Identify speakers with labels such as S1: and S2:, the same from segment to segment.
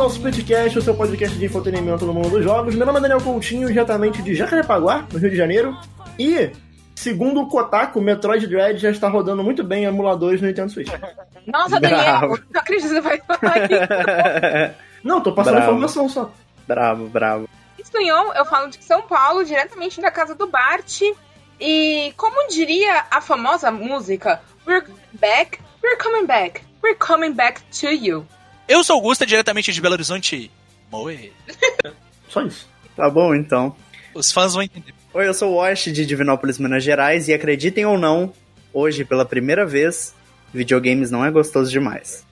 S1: Ao Splitcast, o seu podcast de entretenimento no mundo dos jogos. Meu nome é Daniel Coutinho, diretamente de Jacarepaguá, no Rio de Janeiro. E, segundo o Kotaku, Metroid Dread já está rodando muito bem em emuladores no Nintendo Switch.
S2: Nossa, Daniel, não acredito que você vai falar isso.
S1: Não, tô passando
S3: Bravo.
S1: informação só.
S3: Bravo, bravo.
S2: Espanhol, eu falo de São Paulo, diretamente da casa do Bart. E como diria a famosa música, We're back, we're coming back, we're coming back to you.
S4: Eu sou Augusta, diretamente de Belo Horizonte. Moe.
S1: Só isso.
S3: Tá bom, então.
S4: Os fãs vão entender.
S3: Oi, eu sou o Wash de Divinópolis, Minas Gerais, e acreditem ou não, hoje, pela primeira vez, videogames não é gostoso demais.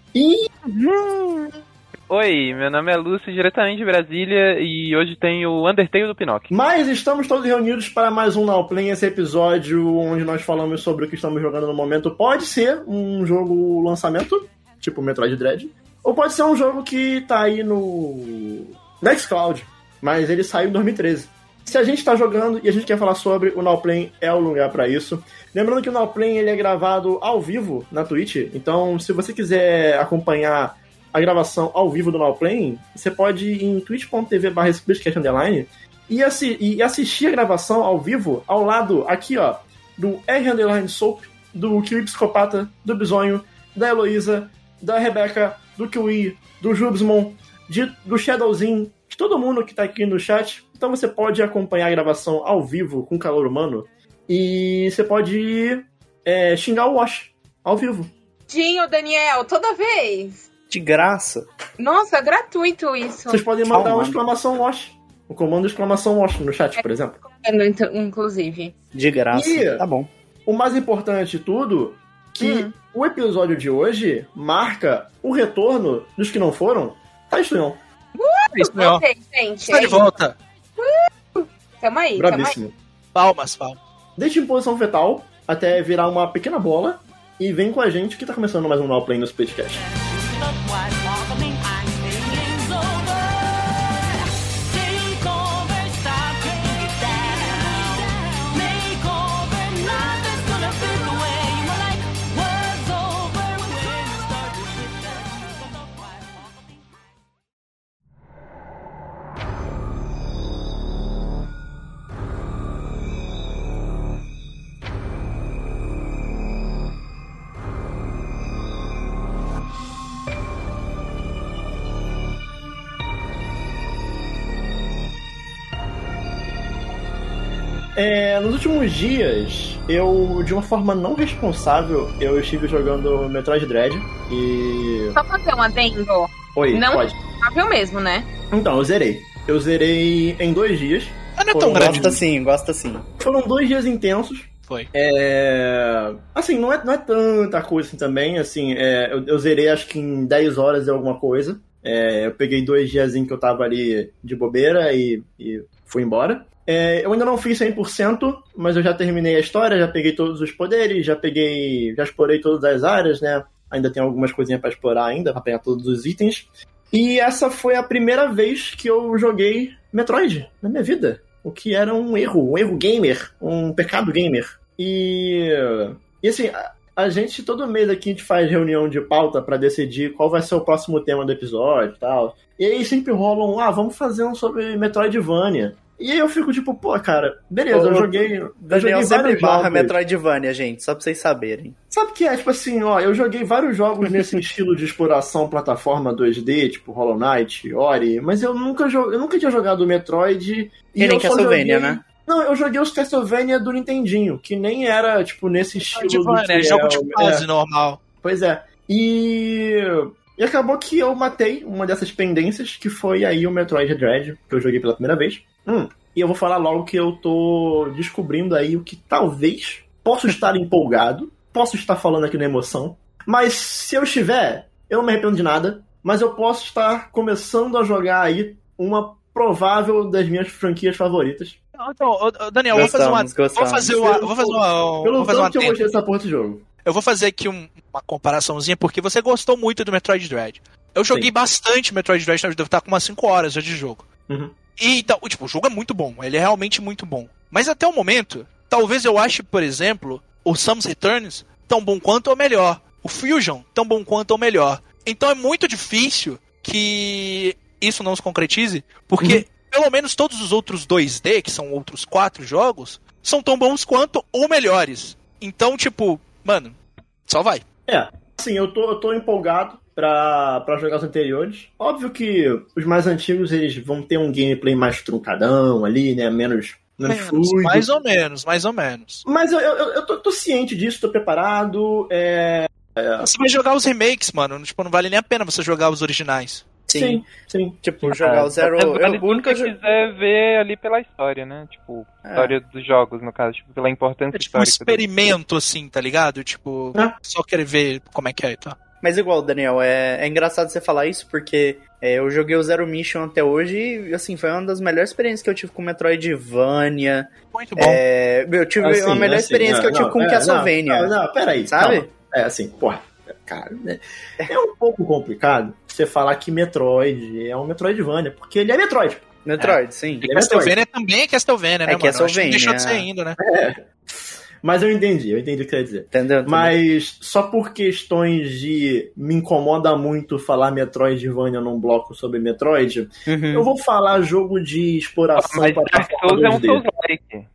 S5: Oi, meu nome é Lúcio, diretamente de Brasília, e hoje tem o Undertale do Pinóquio.
S1: Mas estamos todos reunidos para mais um Now Play, esse episódio onde nós falamos sobre o que estamos jogando no momento. Pode ser um jogo lançamento, tipo Metroid Dread, ou pode ser um jogo que tá aí no Nextcloud, mas ele saiu em 2013. Se a gente tá jogando e a gente quer falar sobre, o Now Play é o lugar para isso. Lembrando que o Now Play ele é gravado ao vivo na Twitch, então se você quiser acompanhar a gravação ao vivo do Now Play, você pode ir em twitch.tv barra e, assi e assistir a gravação ao vivo ao lado, aqui ó, do R Underline Soap, do Kiwi Psicopata, do Bisonho, da Heloísa, da Rebeca, do Kiwi, do Jubsmon, de, do Shadowzinho, de todo mundo que tá aqui no chat. Então você pode acompanhar a gravação ao vivo com calor humano e você pode é, xingar o Wash ao vivo.
S2: Dinho, Daniel, toda vez.
S3: De graça.
S2: Nossa, gratuito isso.
S1: Vocês podem mandar
S3: Calma.
S1: uma exclamação Wash. O comando exclamação Wash no chat, por exemplo.
S2: Inclusive.
S3: De graça.
S1: Ih.
S3: Tá bom.
S1: O mais importante de tudo, que
S2: Hum.
S1: o episódio de hoje marca o retorno dos que não foram. Tá
S4: Isso, meu.
S2: Ok, gente.
S4: Está de volta.
S2: Tamo aí, tamo aí.
S1: Bravíssimo.
S4: Palmas, palmas.
S1: Deixe em posição fetal até virar uma pequena bola e vem com a gente que tá começando mais um Now Play no Splitcast. Últimos dias, eu, de uma forma não responsável, eu estive jogando Metroid Dread e.
S2: Só fazer um adendo.
S1: Oi,
S2: Não-
S1: pode.
S2: Responsável mesmo, né?
S1: Então, eu zerei. Eu zerei em dois dias.
S4: Mas não é tão grande.
S3: Gosta sim, gosta sim.
S1: Foram dois dias intensos.
S4: Foi.
S1: É. Assim, não é, não é tanta coisa assim também. Assim, é, eu, eu zerei acho que em 10 horas e alguma coisa. É, eu peguei dois dias que eu tava ali de bobeira e, e fui embora. É, eu ainda não fiz 100%, mas eu já terminei a história, já peguei todos os poderes, já peguei. já explorei todas as áreas, né? Ainda tem algumas coisinhas pra explorar ainda, pra pegar todos os itens. E essa foi a primeira vez que eu joguei Metroid na minha vida. O que era um erro, um erro gamer, um pecado gamer. E, e assim, a, a gente todo mês aqui a gente faz reunião de pauta pra decidir qual vai ser o próximo tema do episódio tal. E aí sempre rolam, um, ah, vamos fazer um sobre Metroidvania. E aí eu fico tipo, pô, cara, beleza, eu joguei. Eu
S3: Daniel
S1: joguei
S3: sempre
S1: vários
S3: barra
S1: jogos.
S3: Metroidvania, gente, só pra vocês saberem.
S1: Sabe o que é? Tipo assim, ó, eu joguei vários jogos nesse estilo de exploração plataforma 2D, tipo Hollow Knight, Ori, mas eu nunca, jo eu nunca tinha jogado Metroid.
S3: E nem
S1: eu só
S3: Castlevania,
S1: joguei-
S3: né?
S1: Não, eu joguei os Castlevania do Nintendinho, que nem era, tipo, nesse estilo
S4: Tipo,
S1: do
S4: né? Jogo
S1: é
S4: de fase
S1: é,
S4: normal.
S1: Pois é. E... E acabou que eu matei uma dessas pendências, que foi aí o Metroid Dread, que eu joguei pela primeira vez. Hum, e eu vou falar logo que eu tô descobrindo aí o que talvez posso estar empolgado, posso estar falando aqui na emoção, mas se eu estiver, eu não me arrependo de nada, mas eu posso estar começando a jogar aí uma provável das minhas franquias favoritas.
S4: Então, ô, ô, Daniel, eu vou fazer uma.
S3: Gostamos,
S4: Vou fazer uma. Vou fazer uma.
S1: Pelo
S4: Vou fazer uma
S1: que eu gostei dessa porra desse jogo.
S4: Eu vou fazer aqui um- uma comparaçãozinha, porque você gostou muito do Metroid Dread. Eu joguei
S1: Sim.
S4: bastante Metroid Dread, devo estar com umas 5 horas já de jogo.
S1: Uhum.
S4: E então, tipo, o jogo é muito bom, ele é realmente muito bom. Mas até o momento, talvez eu ache, por exemplo, o Samus Returns tão bom quanto ou melhor. O Fusion tão bom quanto ou melhor. Então é muito difícil que isso não se concretize, porque pelo menos todos os outros 2D, que são outros quatro jogos, são tão bons quanto ou melhores. Então, tipo, mano, só vai.
S1: É, assim, eu tô, eu tô empolgado pra, pra jogar os anteriores. Óbvio que os mais antigos eles vão ter um gameplay mais truncadão ali, né? Menos, menos,
S4: Menos,
S1: fluido.
S4: mais ou menos, mais ou menos.
S1: Mas eu, eu, eu tô, tô ciente disso, tô preparado. É...
S4: Você vai jogar os remakes, mano. Tipo, não vale nem a pena você jogar os originais.
S1: Sim, sim.
S3: Tipo, jogar o Zero.
S5: Mas
S3: Eu,
S5: vale
S3: o único
S5: você quiser ver ali pela história, né? Tipo,
S3: É.
S5: história dos jogos, no caso, tipo, pela importância
S4: É tipo um
S5: histórica. dele.
S4: experimento, assim, tá ligado? Tipo,
S1: É.
S4: só querer ver como é que é e tal.
S3: Mas igual, Daniel, é, é engraçado você falar isso porque é, eu joguei o Zero Mission até hoje e, assim, foi uma das melhores experiências que eu tive com Metroidvania.
S4: Muito bom.
S3: É, eu tive
S1: Assim,
S3: uma melhor
S1: assim,
S3: experiência
S1: não,
S3: que eu tive
S1: não,
S3: com
S1: é,
S3: Castlevania.
S1: Não, não, não, peraí.
S3: Sabe?
S1: calma. É assim, porra, cara, né? É um pouco complicado você falar que Metroid é um Metroidvania, porque ele é Metroid.
S3: Metroid, sim.
S4: E
S1: ele é
S4: Castlevania também é Castlevania, né,
S3: É
S4: mano? Acho que não
S3: Castlevania,
S4: deixou de ser
S3: é.
S4: ainda, né?
S1: Mas eu entendi, eu entendi o que você quer dizer.
S3: Entendeu? Entendeu?
S1: Mas só por questões de me incomoda muito falar Metroidvania num bloco sobre Metroid,
S3: Uhum.
S1: eu vou falar jogo de exploração
S5: Mas
S1: para
S5: Dark Souls é um
S1: 2D.
S5: Souls-like.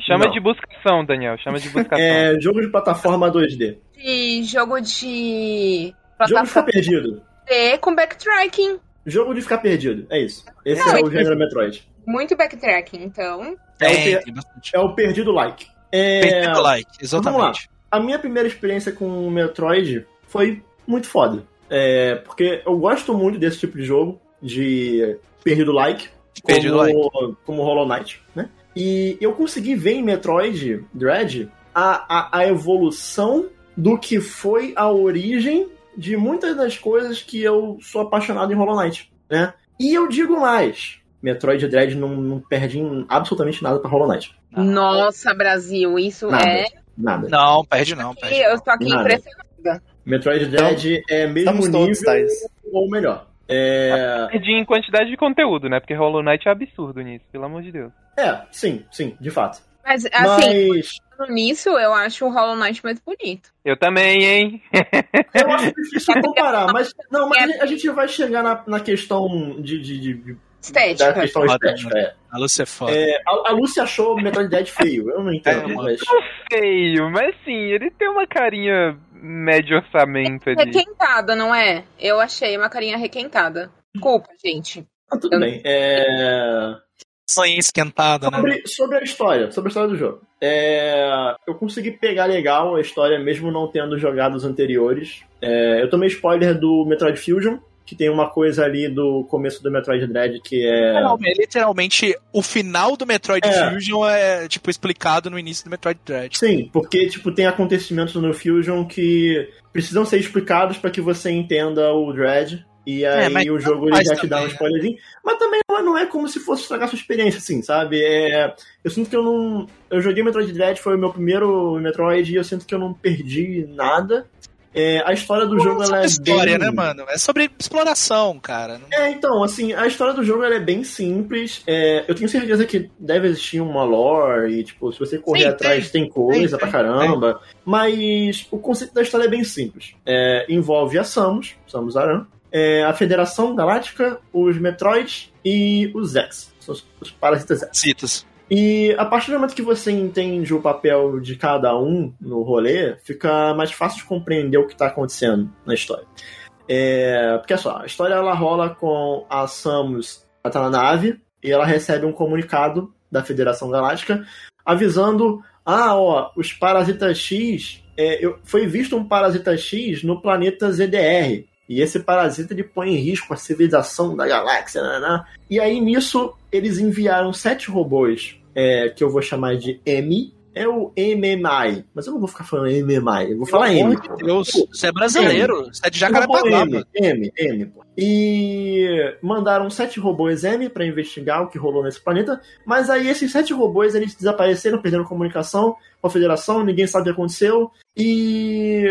S5: Chama
S1: Não.
S5: de buscação, Daniel. Chama de buscação.
S1: É, jogo de plataforma 2D.
S2: De jogo de
S1: Jogo de ficar
S2: plataforma
S1: perdido.
S2: D com backtracking.
S1: Jogo de ficar perdido, é isso. Esse
S2: Não,
S1: é o
S2: é-
S1: gênero Metroid.
S2: Muito backtracking, então.
S1: É o
S4: Tem,
S1: per-
S4: tem bastante.
S1: É o perdido like. É,
S4: like,
S1: vamos lá.
S4: exatamente.
S1: a minha primeira experiência com o Metroid foi muito foda. É, porque eu gosto muito desse tipo de jogo, de perdido like,
S4: Perdido
S1: como, como Hollow Knight, né? E eu consegui ver em Metroid Dread a, a, a evolução do que foi a origem de muitas das coisas que eu sou apaixonado em Hollow Knight, né? E eu digo mais, Metroid Dread não, não perde em absolutamente nada pra Hollow Knight.
S2: Nossa, Brasil, isso
S1: Nada.
S2: é.
S1: Nada.
S4: Não, perde não, perde
S2: eu tô aqui
S1: Nada.
S2: impressionada.
S1: Metroid Dread é mesmo
S3: Estamos
S1: nível
S3: todos,
S1: ou melhor. É...
S5: Perdi em quantidade de conteúdo, né? Porque Hollow Knight é absurdo nisso, pelo amor de Deus.
S1: é, sim, sim, de fato.
S2: Mas, assim,
S1: Mas
S2: nisso, eu acho o Hollow Knight mais bonito.
S5: Eu também, hein?
S1: eu acho difícil comparar. Mas não, mas a gente- a gente vai chegar na, na questão de- de- de-
S2: Estética.
S1: da questão
S4: Foda,
S1: estética. é.
S4: A Lúcia é foda.
S1: É, a, a Lúcia achou o Metroid Dread feio. Eu não entendo,
S4: É,
S1: mas
S5: Feio, mas sim, ele tem uma carinha médio orçamento ali.
S2: Requentada, não é? Eu achei uma carinha requentada. Desculpa, gente.
S1: ah, tudo bem. É...
S4: Sonha esquentada, né?
S1: Sobre, sobre a história, sobre a história do jogo. É, eu consegui pegar legal a história, mesmo não tendo jogado os anteriores. É, eu tomei spoiler do Metroid Fusion, que tem uma coisa ali do começo do Metroid Dread que é.
S4: Não, é literalmente, o final do Metroid
S1: É.
S4: Fusion é, tipo, explicado no início do Metroid Dread.
S1: Sim, porque tipo tem acontecimentos no Fusion que precisam ser explicados para que você entenda o Dread. E aí
S4: É,
S1: o jogo ele já te dá um
S4: né?
S1: spoilerzinho. Mas também não é- não é como se fosse estragar sua experiência, assim, sabe? É, eu sinto que eu não. Eu joguei Metroid Dread, foi o meu primeiro Metroid, e eu sinto que eu não perdi nada. É, a história do jogo
S4: é
S1: ela é
S4: história,
S1: bem...
S4: né, mano? É sobre exploração, cara.
S1: É, então, assim, a história do jogo é bem simples. É, eu tenho certeza que deve existir uma lore, e, tipo, se você correr
S4: Sim,
S1: atrás, tem, coisa
S4: tem,
S1: pra caramba. Mas o conceito da história é bem simples. É, envolve a Samus, Samus Aran, é, a Federação Galáctica, os Metroids e os Zex. São os parasitas Zex.
S4: Citas.
S1: E a partir do momento que você entende o papel de cada um no rolê, fica mais fácil de compreender o que está acontecendo na história. É, porque só, a história ela rola com a Samus, ela tá na nave, e ela recebe um comunicado da Federação Galáctica avisando: ah, ó, os parasitas X, é, eu- foi visto um parasita X no planeta ZDR. E esse parasita ele põe em risco a civilização da galáxia. Né, E aí nisso eles enviaram sete robôs é, que eu vou chamar de M. É o MMI, mas eu não vou ficar falando MMI, eu vou falar
S4: Pelo
S1: M.
S4: de Deus, você é brasileiro. Você é de Jacarepaguá,
S1: M, M, M, pô. E mandaram sete robôs M pra investigar o que rolou nesse planeta, mas aí esses sete robôs eles desapareceram, perderam comunicação com a Federação, ninguém sabe o que aconteceu, e,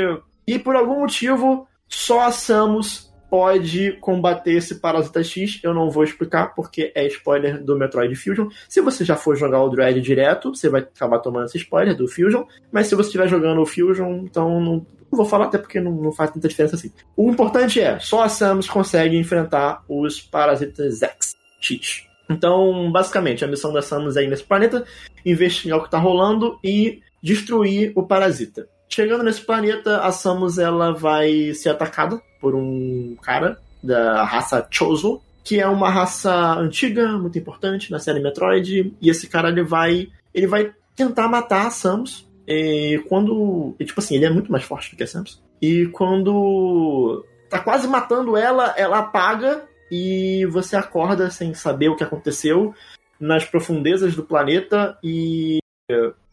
S1: e por algum motivo só a Samus pode combater esse Parasita X. Eu não vou explicar porque é spoiler do Metroid Fusion. Se você já for jogar o Dread direto, você vai acabar tomando esse spoiler do Fusion. Mas se você estiver jogando o Fusion, então não, vou falar até porque não, não, faz tanta diferença assim. O importante é, só a Samus consegue enfrentar os Parasitas X. X. Então, basicamente, a missão da Samus é ir nesse planeta, investigar o que está rolando e destruir o parasita. Chegando nesse planeta, a Samus ela vai ser atacada por um cara da raça Chozo, que é uma raça antiga, muito importante na série Metroid, e esse cara ele vai ele vai tentar matar a Samus. E quando, e, tipo assim, ele é muito mais forte do que a Samus. E quando tá quase matando ela, ela apaga e você acorda sem saber o que aconteceu nas profundezas do planeta e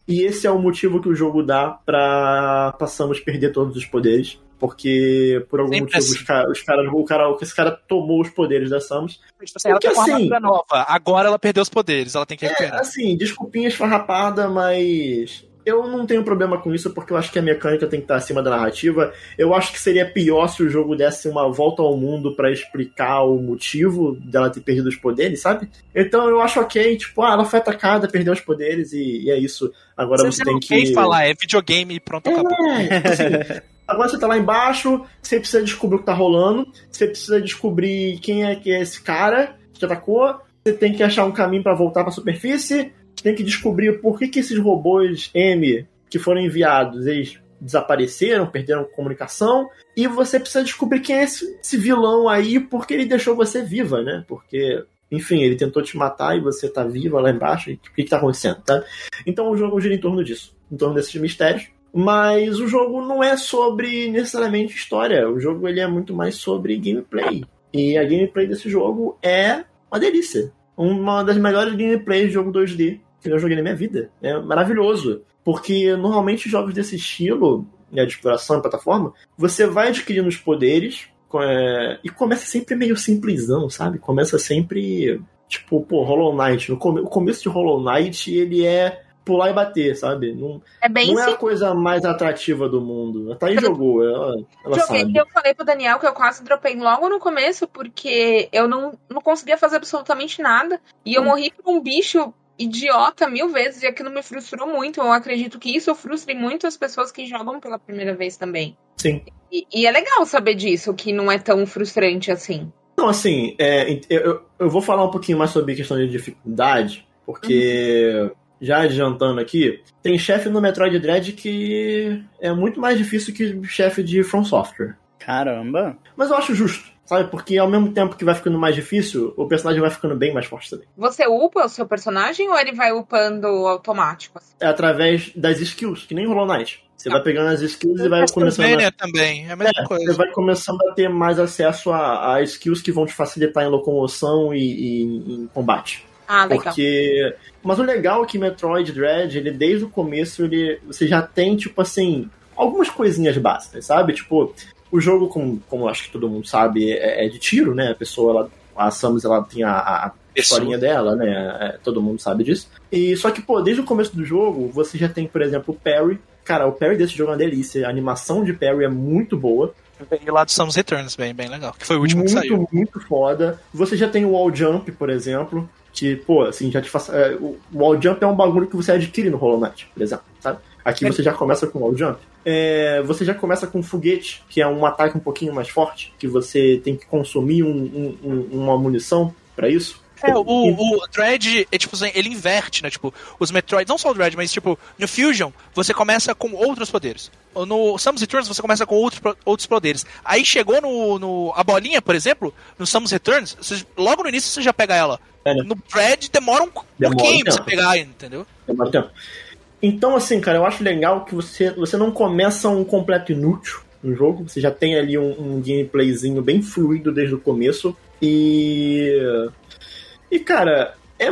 S1: e esse é o motivo que o jogo dá pra passamos perder todos os poderes. Porque, por algum
S4: Sempre
S1: motivo,
S4: assim.
S1: os caras, os cara, o cara, esse cara tomou os poderes da Samus.
S4: Tipo assim, ela
S1: Porque
S4: tem uma
S1: assim-
S4: armadura nova. Agora ela perdeu os poderes, ela tem que
S1: É,
S4: recuperar.
S1: assim, desculpinha esfarrapada, mas eu não tenho problema com isso porque eu acho que a mecânica tem que estar acima da narrativa. Eu acho que seria pior se o jogo desse uma volta ao mundo pra explicar o motivo dela ter perdido os poderes, sabe? Então eu acho ok, tipo, ah, ela foi atacada, perdeu os poderes e, e é isso. Agora você,
S4: Você
S1: tem
S4: não
S1: que.
S4: falar, é videogame e pronto, acabou.
S1: É, tipo assim, agora você tá lá embaixo, você precisa descobrir o que tá rolando, você precisa descobrir quem é que é esse cara que te atacou, você tem que achar um caminho pra voltar pra superfície, tem que descobrir por que, que esses robôs M que foram enviados, eles desapareceram, perderam comunicação, e você precisa descobrir quem é esse, esse vilão aí, porque ele deixou você viva, né? Porque, enfim, ele tentou te matar e você tá viva lá embaixo, e o que, que tá acontecendo, tá? Então o jogo gira em torno disso, em torno desses mistérios. Mas o jogo não é sobre necessariamente história. O jogo ele é muito mais sobre gameplay. E a gameplay desse jogo é uma delícia. Uma das melhores gameplays de jogo 2D que eu joguei na minha vida. É maravilhoso. Porque normalmente jogos desse estilo, né, de exploração e plataforma, você vai adquirindo os poderes é, e começa sempre meio simplesão, sabe? Começa sempre. Tipo, pô, Hollow Knight. No come- o começo de Hollow Knight, ele é pular e bater, sabe? Não,
S2: É bem
S1: não é a coisa mais atrativa do mundo. A Thaís jogou, ela, ela
S2: Joguei
S1: sabe.
S2: eu falei pro Daniel que eu quase dropei logo no começo, porque eu não, não conseguia fazer absolutamente nada. E eu
S1: Hum.
S2: morri por um bicho idiota mil vezes, e aquilo me frustrou muito. Eu acredito que isso frustre muito as pessoas que jogam pela primeira vez também.
S1: Sim.
S2: E, e é legal saber disso, que não é tão frustrante assim.
S1: Então, assim, é, eu, eu- vou falar um pouquinho mais sobre questão de dificuldade, porque, já adiantando aqui, tem chefe no Metroid Dread que é muito mais difícil que o chefe de From Software.
S3: Caramba.
S1: Mas eu acho justo, sabe? Porque ao mesmo tempo que vai ficando mais difícil, o personagem vai ficando bem mais forte também.
S2: Você upa o seu personagem ou ele vai upando automático? assim?
S1: É através das skills, que nem Hollow Knight. Você
S4: Ah.
S1: vai pegando as skills e vai começando a
S4: Castlevania também, é a mesma
S1: É,
S4: coisa.
S1: Você vai começando a ter mais acesso a, a skills que vão te facilitar em locomoção e, e em combate.
S2: Ah, legal.
S1: Porque. Mas o legal é que Metroid Dread, ele desde o começo, ele, você já tem, tipo assim, algumas coisinhas básicas, sabe? Tipo, o jogo, como, como acho que todo mundo sabe, é, é de tiro, né? A pessoa, ela, a Samus, ela tem a, a historinha dela, né? É, todo mundo sabe disso. E só que, pô, desde o começo do jogo, você já tem, por exemplo, o Parry. Cara, o Parry desse jogo é uma delícia. A animação de Parry é muito boa.
S4: E lá do Samus Returns, bem, bem legal. Que foi o último
S1: muito,
S4: que saiu.
S1: muito foda. Você já tem o wall jump, por exemplo, que, pô, assim, já te faz. é, o wall jump é um bagulho que você adquire no Hollow Knight, por exemplo, sabe? Aqui você já começa com wall jump. É, você já começa com foguete, que é um ataque um pouquinho mais forte, que você tem que consumir um- um- um- uma munição pra isso.
S4: É, o, o Dread, é, tipo, ele inverte, né? Tipo, os Metroids, não só o Dread, mas tipo, no Fusion, você começa com outros poderes. No Samus Returns, você começa com outros, pro- outros poderes. Aí chegou no, no. A bolinha, por exemplo, no Samus Returns, você- logo no início você já pega ela.
S1: É, né?
S4: No Dread demora um
S1: Demora um
S4: pouquinho pra você pegar, entendeu?
S1: Demora tempo. Então, assim, cara, eu acho legal que você, você não começa um completo inútil no jogo. Você já tem ali um, um gameplayzinho bem fluido desde o começo. E. E, cara, é,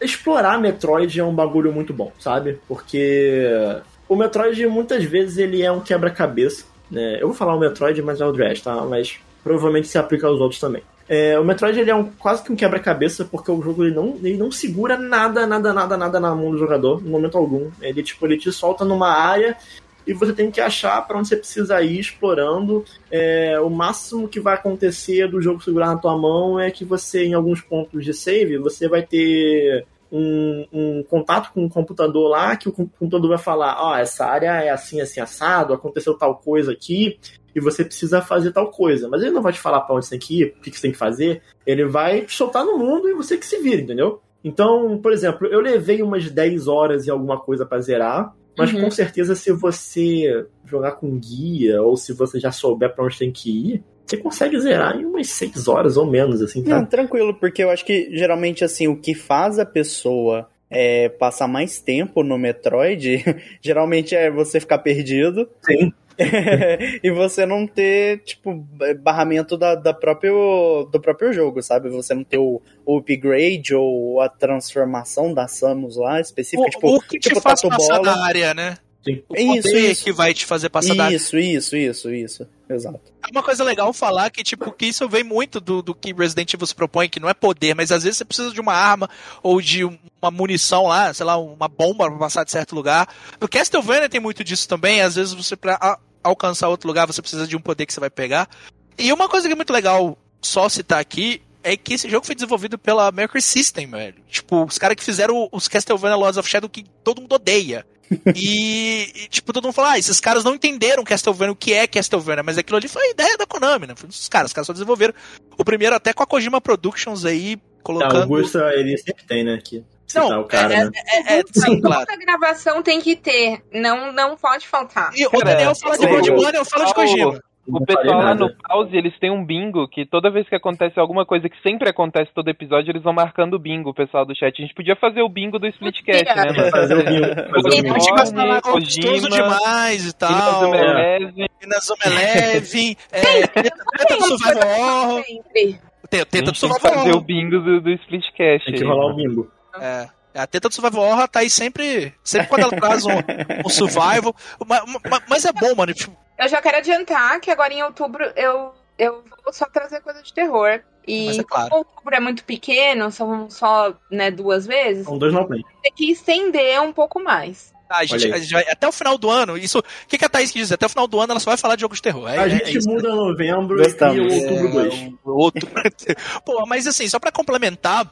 S1: explorar Metroid é um bagulho muito bom, sabe? Porque o Metroid, muitas vezes, ele é um quebra-cabeça. Né? Eu vou falar o Metroid, mas é o Dread, tá? Mas provavelmente se aplica aos outros também. É, o Metroid ele é um, quase que um quebra-cabeça, porque o jogo ele não, ele não segura nada, nada, nada, nada na mão do jogador, no momento algum. Ele, tipo, ele te solta numa área e você tem que achar para onde você precisa ir explorando. É, o máximo que vai acontecer do jogo segurar na tua mão é que você, em alguns pontos de save, você vai ter um, um, contato com um computador lá, que o computador vai falar, ó, oh, essa área é assim, assim, assado, aconteceu tal coisa aqui, e você precisa fazer tal coisa. Mas ele não vai te falar pra onde você tem que ir, o que você tem que fazer, ele vai te soltar no mundo e você que se vira, entendeu? Então, por exemplo, eu levei umas 10 horas e alguma coisa para zerar, mas uhum. com certeza se você jogar com guia ou se você já souber para onde tem que ir, você consegue zerar em umas 6 horas ou menos, assim, tá?
S3: Não, tranquilo, porque eu acho que geralmente, assim, o que faz a pessoa é, passar mais tempo no Metroid, geralmente é você ficar perdido.
S1: Sim.
S3: e você não ter, tipo, barramento da, da próprio, do próprio jogo, sabe? Você não ter o, o upgrade ou a transformação da Samus lá específica,
S4: o,
S3: tipo,
S4: o que
S3: tipo
S4: te faz passar da área, né?
S1: Sim.
S4: O isso, isso. que vai te fazer passar da.
S3: Isso, isso, isso, isso. Exato.
S4: É uma coisa legal falar que, tipo, que isso vem muito do, do que Resident Evil se propõe, que não é poder, mas às vezes você precisa de uma arma ou de uma munição lá, sei lá, uma bomba pra passar de certo lugar. No Castlevania tem muito disso também, às vezes você pra alcançar outro lugar você precisa de um poder que você vai pegar. E uma coisa que é muito legal só citar aqui é que esse jogo foi desenvolvido pela Mercury System, velho. Tipo, os caras que fizeram os Castlevania Lords of Shadow que todo mundo odeia. E, e, tipo, todo mundo fala, ah, esses caras não entenderam Castlevania, o que é Castlevania, mas aquilo ali foi a ideia da Konami, né? Foi dos caras, os caras só desenvolveram. O primeiro até com a Kojima Productions aí, colocando...
S1: Não, o Gusta, ele sempre tem, né, aqui.
S2: Não, o cara, é, né? é, é, é sim, claro. Toda gravação tem que ter, não, não pode faltar.
S4: E o Daniel fala de Bloodborne, eu falo de Kojima.
S5: O pessoal lá no pause, eles têm um bingo que toda vez que acontece alguma coisa que sempre acontece todo episódio, eles vão marcando o bingo, o pessoal do chat. A gente podia fazer o bingo do Splitcast, né?
S1: Fazer o bingo. Fazer
S4: o bingo. gostoso demais e tal. Minas Omeleve. É, tenta do Survival Horror. Tenta do Survival
S5: Horror. fazer o bingo do, do Splitcast.
S1: Tem que rolar o bingo.
S4: É. A teta do Survival Horror tá aí sempre. Sempre quando ela traz um, um survival. Mas, mas, é bom, mano. Tipo,
S2: eu já quero adiantar que agora em outubro eu, eu vou só trazer coisa de terror. E é claro. como outubro é muito pequeno, são só né, duas vezes.
S1: São dois não tem.
S2: Tem que estender um pouco mais.
S4: Ah, a gente, a gente vai, até o final do ano, isso. O que, que a Thaís quis dizer? Até o final do ano ela só vai falar de jogos de terror. É,
S1: a gente é muda novembro e outubro 2. É,
S4: outubro. Pô, mas assim, só pra complementar,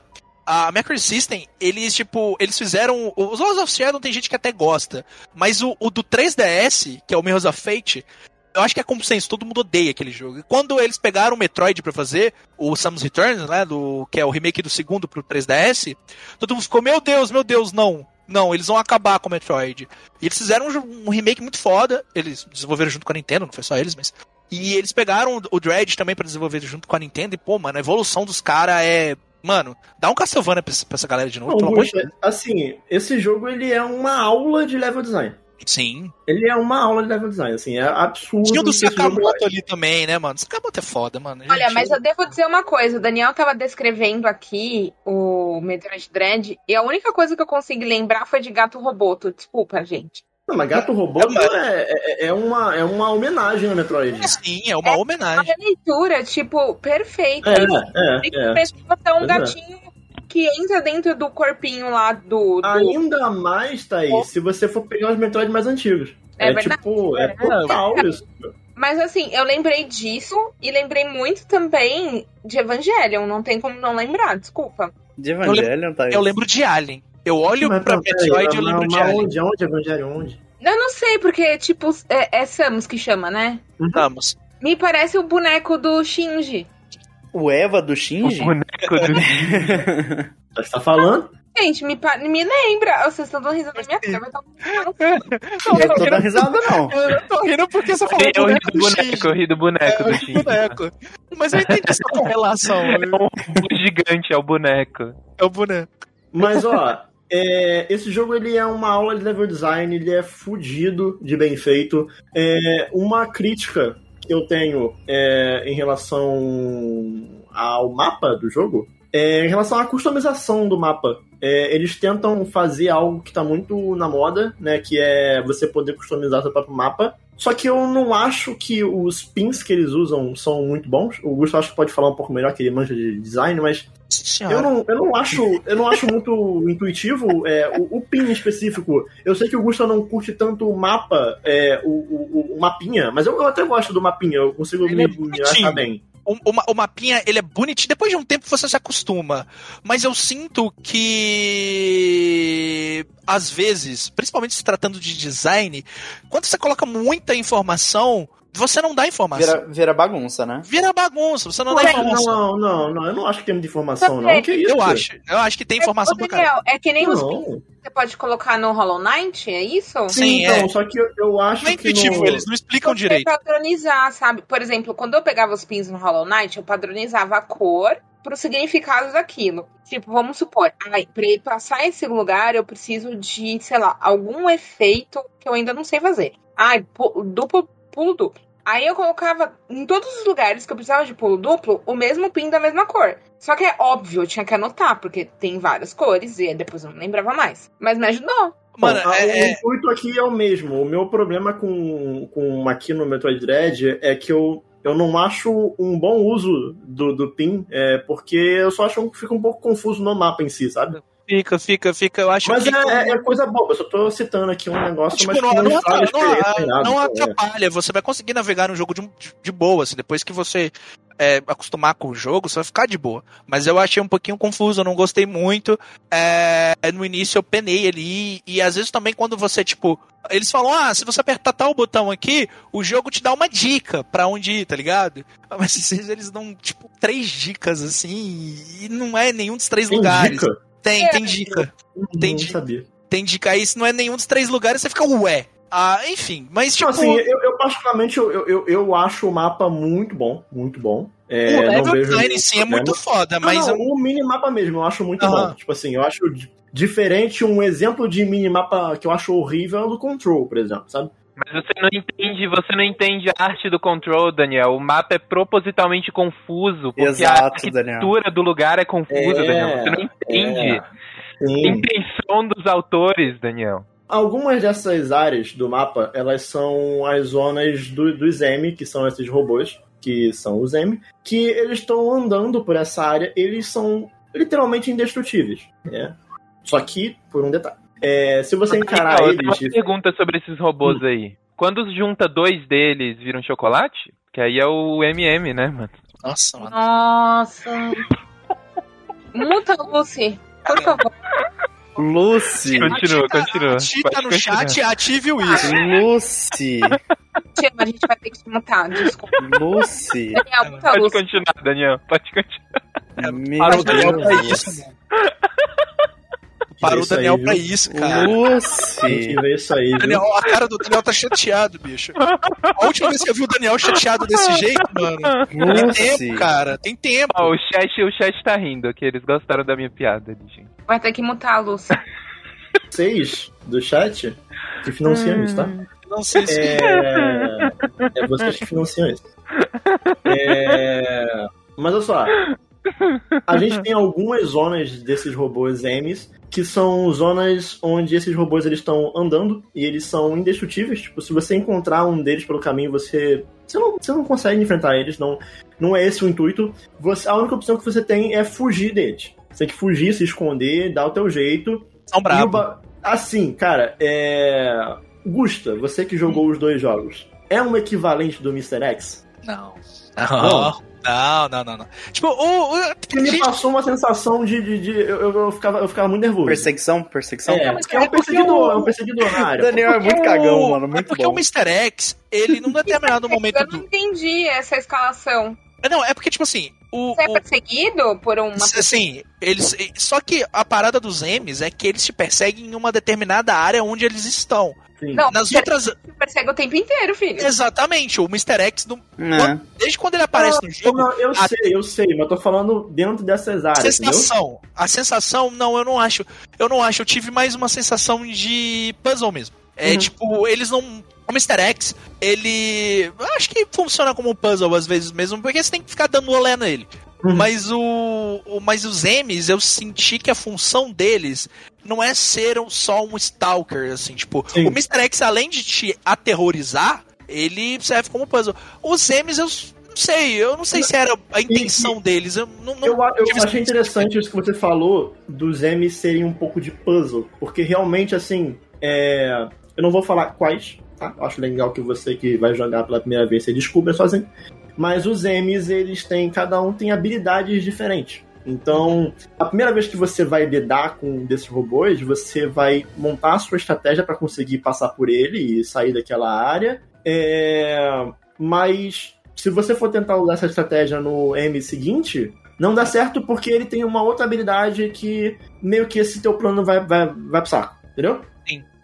S4: a Mercury System, eles, tipo, eles fizeram. Os Lords of Shadow tem gente que até gosta. Mas o, o do 3DS, que é o Mirrors of Fate, eu acho que é consenso, todo mundo odeia aquele jogo. E quando eles pegaram o Metroid para fazer, o Samus Returns, né, do, que é o remake do segundo pro 3DS, todo mundo ficou, meu Deus, meu Deus, não. Não, eles vão acabar com o Metroid. E eles fizeram um, um remake muito foda, eles desenvolveram junto com a Nintendo, não foi só eles, mas... E eles pegaram o Dread também para desenvolver junto com a Nintendo, e pô, mano, a evolução dos caras é Mano, dá um Castlevania pra, essa galera de novo,
S1: Não, pelo amor de Deus. Assim, esse jogo ele é uma aula de level design.
S4: Sim.
S1: Ele é uma aula de level design, assim, é absurdo. Tinha
S4: o do Sakamoto ali também, né, mano? Sakamoto é foda, mano.
S2: Gente... Olha, mas eu devo dizer uma coisa, o Daniel tava descrevendo aqui o Metroid Dread, e a única coisa que eu consegui lembrar foi de Gato Roboto. Desculpa, gente.
S1: Não, mas Gato Robô é, é, é, uma, é uma homenagem ao Metroid.
S4: É, sim, é uma é homenagem.
S2: É uma leitura, tipo, perfeita.
S1: É, é, é.
S2: Você é um gatinho que entra dentro do corpinho lá do. do...
S1: Ainda mais, Thaís, oh. se você for pegar os Metroid mais antigos. É, é tipo, é total isso.
S2: Mas assim, eu lembrei disso e lembrei muito também de Evangelion. Não tem como não lembrar, desculpa.
S3: De Evangelion,
S4: Thaís? Eu lembro de Alien. Eu olho mas, pra Metroid e eu lembro de Alien.
S1: Onde, onde, Evangelho, onde?
S2: Eu não sei, porque, tipo, é, é Samus que chama, né?
S4: Uhum. Samus.
S2: Me parece o boneco do Shinji.
S3: O Eva do Shinji?
S5: O boneco do
S1: Shinji. Você tá falando?
S2: Gente, me, me lembra. Vocês estão dando risada na minha cara, mas tá
S3: Não, eu tô dando risada, não.
S4: Eu tô rindo porque você falou
S5: eu boneco do boneco, eu ri do boneco do Shinji.
S4: Boneco. Mas eu entendi essa correlação.
S5: É um gigante, é o boneco.
S4: É o boneco.
S1: Mas, ó, é, esse jogo ele é uma aula de level design, ele é fudido de bem feito. É, uma crítica que eu tenho é, em relação ao mapa do jogo é em relação à customização do mapa. É, eles tentam fazer algo que está muito na moda, né? Que é você poder customizar seu próprio mapa. Só que eu não acho que os pins que eles usam são muito bons. O Gustavo acho que pode falar um pouco melhor, que ele manja de design, mas
S4: Senhora.
S1: eu não, eu não acho, eu não acho muito intuitivo é, o, o pin específico. Eu sei que o Gustavo não curte tanto o mapa, é, o, o, o mapinha, mas eu, eu até gosto do mapinha, eu consigo
S4: Ele
S1: me,
S4: é
S1: me achar bem.
S4: O, o, o mapinha, ele é bonitinho. Depois de um tempo você se acostuma. Mas eu sinto que. Às vezes, principalmente se tratando de design, quando você coloca muita informação, você não dá informação.
S3: Vira, vira bagunça, né?
S4: Vira bagunça, você não dá
S1: Ué,
S4: informação.
S1: não, não, não, eu não acho que tem muita informação, não. Que isso?
S4: Eu acho. Eu acho que tem informação caralho.
S2: Daniel, é que nem os pins
S1: Não.
S2: que você pode colocar no Hollow Knight, é isso?
S1: Sim,
S4: Sim,
S1: então,
S4: é.
S1: só que eu, eu acho
S4: Não é
S1: que
S4: intuitivo,
S1: no...
S4: eles não explicam
S2: Você
S4: direito.
S2: padronizar, sabe? Por exemplo, quando eu pegava os pins no Hollow Knight, eu padronizava a cor pro significado daquilo. Tipo, vamos supor, ai, pra ele passar esse lugar, eu preciso de, sei lá, algum efeito que eu ainda não sei fazer. Ai, duplo, pulo duplo. Aí eu colocava em todos os lugares que eu precisava de pulo duplo o mesmo pin da mesma cor. Só que é óbvio, eu tinha que anotar, porque tem várias cores e depois eu não lembrava mais. Mas me ajudou.
S4: Mano,
S1: Bom,
S4: é-
S1: o
S4: é-
S1: intuito aqui é o mesmo. O meu problema com, com aqui no Metroid Dread é que eu, eu não acho um bom uso do, do PIN, é, porque eu só acho que fica um pouco confuso no mapa em si, sabe?
S4: Fica, fica, fica. Eu acho
S1: Mas
S4: que.
S1: é, é- é coisa boa, eu só tô citando aqui um negócio,
S4: Tipo,
S1: mas
S4: não, não, não,
S1: nada,
S4: não
S1: então, é.
S4: atrapalha. Você vai conseguir navegar no jogo de, de, de boa. Assim, depois que você é, acostumar com o jogo, você vai ficar de boa. Mas eu achei um pouquinho confuso, eu não gostei muito. É, no início eu penei ali. E às vezes também quando você, tipo. Eles falam, ah, se você apertar tal botão aqui, o jogo te dá uma dica pra onde ir, tá ligado? Mas às vezes eles dão, tipo, três dicas, assim, e não é nenhum dos três
S1: Tem
S4: lugares.
S1: dica?
S4: Tem, tem dica.
S1: Não
S4: Entendi.
S1: sabia.
S4: Tem dica aí, se não é nenhum dos três lugares, você fica ué. Ah, enfim, mas tipo.
S1: Não, assim, eu, eu particularmente eu, eu, eu acho o mapa muito bom, muito bom. É,
S4: o
S1: não
S4: level
S1: vejo
S4: design sim é
S1: problema.
S4: muito foda,
S1: Não,
S4: mas
S1: não,
S4: eu-
S1: o minimapa mesmo, eu acho muito bom. Tipo assim, eu acho di- diferente um exemplo de minimapa que eu acho horrível é o do Control, por exemplo, sabe?
S5: Mas você não entende, você não entende a arte do control, Daniel. O mapa é propositalmente confuso, porque a
S3: Exato, Daniel.
S5: arquitetura do lugar é confusa,
S1: É,
S5: Daniel. Você não entende
S1: é.
S5: a intenção dos autores, Daniel.
S1: Algumas dessas áreas do mapa, elas são as zonas do, dos M, que são esses robôs, que são os M, que eles estão andando por essa área, eles são literalmente indestrutíveis, né? Só que, por um detalhe. É, se você encarar
S5: tenho
S1: eles...
S5: uma pergunta sobre esses robôs aí. Quando junta dois deles, viram chocolate? Que aí é o MM, né, mano?
S4: Nossa, mano.
S2: Nossa. Muta, Lucy. Por favor.
S3: Lucy.
S5: Continua, continua.
S4: Ti
S5: Pode
S4: no chat, ative o isso.
S3: Lucy.
S2: Tia, a gente vai ter que te mutar. Desculpa.
S3: Lucy.
S2: Daniel, muta a
S5: Pode
S2: Lucy.
S5: continuar, Daniel. Pode continuar.
S3: Meu
S4: Parou pra
S3: Deus.
S4: isso, mano. Parou o
S1: aí,
S4: Daniel
S1: viu?
S4: pra isso, cara.
S1: Tem que ver isso aí?
S4: Daniel, a cara do Daniel tá chateado, bicho. A última vez que eu vi o Daniel chateado desse jeito, mano. Tem
S3: Lucy.
S4: tempo, cara. Tem tempo.
S5: Ó, o chat, o chat tá rindo, que eles gostaram da minha piada, gente.
S2: Vai ter que mutar a Lucy.
S1: Vocês do chat que financiam isso, tá?
S4: Não sei se.
S1: É, é vocês que financiam isso. É, Mas olha só. A gente tem algumas zonas desses robôs M's que são zonas onde esses robôs eles estão andando e eles são indestrutíveis. Tipo, se você encontrar um deles pelo caminho, você você não, você não consegue enfrentar eles. Não, não é esse o intuito. Você, a única opção que você tem é fugir deles. Você tem que fugir, se esconder, dar o teu jeito.
S4: São bravos.
S1: ba- Assim, cara, é. Gusta, você que jogou os dois jogos, é um equivalente do Mr. X?
S4: Não. Não. Não, não, não, não. Tipo, o. o
S1: Que me passou uma sensação de. de, de- eu, eu, ficava, eu ficava muito nervoso.
S3: Perseguição, perseguição.
S1: É, porque é um perseguidor, é um perseguidor na área.
S3: Daniel é muito cagão, mano.
S4: É
S3: Muito
S4: porque
S3: bom.
S4: o Mr. X, ele num determinado momento
S2: Eu não entendi essa escalação.
S4: Não, é porque, tipo assim, o.
S2: Você é
S4: o-
S2: perseguido por uma
S4: Assim, eles. Só que a parada dos M's é que eles te perseguem em uma determinada área onde eles estão.
S1: Sim.
S2: Não,
S4: Nas outras.
S2: persegue o tempo inteiro, filho.
S4: Exatamente, o Mr. X, no-
S3: É.
S4: desde quando ele aparece no jogo,
S1: Não, eu
S4: a-
S1: sei, eu sei, mas eu tô falando dentro dessas áreas, entendeu?
S4: sensação. A sensação, não, eu não acho. Eu não acho. Eu tive mais uma sensação de puzzle mesmo. É
S1: Uhum.
S4: tipo, eles não. O Mr. X, ele. eu Acho que funciona como um puzzle às vezes mesmo, porque você tem que ficar dando olé nele.
S1: Uhum.
S4: Mas o, o. Mas os M's, eu senti que a função deles não é ser um- só um Stalker, assim, tipo,
S1: Sim.
S4: o Mr. X, além de te aterrorizar. ele serve como puzzle. Os M's eu não sei, eu não sei se era a intenção deles. Eu não, não
S1: Eu, eu achei interessante isso que você falou dos M's serem um pouco de puzzle, porque realmente, assim, é, eu não vou falar quais, tá? Eu acho legal que você que vai jogar pela primeira vez você descubra sozinho. Mas os M's, eles têm, cada um tem habilidades diferentes. Então, a primeira vez que você vai lidar com um desses robôs, você vai montar a sua estratégia para conseguir passar por ele e sair daquela área. É, Mas se você for tentar usar essa estratégia no M seguinte, não dá certo porque ele tem uma outra habilidade que meio que esse teu plano vai, vai, vai pro saco, entendeu?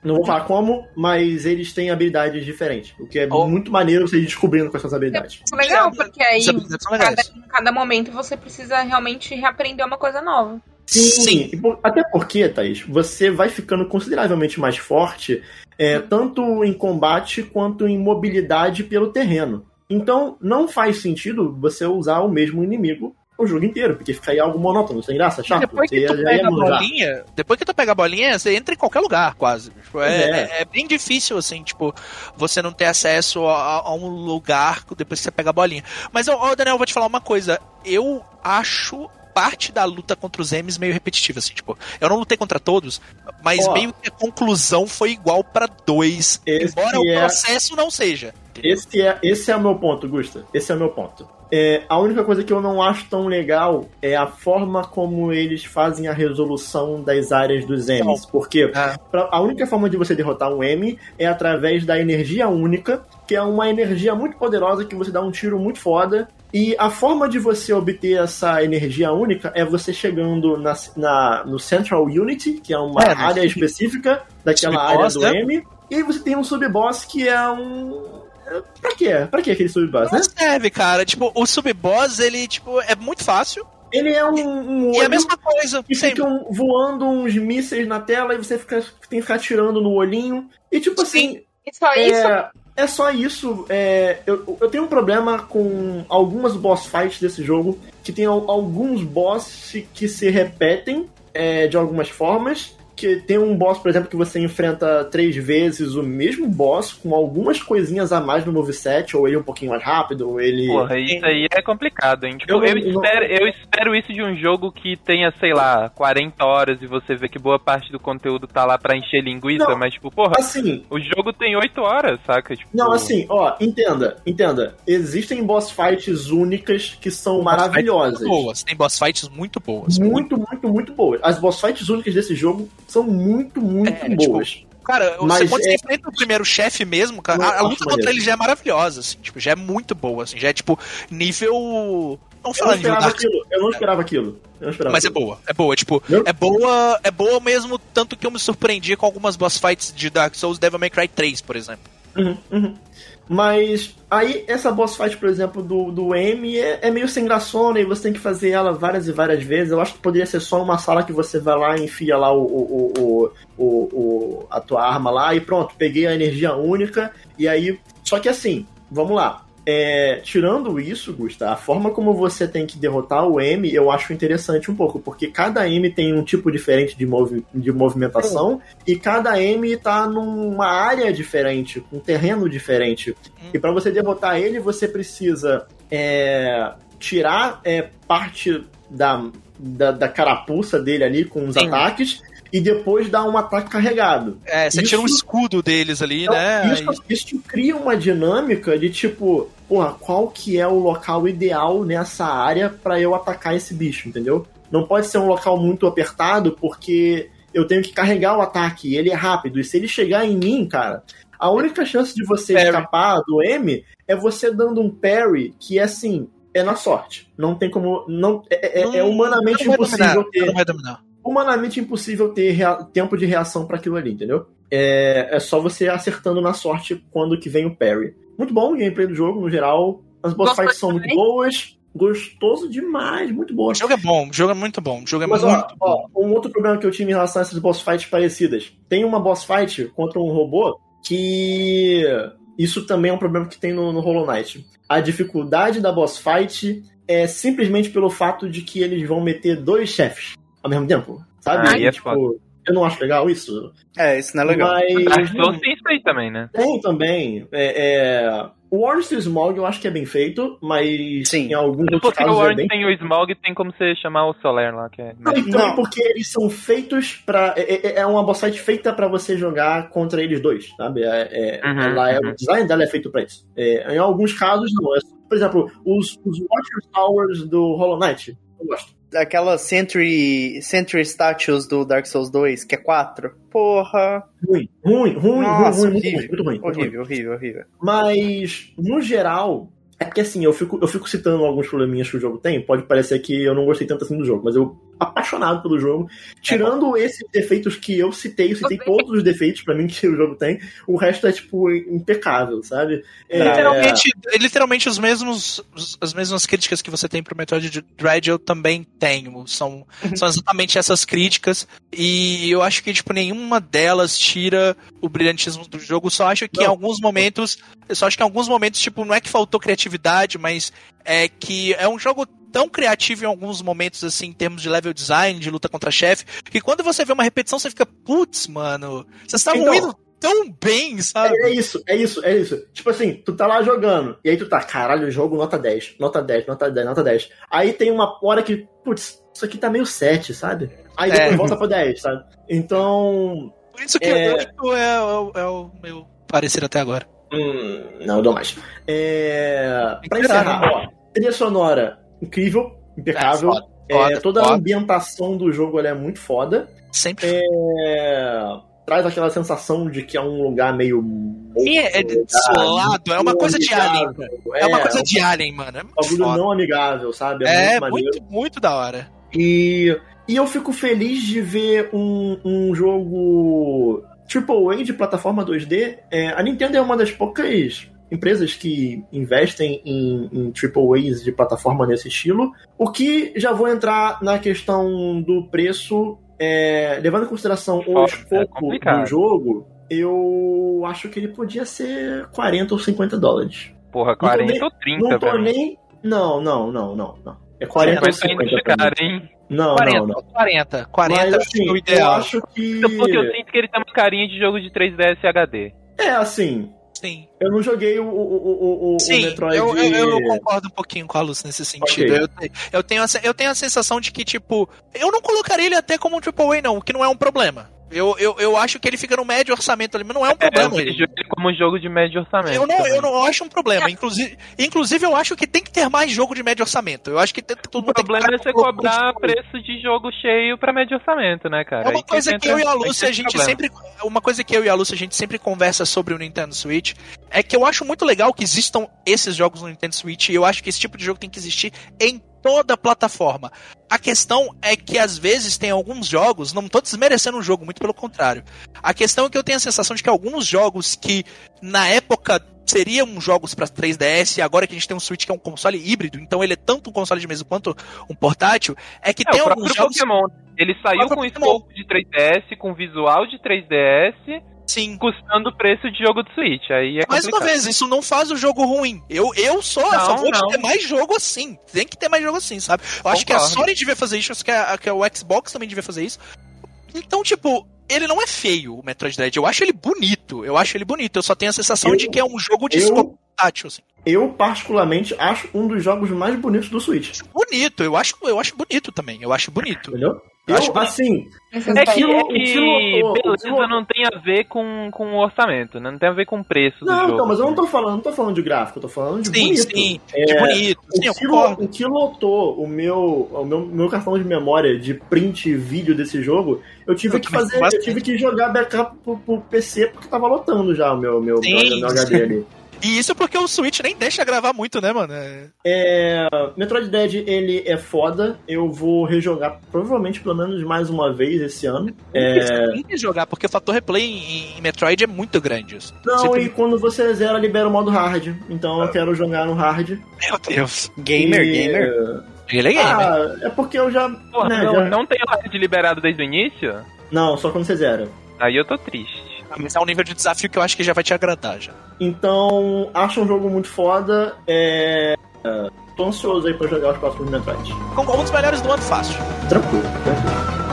S4: Sim.
S1: Não vou falar como, mas eles têm habilidades diferentes. O que é
S4: Oh.
S1: muito maneiro você ir descobrindo com essas habilidades.
S2: É legal, porque aí
S4: são
S2: cada, cada momento você precisa realmente reaprender uma coisa nova.
S4: Sim.
S1: E por- Até porque, Thaís, você vai ficando consideravelmente mais forte, é, tanto em combate quanto em mobilidade pelo terreno. Então, não faz sentido você usar o mesmo inimigo o jogo inteiro, porque fica aí algo monótono, sem graça, chato.
S4: Depois que tu pega a
S1: manjar.
S4: bolinha, depois que tu pega a bolinha, você entra em qualquer lugar, quase. Tipo, é,
S1: É.
S4: é- é bem difícil, assim, tipo, você não ter acesso a, a um lugar depois que você pega a bolinha. Mas, ó, Daniel, eu vou te falar uma coisa. Eu acho parte da luta contra os M's meio repetitiva, assim, tipo, eu não lutei contra todos, mas
S1: Ó.
S4: meio que a conclusão foi igual pra dois, embora o
S1: é-
S4: processo não seja.
S1: Esse é, esse é o meu ponto, Gusta. Esse é o meu ponto. É, a única coisa que eu não acho tão legal é a forma como eles fazem a resolução das áreas dos M's. Porque
S4: Ah.
S1: pra- a única forma de você derrotar um M é através da energia única, que é uma energia muito poderosa que você dá um tiro muito foda. E a forma de você obter essa energia única é você chegando na, na- no Central Unity, que é uma
S4: É,
S1: área específica daquela área do
S4: né?
S1: M. E aí você tem um sub-boss que é um. É, Pra quê? Pra quê aquele sub-boss, né?
S4: Não serve, cara. Tipo, o sub-boss, ele, tipo, é muito fácil.
S1: Ele é um, um
S4: E é a
S1: olho
S4: mesma coisa.
S1: e ficam voando uns mísseis na tela e você fica, tem que ficar tirando no olhinho. E tipo assim,
S2: E só isso,
S1: é, é só isso. É, eu, eu tenho um problema com algumas boss fights desse jogo, que tem al- alguns boss que se repetem é, de algumas formas. Que tem um boss, por exemplo, que você enfrenta três vezes o mesmo boss, com algumas coisinhas a mais no moveset, ou ele um pouquinho mais rápido, ou ele.
S5: Porra, isso aí é complicado, hein? Tipo,
S1: Eu
S5: eu,
S1: eu não-
S5: espero, eu espero isso de um jogo que tenha, sei lá, 40 horas e você vê que boa parte do conteúdo tá lá pra encher linguiça,
S1: Não.
S5: mas, tipo, porra,
S1: Assim,
S5: o jogo tem 8 horas, saca? Tipo,
S1: Não, assim, ó, entenda, entenda. Existem boss fights únicas que são maravilhosas.
S4: Muito boas. Tem boss fights muito boas.
S1: Muito, muito, muito boas. As boss fights únicas desse jogo são muito, muito
S4: É, tipo,
S1: boas.
S4: Cara, você
S1: Mas
S4: quando
S1: é-
S4: você enfrenta o primeiro chefe mesmo, cara, a, a luta contra
S1: maneiro.
S4: ele já é maravilhosa, assim, tipo, já é muito boa, assim, já é tipo nível. Não
S1: Eu não esperava
S4: Dark
S1: aquilo. Eu não esperava aquilo. Eu não esperava
S4: mas é
S1: aquilo.
S4: boa, é boa, tipo,
S1: Eu-
S4: é boa, é boa mesmo, tanto que eu me surpreendi com algumas boss fights de Dark Souls Devil May Cry 3, por exemplo.
S1: Uhum, uhum. Mas aí essa boss fight, por exemplo, do, do M é, é meio sem graçona e você tem que fazer ela várias e várias vezes. Eu acho que poderia ser só uma sala que você vai lá e enfia lá o, o, o, o, o- a tua arma lá e pronto, peguei a energia única. E aí. Só que assim, vamos lá. É, tirando isso, Gusta, a forma como você tem que derrotar o M eu acho interessante um pouco, porque cada M tem um tipo diferente de, movi de movimentação e cada M tá numa área diferente, um terreno diferente. E para você derrotar ele, você precisa é, tirar é, parte da, da, da carapuça dele ali com os
S4: Sim.
S1: ataques e depois dar um ataque carregado.
S4: É, você
S1: Isso-
S4: tira um escudo deles ali,
S1: Então,
S4: né?
S1: isso, isso cria uma dinâmica de tipo, porra, qual que é o local ideal nessa área para eu atacar esse bicho, entendeu? Não pode ser um local muito apertado porque eu tenho que carregar o ataque e ele é rápido. E se ele chegar em mim, cara, a única chance de você
S4: Parry.
S1: escapar do M é você dando um parry que é assim, é na sorte. Não tem como. Não, é, é- é
S4: Não-
S1: humanamente
S4: não
S1: impossível
S4: dominar,
S1: ter
S4: Não vai dominar.
S1: humanamente impossível ter rea- tempo de reação para aquilo ali, entendeu? É, é só você acertando na sorte quando que vem o parry. Muito bom o gameplay do jogo, no geral. As boss fights são muito
S2: demais?
S1: boas. Gostoso demais, muito boa.
S4: O jogo é bom, o jogo é muito bom, o jogo é
S1: Mas
S4: muito
S1: ó,
S4: bom.
S1: ó, um outro problema que eu tive em relação a essas boss fights parecidas. Tem uma boss fight contra um robô que. Isso também é um problema que tem no, no Hollow Knight. A dificuldade da boss fight é simplesmente pelo fato de que eles vão meter dois chefes ao mesmo tempo. Sabe?
S5: Aí é
S1: tipo, Eu não acho legal isso.
S3: É, isso não é legal.
S1: Mas.
S5: Souls tem isso aí também, né?
S1: Tem também. É, é... O Orange to Smog eu acho que é bem feito, mas
S3: Sim.
S1: em alguns outros
S5: Porque
S1: casos
S5: o
S1: é
S5: Orange
S1: bem
S5: tem o Smog tem como você chamar o Solar lá, que é.
S1: Não, e também
S3: Não.
S1: porque eles são feitos pra. É, é- é uma boss fight feita pra você jogar contra eles dois, sabe? É, é-
S5: Uhum,
S1: ela é,
S5: uhum.
S1: O design dela é feito pra isso. É, em alguns casos, não. É- por exemplo, os, os Watcher Towers do Hollow Knight. Eu gosto.
S3: Aquelas Sentry, Sentry Statues do Dark Souls 2, que é 4. Porra.
S1: Ruim, ruim, ruim,
S3: Nossa,
S1: ruim, ruim, muito
S3: horrível.
S1: ruim, muito ruim, muito ruim.
S3: Horrível, horrível, horrível.
S1: Mas, no geral, é porque assim, eu fico, eu fico citando alguns probleminhas que o jogo tem. Pode parecer que eu não gostei tanto assim do jogo, mas eu apaixonado pelo jogo. Tirando esses defeitos que eu citei, eu citei todos os defeitos pra mim que o jogo tem. O resto é, tipo, impecável, sabe? É,
S4: Literalmente, literalmente os mesmos, os- as mesmas críticas que você tem pro Metroid Dread eu também tenho. São, são exatamente essas críticas. E eu acho que, tipo, nenhuma delas tira o brilhantismo do jogo. Só acho que em
S1: Não.
S4: alguns momentos. Eu só acho que em alguns momentos, tipo, não é que faltou criatividade, mas é que é um jogo tão criativo em alguns momentos, assim, em termos de level design, de luta contra chefe, que quando você vê uma repetição, você fica, putz, mano, vocês estavam
S1: Então.
S4: indo tão bem, sabe?
S1: É isso, é isso, é isso. Tipo assim, tu tá lá jogando, e aí tu tá, caralho, jogo nota 10, nota 10, nota 10, nota 10. Aí tem uma hora que, putz, isso aqui tá meio 7, sabe? Aí depois
S4: É.
S1: volta pro 10, sabe? Então.
S4: Por isso que
S1: É.
S4: o 8 é, o- é o meu parecer até agora.
S1: Hum, não, eu dou mais. É. Pra encerrar,
S4: tirar,
S1: ó, trilha sonora incrível, impecável.
S4: foda,
S1: É,
S4: foda,
S1: toda a
S4: foda.
S1: ambientação do jogo é muito foda.
S4: Sempre.
S1: É, traz aquela sensação de que é um lugar meio.
S4: E é, é desolado, é uma coisa de Alien. cara. É uma coisa de Alien, mano. É
S1: um bagulho
S4: foda.
S1: não amigável, sabe? É,
S4: É,
S1: muito
S4: muito, muito da hora.
S1: E, e eu fico feliz de ver um, um jogo AAA de plataforma 2D. É, a Nintendo é uma das poucas empresas que investem em, em AAAs de plataforma nesse estilo. O que já vou entrar na questão do preço, é, levando em consideração o
S5: é
S1: escopo
S5: complicado.
S1: do jogo, eu acho que ele podia ser 40 ou 50 dólares.
S5: Porra,
S1: tô
S5: 40
S1: nem-
S5: ou 30
S1: Não tô nem. Não, não, não, não, não. É 40 ou
S5: 50 ainda
S1: 50. pra mim.
S5: cara, hein?
S1: Não,
S4: 40,
S1: não, não.
S4: 40, 40
S1: Mas
S4: é
S1: assim,
S4: o
S1: eu
S4: ideal.
S1: acho que.
S5: Porque eu sinto que ele tem uma carinha de jogo de 3DS HD.
S1: É assim,
S4: Sim,
S1: eu não joguei o, o, o, o, o
S4: Sim
S1: Metroid.
S4: eu, eu, eu concordo um pouquinho com a Luz nesse sentido.
S1: Ok.
S4: Eu, eu, tenho a, eu tenho a sensação de que, tipo, eu não colocaria ele até como um AAA, não, o que não é um problema. Eu, eu, eu acho que ele fica no médio orçamento ali, mas não é um
S5: É, eu
S4: problema.
S5: vejo
S4: ele.
S5: ele como um jogo de médio orçamento.
S4: Eu não,
S5: também.
S4: eu não acho um problema. Inclusive, inclusive, eu acho que tem que ter mais jogo de médio orçamento. Eu acho que tem, todo
S5: O
S4: que
S5: problema é você cobrar
S4: com-
S5: preço de jogo cheio pra médio orçamento, né, cara?
S4: É uma coisa
S5: entra-
S4: que eu e a Lúcia, a gente
S5: problema.
S4: sempre. Uma coisa que eu e a Lúcia, a gente sempre conversa sobre o Nintendo Switch é que eu acho muito legal que existam esses jogos no Nintendo Switch e eu acho que esse tipo de jogo tem que existir em toda a plataforma. A questão é que às vezes tem alguns jogos, não tô desmerecendo um jogo, muito pelo contrário. A questão é que eu tenho a sensação de que alguns jogos que na época seriam jogos para 3DS, e agora que a gente tem um Switch que é um console híbrido, então ele é tanto um console de mesa quanto um portátil, é que
S5: É,
S4: tem
S5: o
S4: alguns jogos.
S5: Pokémon. Ele saiu com
S4: Pokémon.
S5: escopo de 3DS, com visual de 3DS,
S4: Sim,
S5: custando o preço de jogo de Switch. Aí é
S4: Mais uma
S5: complicado.
S4: vez, isso não faz o jogo ruim. Eu, eu sou a
S5: Não,
S4: favor
S5: não.
S4: de ter mais jogo assim. Tem que ter mais jogo assim, sabe? Eu acho que a
S5: Concordo.
S4: Sony devia fazer isso, acho que, a, que o Xbox também devia fazer isso. Então, tipo, ele não é feio, o Metroid Dread. Eu acho ele bonito. Eu acho ele bonito. Eu só tenho a sensação
S1: Eu-
S4: de que é um jogo de
S1: eu-
S4: escopo tátil, assim.
S1: Eu, particularmente, acho um dos jogos mais bonitos do Switch.
S4: Bonito, eu acho, eu acho bonito também. Eu acho bonito.
S1: Entendeu?
S4: Eu
S1: assim,
S5: É que,
S1: O
S5: é que beleza não tem a ver com, com o orçamento, né? Não tem a ver com o preço do
S1: Não,
S5: jogo.
S1: então, mas eu não tô falando, não tô falando de gráfico, eu tô falando de
S4: Sim,
S1: bonito.
S4: sim.
S1: É,
S4: De bonito. Sim,
S1: o, que, o que lotou o meu, o meu, meu cartão de memória de print e vídeo desse jogo, eu tive
S4: Eu
S1: que fazer,
S4: bastante.
S1: eu tive que jogar backup pro, pro PC porque tava lotando já o meu, meu,
S4: Sim,
S1: meu, meu HD ali.
S4: E isso porque o Switch nem deixa gravar muito, né, mano? É...
S1: É, Metroid Dread, ele é foda. Eu vou rejogar provavelmente pelo menos mais uma vez esse ano. É,
S4: Tem que jogar, porque o fator replay em, Metroid é muito grande.
S1: não,
S4: Sempre-
S1: e quando você zera, libera o modo hard. Então eu quero jogar no hard.
S4: Meu Deus.
S3: Gamer,
S1: E-
S3: gamer.
S4: Ele é gamer.
S1: Ah, é porque eu já.
S5: Porra,
S1: né,
S5: não,
S1: já-
S5: não tem hard liberado desde o início?
S1: Não, só quando você zera.
S5: Aí eu tô triste.
S4: Mas é um nível de desafio que eu acho que já vai te agradar já.
S1: Então, acho um jogo muito foda. É... é, Tô ansioso aí pra jogar os próximos Metroid.
S4: Com um dos melhores do ano fácil.
S1: Tranquilo, tranquilo.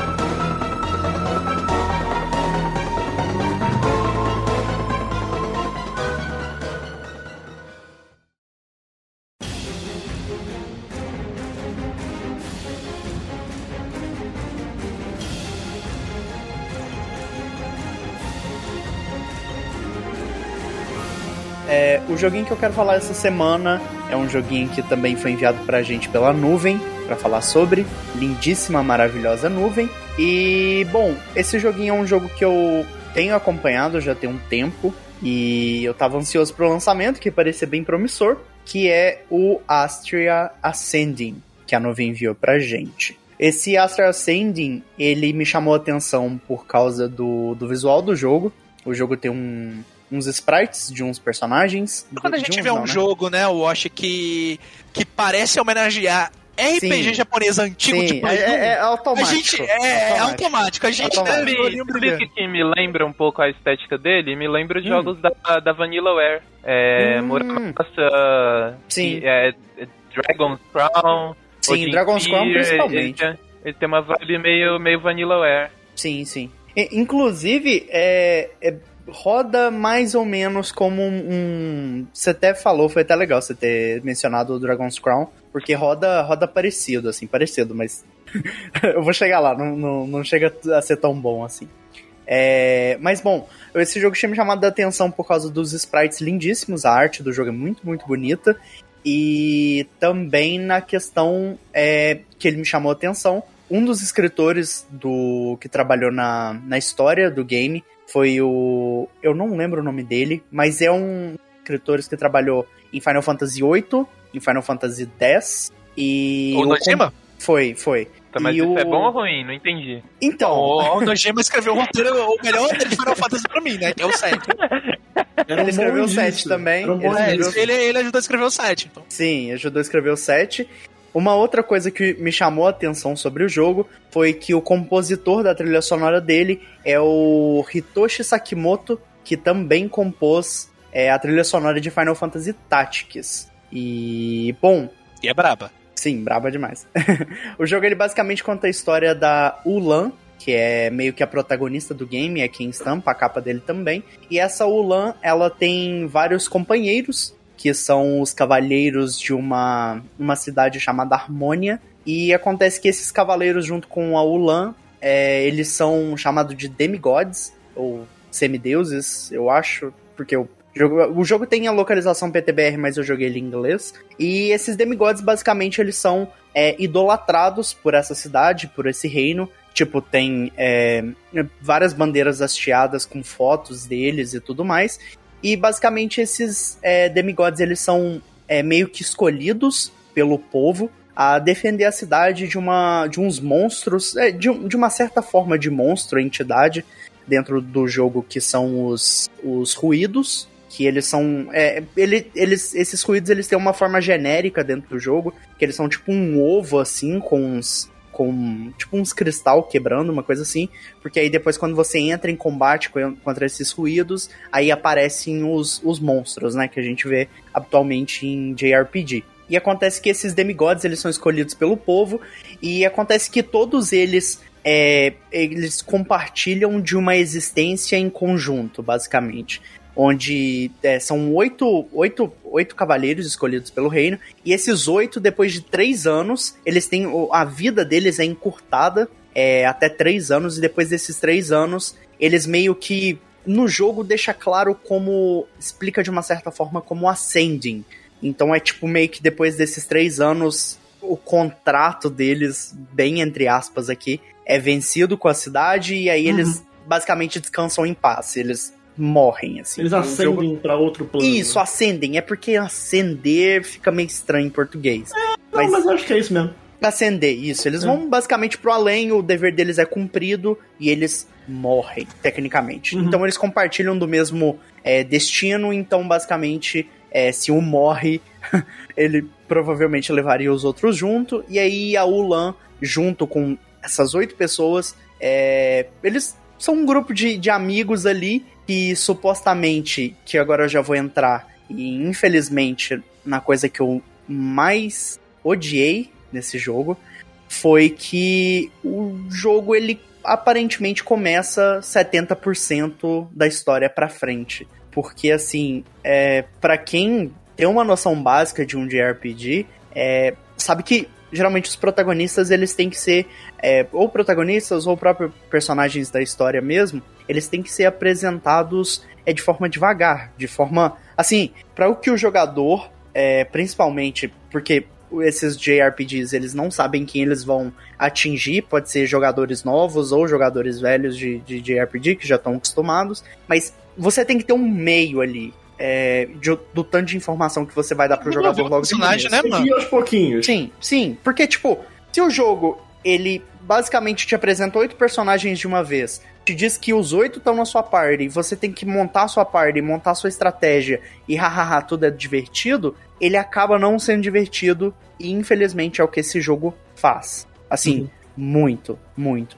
S3: O joguinho que eu quero falar essa semana é um joguinho que também foi enviado pra gente pela nuvem para falar sobre. Lindíssima, maravilhosa nuvem. E, bom, esse joguinho é um jogo que eu tenho acompanhado já tem um tempo. E eu tava ansioso pro lançamento, que parecia bem promissor, que é o Astria Ascending, que a nuvem enviou pra gente. Esse Astria Ascending, ele me chamou a atenção por causa do, do visual do jogo. O jogo tem um, uns sprites de uns personagens.
S4: Quando a
S3: de
S4: gente
S3: uns
S4: vê um
S3: não, né?
S4: jogo, né, eu acho que, que parece homenagear RPG
S3: Sim.
S4: japonês antigo
S3: Sim,
S4: de Play
S3: é, é- é
S4: 1, a
S3: automático.
S4: gente é, é automático. A gente
S3: Automático.
S4: deve olhinho
S5: Sabe
S4: brilhando.
S5: o que me lembra um pouco a estética dele? Me lembra os
S3: Hum.
S5: jogos da, da Vanillaware. É,
S3: Hum.
S5: Muramasa,
S3: Sim.
S5: e, é, é, Dragon's Crown.
S3: Sim,
S5: Odin
S3: Dragon's Crown principalmente.
S5: Ele, tem- ele tem uma vibe meio, meio Vanillaware.
S3: Sim, sim. E, inclusive, é, é- roda mais ou menos como um, Você até falou, foi até legal você ter mencionado o Dragon's Crown, porque roda, roda parecido, assim, parecido, mas. eu vou chegar lá, não, não, não chega a ser tão bom assim. É, mas bom, esse jogo tinha me chamado a atenção por causa dos sprites lindíssimos, a arte do jogo é muito, muito bonita. E também na questão é, que ele me chamou a atenção, um dos escritores do que trabalhou na, na história do game foi o. Eu não lembro o nome dele, mas é um escritor que trabalhou em Final Fantasy VIII, em Final Fantasy X e.
S4: O Nojima?
S3: Foi, foi.
S5: Tá, mas
S3: E
S5: isso
S3: o-
S5: é bom ou ruim? Não entendi.
S3: Então,
S4: O, o Nojima escreveu o roteiro, o melhor roteiro de Final Fantasy pra mim, né? Que é o 7.
S1: Era
S3: Ele escreveu o
S1: indício.
S3: sete também,
S1: Era bom
S3: ele
S4: É, ele, ele ajudou a escrever o 7. Então.
S3: Sim, ajudou a escrever o 7. Uma outra coisa que me chamou a atenção sobre o jogo foi que o compositor da trilha sonora dele é o Hitoshi Sakimoto, que também compôs é, a trilha sonora de Final Fantasy Tactics. E, bom,
S4: E é braba.
S3: Sim, braba demais. o jogo ele basicamente conta a história da Ulan, que é meio que a protagonista do game, é quem estampa a capa dele também. E essa Ulan, ela tem vários companheiros, que são os cavaleiros de uma, uma cidade chamada Harmonia. E acontece que esses cavaleiros, junto com a Ulan, é, eles são chamados de demigods, ou semideuses, eu acho, porque o jogo, o jogo tem a localização PTBR, mas eu joguei ele em inglês. E esses demigods, basicamente, eles são é, idolatrados por essa cidade, por esse reino. Tipo, tem é, várias bandeiras hasteadas com fotos deles e tudo mais. E basicamente esses é, demigods, eles são é, meio que escolhidos pelo povo a defender a cidade de, uma, de uns monstros, é, de, de uma certa forma de monstro, entidade, dentro do jogo que são os, os ruídos, que eles são. É, ele, eles, esses ruídos eles têm uma forma genérica dentro do jogo, que eles são tipo um ovo assim, com uns. Com tipo uns cristal quebrando, uma coisa assim. Porque aí depois, quando você entra em combate co- contra esses ruídos, aí aparecem os, os monstros, né? Que a gente vê atualmente em JRPG. E acontece que esses demigods eles são escolhidos pelo povo, e acontece que todos eles é, eles compartilham de uma existência em conjunto, basicamente. Onde é, são oito, oito, oito cavaleiros escolhidos pelo reino, e esses oito, depois de três anos, eles têm. A vida deles é encurtada é, até três anos, e depois desses três anos, eles meio que. No jogo deixa claro como. explica de uma certa forma como ascending. Então é tipo meio que depois desses três anos, o contrato deles, bem entre aspas aqui, é vencido com a cidade e aí eles basicamente descansam em paz. Eles morrem, assim.
S1: Eles ascendem pra outro plano.
S3: Isso, ascendem. É porque acender fica meio estranho em português.
S1: Não, mas eu acho que é isso mesmo.
S3: Acender, isso. Eles
S1: É.
S3: vão basicamente pro além, o dever deles é cumprido e eles morrem, tecnicamente.
S1: Uhum.
S3: Então eles compartilham do mesmo é, destino, então basicamente, é, se um morre, ele provavelmente levaria os outros junto, e aí a Ulan, junto com essas oito pessoas, é, eles são um grupo de, de amigos ali que supostamente, que agora eu já vou entrar, e infelizmente na coisa que eu mais odiei nesse jogo, foi que o jogo ele aparentemente começa 70% da história pra frente. Porque assim, é, para quem tem uma noção básica de um JRPG, é, sabe que geralmente os protagonistas eles têm que ser é, ou protagonistas ou próprios personagens da história mesmo, eles têm que ser apresentados é de forma devagar, de forma assim, para o que o jogador, é, principalmente porque esses JRPGs eles não sabem quem eles vão atingir, pode ser jogadores novos ou jogadores velhos de, de JRPG que já estão acostumados, mas você tem que ter um meio ali. É, de, do tanto de informação que você vai dar pro jogador logo de
S4: né, mano?
S1: E aos pouquinhos.
S3: Sim, sim. Porque, tipo, se o jogo, ele basicamente te apresenta oito personagens de uma vez, te diz que os oito estão na sua party, você tem que montar a sua party, montar a sua estratégia, e hahaha, tudo é divertido, ele acaba não sendo divertido, e infelizmente é o que esse jogo faz. Assim,
S1: Uhum.
S3: muito, muito.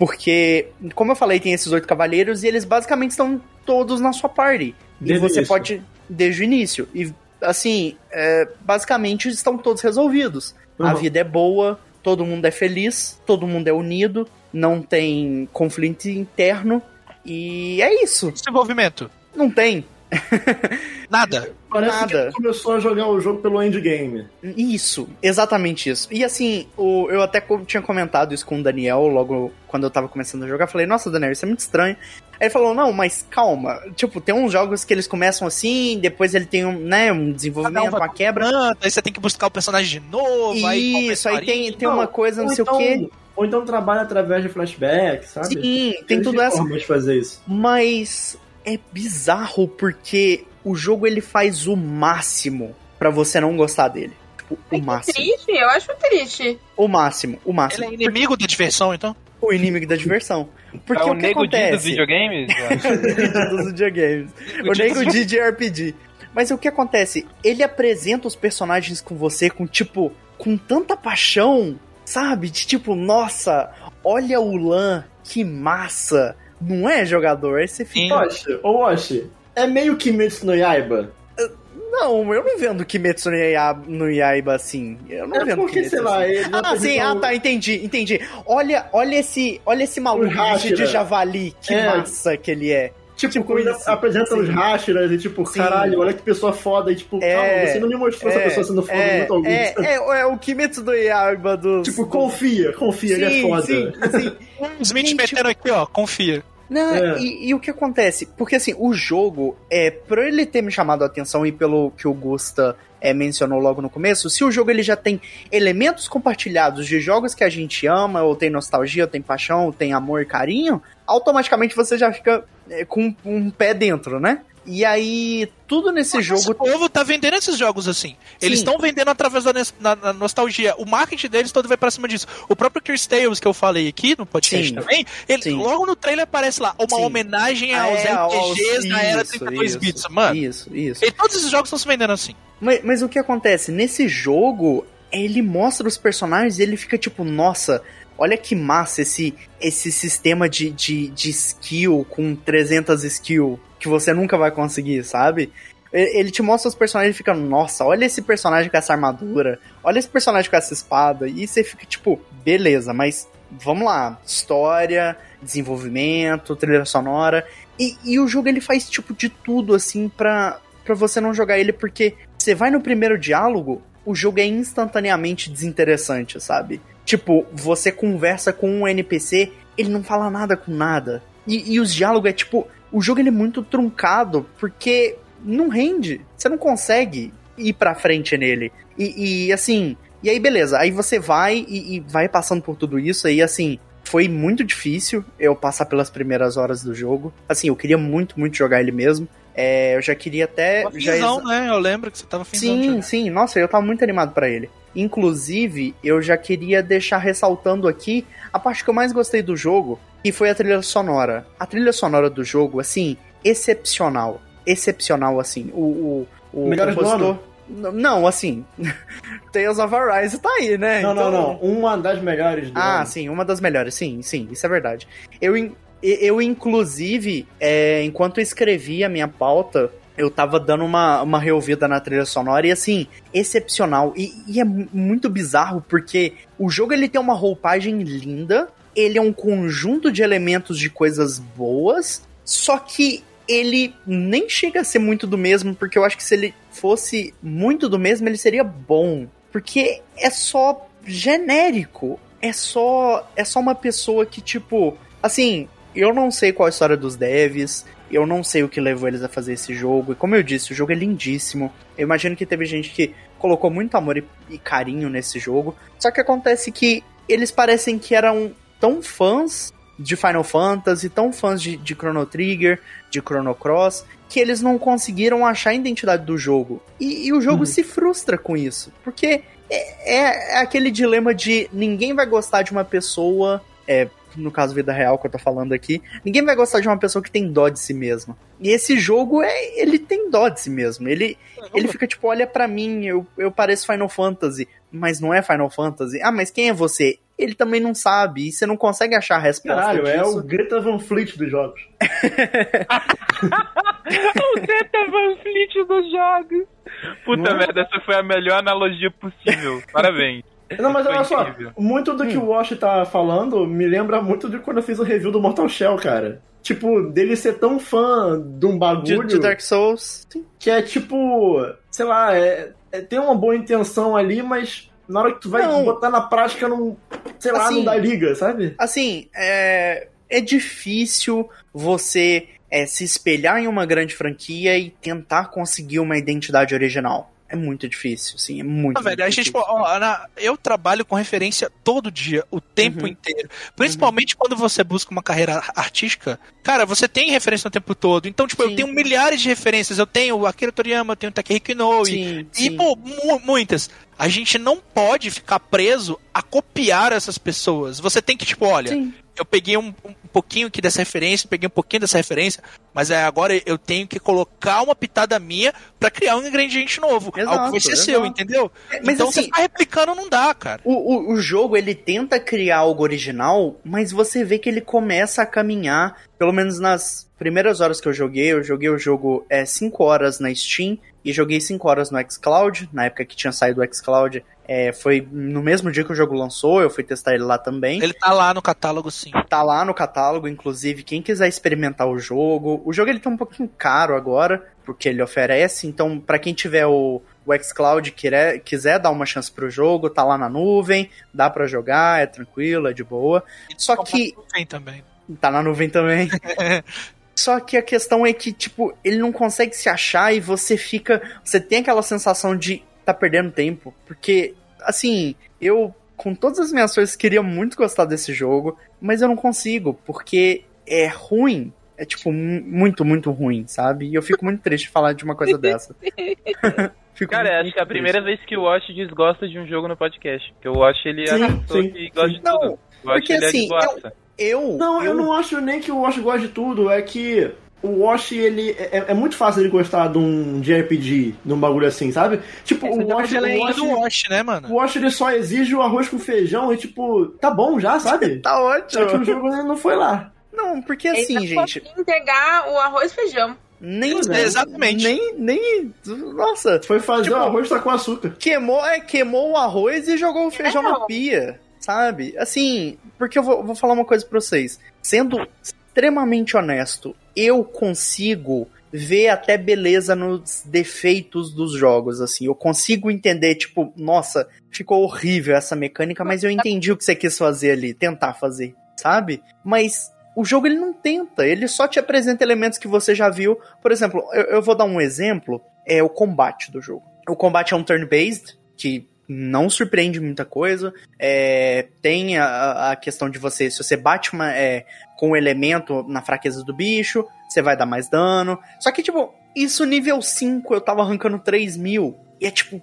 S3: Porque, como eu falei, tem esses oito cavaleiros, e eles basicamente estão todos na sua party.
S1: Desde
S3: e você
S1: início.
S3: pode. Desde o início. E, assim, é, basicamente estão todos resolvidos. A
S1: Uhum.
S3: vida é boa, todo mundo é feliz, todo mundo é unido, não tem conflito interno. E é isso.
S4: Desenvolvimento.
S3: Não tem.
S4: Nada.
S1: Parece
S3: Nada.
S1: que ele começou a jogar o jogo pelo endgame.
S3: Isso, exatamente isso. E assim, o, eu até tinha comentado isso com o Daniel logo quando eu tava começando a jogar. Falei, nossa, Daniel, isso é muito estranho. Aí ele falou, não, mas calma. Tipo, tem uns jogos que eles começam assim, depois ele tem um, né, um desenvolvimento,
S4: um
S3: uma quebra.
S4: Aí você tem que buscar o personagem de novo. aí qual
S3: Isso, aí tem, tem
S1: Não,
S3: uma coisa, não
S1: Ou
S3: sei
S1: então-
S3: o quê.
S1: Ou então trabalha através de flashback, sabe?
S3: Sim, tem
S1: Existem
S3: tudo essa.
S1: formas de fazer isso.
S3: Mas é bizarro porque o jogo ele faz o máximo pra você não gostar dele. Tipo, o máximo.
S2: Triste, eu acho triste.
S3: O máximo, o
S4: Ele
S3: máximo.
S4: é inimigo da diversão, então?
S3: O inimigo da diversão. Porque
S5: é o
S3: o que
S5: nego Di dos
S3: acontece?
S5: videogames?
S3: dos videogames. O nego Di de RPG. Mas o que acontece? Ele apresenta os personagens com você com, tipo, com tanta paixão, sabe? De tipo, nossa, olha o Lan, que massa. Não é jogador? Aí você fica.
S1: Oxe, ô Oshi, é meio Kimetsu no Yaiba.
S3: Não, eu não vendo Kimetsu no Yaiba, no Yaiba assim. Eu não
S1: É
S3: vendo
S1: porque,
S3: Kimetsu
S1: sei lá,
S3: assim.
S1: ele
S3: Ah, sim, ah, tá, entendi, entendi. Olha, olha esse, olha esse maluco
S1: Hashira.
S3: de javali, que
S1: É.
S3: massa que ele é.
S1: Tipo,
S3: Tipo
S1: quando
S3: isso.
S1: apresenta os
S3: Sim.
S1: Hashiras e tipo,
S3: Sim.
S1: caralho, olha que pessoa foda. E tipo,
S3: É,
S1: calma, você não me mostrou essa pessoa sendo foda
S3: é,
S1: muito algum.
S3: é, é, é o Kimetsu do Yaiba do.
S1: Tipo, confia, confia, ele é foda.
S3: Sim, sim.
S4: Os Smith metendo aqui, ó, confia.
S3: Não,
S1: É.
S3: e, e o que acontece? Porque assim, o jogo, é, por ele ter me chamado a atenção e pelo que o Gusta é, mencionou logo no começo, se o jogo ele já tem elementos compartilhados de jogos que a gente ama, ou tem nostalgia, ou tem paixão, ou tem amor e carinho, automaticamente você já fica é, com um pé dentro, né? E aí, tudo nesse
S4: Mas
S3: jogo
S4: O povo tá vendendo esses jogos assim. Eles
S3: Sim.
S4: estão vendendo através da, nostalgia. O marketing deles todo vai pra cima disso. O próprio Chris Tales que eu falei aqui no podcast
S3: Sim.
S4: também, ele,
S3: Sim.
S4: logo no trailer aparece lá uma homenagem aos
S3: É,
S4: RPGs da era
S3: isso,
S4: 32
S3: isso,
S4: bits. Mano,
S3: Isso, isso.
S4: e todos esses jogos estão se vendendo assim.
S3: Mas, mas o que acontece? Nesse jogo, ele mostra os personagens e ele fica tipo, nossa, olha que massa esse, esse sistema de, de, de skill com 300 skill que você nunca vai conseguir, sabe? Ele te mostra os personagens e fica, nossa, olha esse personagem com essa armadura, olha esse personagem com essa espada, e você fica tipo, beleza, mas vamos lá, história, desenvolvimento, trilha sonora, e, e o jogo ele faz tipo de tudo assim pra, pra você não jogar ele, porque você vai no primeiro diálogo, o jogo é instantaneamente desinteressante, sabe? Tipo, você conversa com um NPC, ele não fala nada com nada. E, e os diálogos é tipo. O jogo ele é muito truncado, porque não rende. Você não consegue ir pra frente nele. E, e, assim. E aí, beleza. Aí você vai e, e vai passando por tudo isso. Aí, assim. Foi muito difícil eu passar pelas primeiras horas do jogo. Assim, eu queria muito, muito jogar ele mesmo. É, eu já queria até.
S4: Uma
S3: já
S4: finzão, né? Eu lembro que você tava finzão de
S3: Sim, sim. Nossa, eu tava muito animado pra ele. Inclusive, eu já queria deixar ressaltando aqui a parte que eu mais gostei do jogo, que foi a trilha sonora. A trilha sonora do jogo, assim, excepcional. Excepcional, assim. O, o, o
S1: Melhores do
S3: compositor... Não, assim. Tales of Arise tá aí, né?
S1: Não, não,
S3: Então-
S1: não. Uma das melhores do
S3: ah,
S1: ano.
S3: sim, uma das melhores, sim, sim, isso é verdade. Eu, eu inclusive, é, enquanto escrevi a minha pauta, eu tava dando uma, uma reouvida na trilha sonora e, assim, excepcional. E, e é mu- muito bizarro porque o jogo ele tem uma roupagem linda, ele é um conjunto de elementos de coisas boas, só que ele nem chega a ser muito do mesmo, porque eu acho que se ele fosse muito do mesmo, ele seria bom. Porque é só genérico. É só é só uma pessoa que tipo, assim, eu não sei qual a história dos devs, eu não sei o que levou eles a fazer esse jogo. E como eu disse, o jogo é lindíssimo. Eu imagino que teve gente que colocou muito amor e, e carinho nesse jogo. Só que acontece que eles parecem que eram tão fãs de Final Fantasy, tão fãs de, de Chrono Trigger, de Chrono Cross, que eles não conseguiram achar a identidade do jogo. E, e o jogo uhum. se frustra com isso. Porque é, é, é, aquele dilema de ninguém vai gostar de uma pessoa. É, no caso vida real que eu tô falando aqui, ninguém vai gostar de uma pessoa que tem dó de si mesma. E esse jogo é, ele tem dó de si mesmo. Ele, ele fica tipo, olha para mim, eu, eu pareço Final Fantasy, mas não é Final Fantasy. Ah, mas quem é você? Ele também não sabe, e você não consegue achar a resposta
S1: Caralho,
S3: disso.
S1: é o Greta Van Fleet dos jogos.
S5: o Greta Van Fleet dos jogos. Puta não é? merda, é? essa foi a melhor analogia possível. Parabéns.
S1: Não, mas olha só, muito do que hum. o Wash tá falando me lembra muito de quando eu fiz o review do Mortal Shell, cara. Tipo, dele ser tão fã de um bagulho.
S3: De, de Dark Souls.
S1: Que é tipo, sei lá, é, é, tem uma boa intenção ali, mas na hora que tu vai não. botar na prática, não. Sei lá, assim, não dá liga, sabe?
S3: Assim, é, é difícil você é, se espelhar em uma grande franquia e tentar conseguir uma identidade original. É muito difícil, sim, é muito,
S4: ah, velho, a gente, Ana, eu trabalho com referência todo dia, o tempo uhum. inteiro. Principalmente uhum. quando você busca uma carreira artística. Cara, você tem referência o tempo todo. Então, tipo, sim. eu tenho milhares de referências. Eu tenho Akira Toriyama, eu tenho Takehiko Inoue. Sim, e, sim. pô, muitas. A gente não pode ficar preso a copiar essas pessoas. Você tem que, tipo, olha, sim eu peguei um, um pouquinho aqui dessa referência, peguei um pouquinho dessa referência, mas é, agora eu tenho que colocar uma pitada minha para criar um ingrediente novo. Exato, algo que vai ser exato. seu, entendeu? É, mas então assim, você ficar replicando não dá, cara.
S3: O, o, o jogo, ele tenta criar algo original, mas você vê que ele começa a caminhar, pelo menos nas primeiras horas que eu joguei, eu joguei o jogo 5 é, horas na Steam e joguei 5 horas no xCloud, na época que tinha saído o xCloud, é, foi no mesmo dia que o jogo lançou, eu fui testar ele lá também.
S4: Ele tá lá no catálogo, sim.
S3: Tá lá no catálogo, inclusive, quem quiser experimentar o jogo. O jogo ele tá um pouquinho caro agora, porque ele oferece, então para quem tiver o, o xCloud quiser, quiser dar uma chance pro jogo, tá lá na nuvem, dá para jogar, é tranquilo, é de boa. Só que.
S4: Tá na nuvem também.
S3: Tá na nuvem também. Só que a questão é que, tipo, ele não consegue se achar e você fica. Você tem aquela sensação de tá perdendo tempo. Porque assim, eu, com todas as minhas coisas, queria muito gostar desse jogo, mas eu não consigo, porque é ruim. É, tipo, muito, muito ruim, sabe? E eu fico muito triste de falar de uma coisa dessa.
S5: Cara, acho que é a primeira vez que o Wash desgosta de um jogo no podcast. Porque o Wash, ele é a pessoa que gosta de não, tudo. O
S3: porque, assim, eu, eu...
S1: Não, eu... eu não acho nem que o Wash gosta de tudo. É que o Wash, ele é, é, muito fácil ele gostar de um JRPG, de um bagulho assim, sabe? Tipo, o Wash,
S4: o
S1: Wash,
S4: do Wash, né, mano?
S1: O Wash ele só exige o arroz com feijão e tipo, tá bom já, sabe?
S3: tá ótimo.
S1: Só que o jogo não foi lá.
S3: Não, porque assim, ele gente.
S2: entregar o arroz e feijão.
S3: Nem, é, exatamente. Nem, nem. Nossa.
S1: Foi fazer tipo, o arroz tá com açúcar.
S3: Queimou, é, queimou o arroz e jogou o feijão é, na pia. Sabe? Assim, porque eu vou, vou falar uma coisa pra vocês. Sendo extremamente honesto, eu consigo ver até beleza nos defeitos dos jogos, assim. Eu consigo entender, tipo, nossa, ficou horrível essa mecânica, mas eu entendi o que você quis fazer ali, tentar fazer, sabe? Mas o jogo ele não tenta, ele só te apresenta elementos que você já viu. Por exemplo, eu, eu vou dar um exemplo, é o combate do jogo. O combate é um turn-based, que não surpreende muita coisa. É, tem a, a, questão de você, se você bate uma, é, com um elemento na fraqueza do bicho, você vai dar mais dano. Só que, tipo, isso nível 5 eu tava arrancando 3 mil. E é tipo.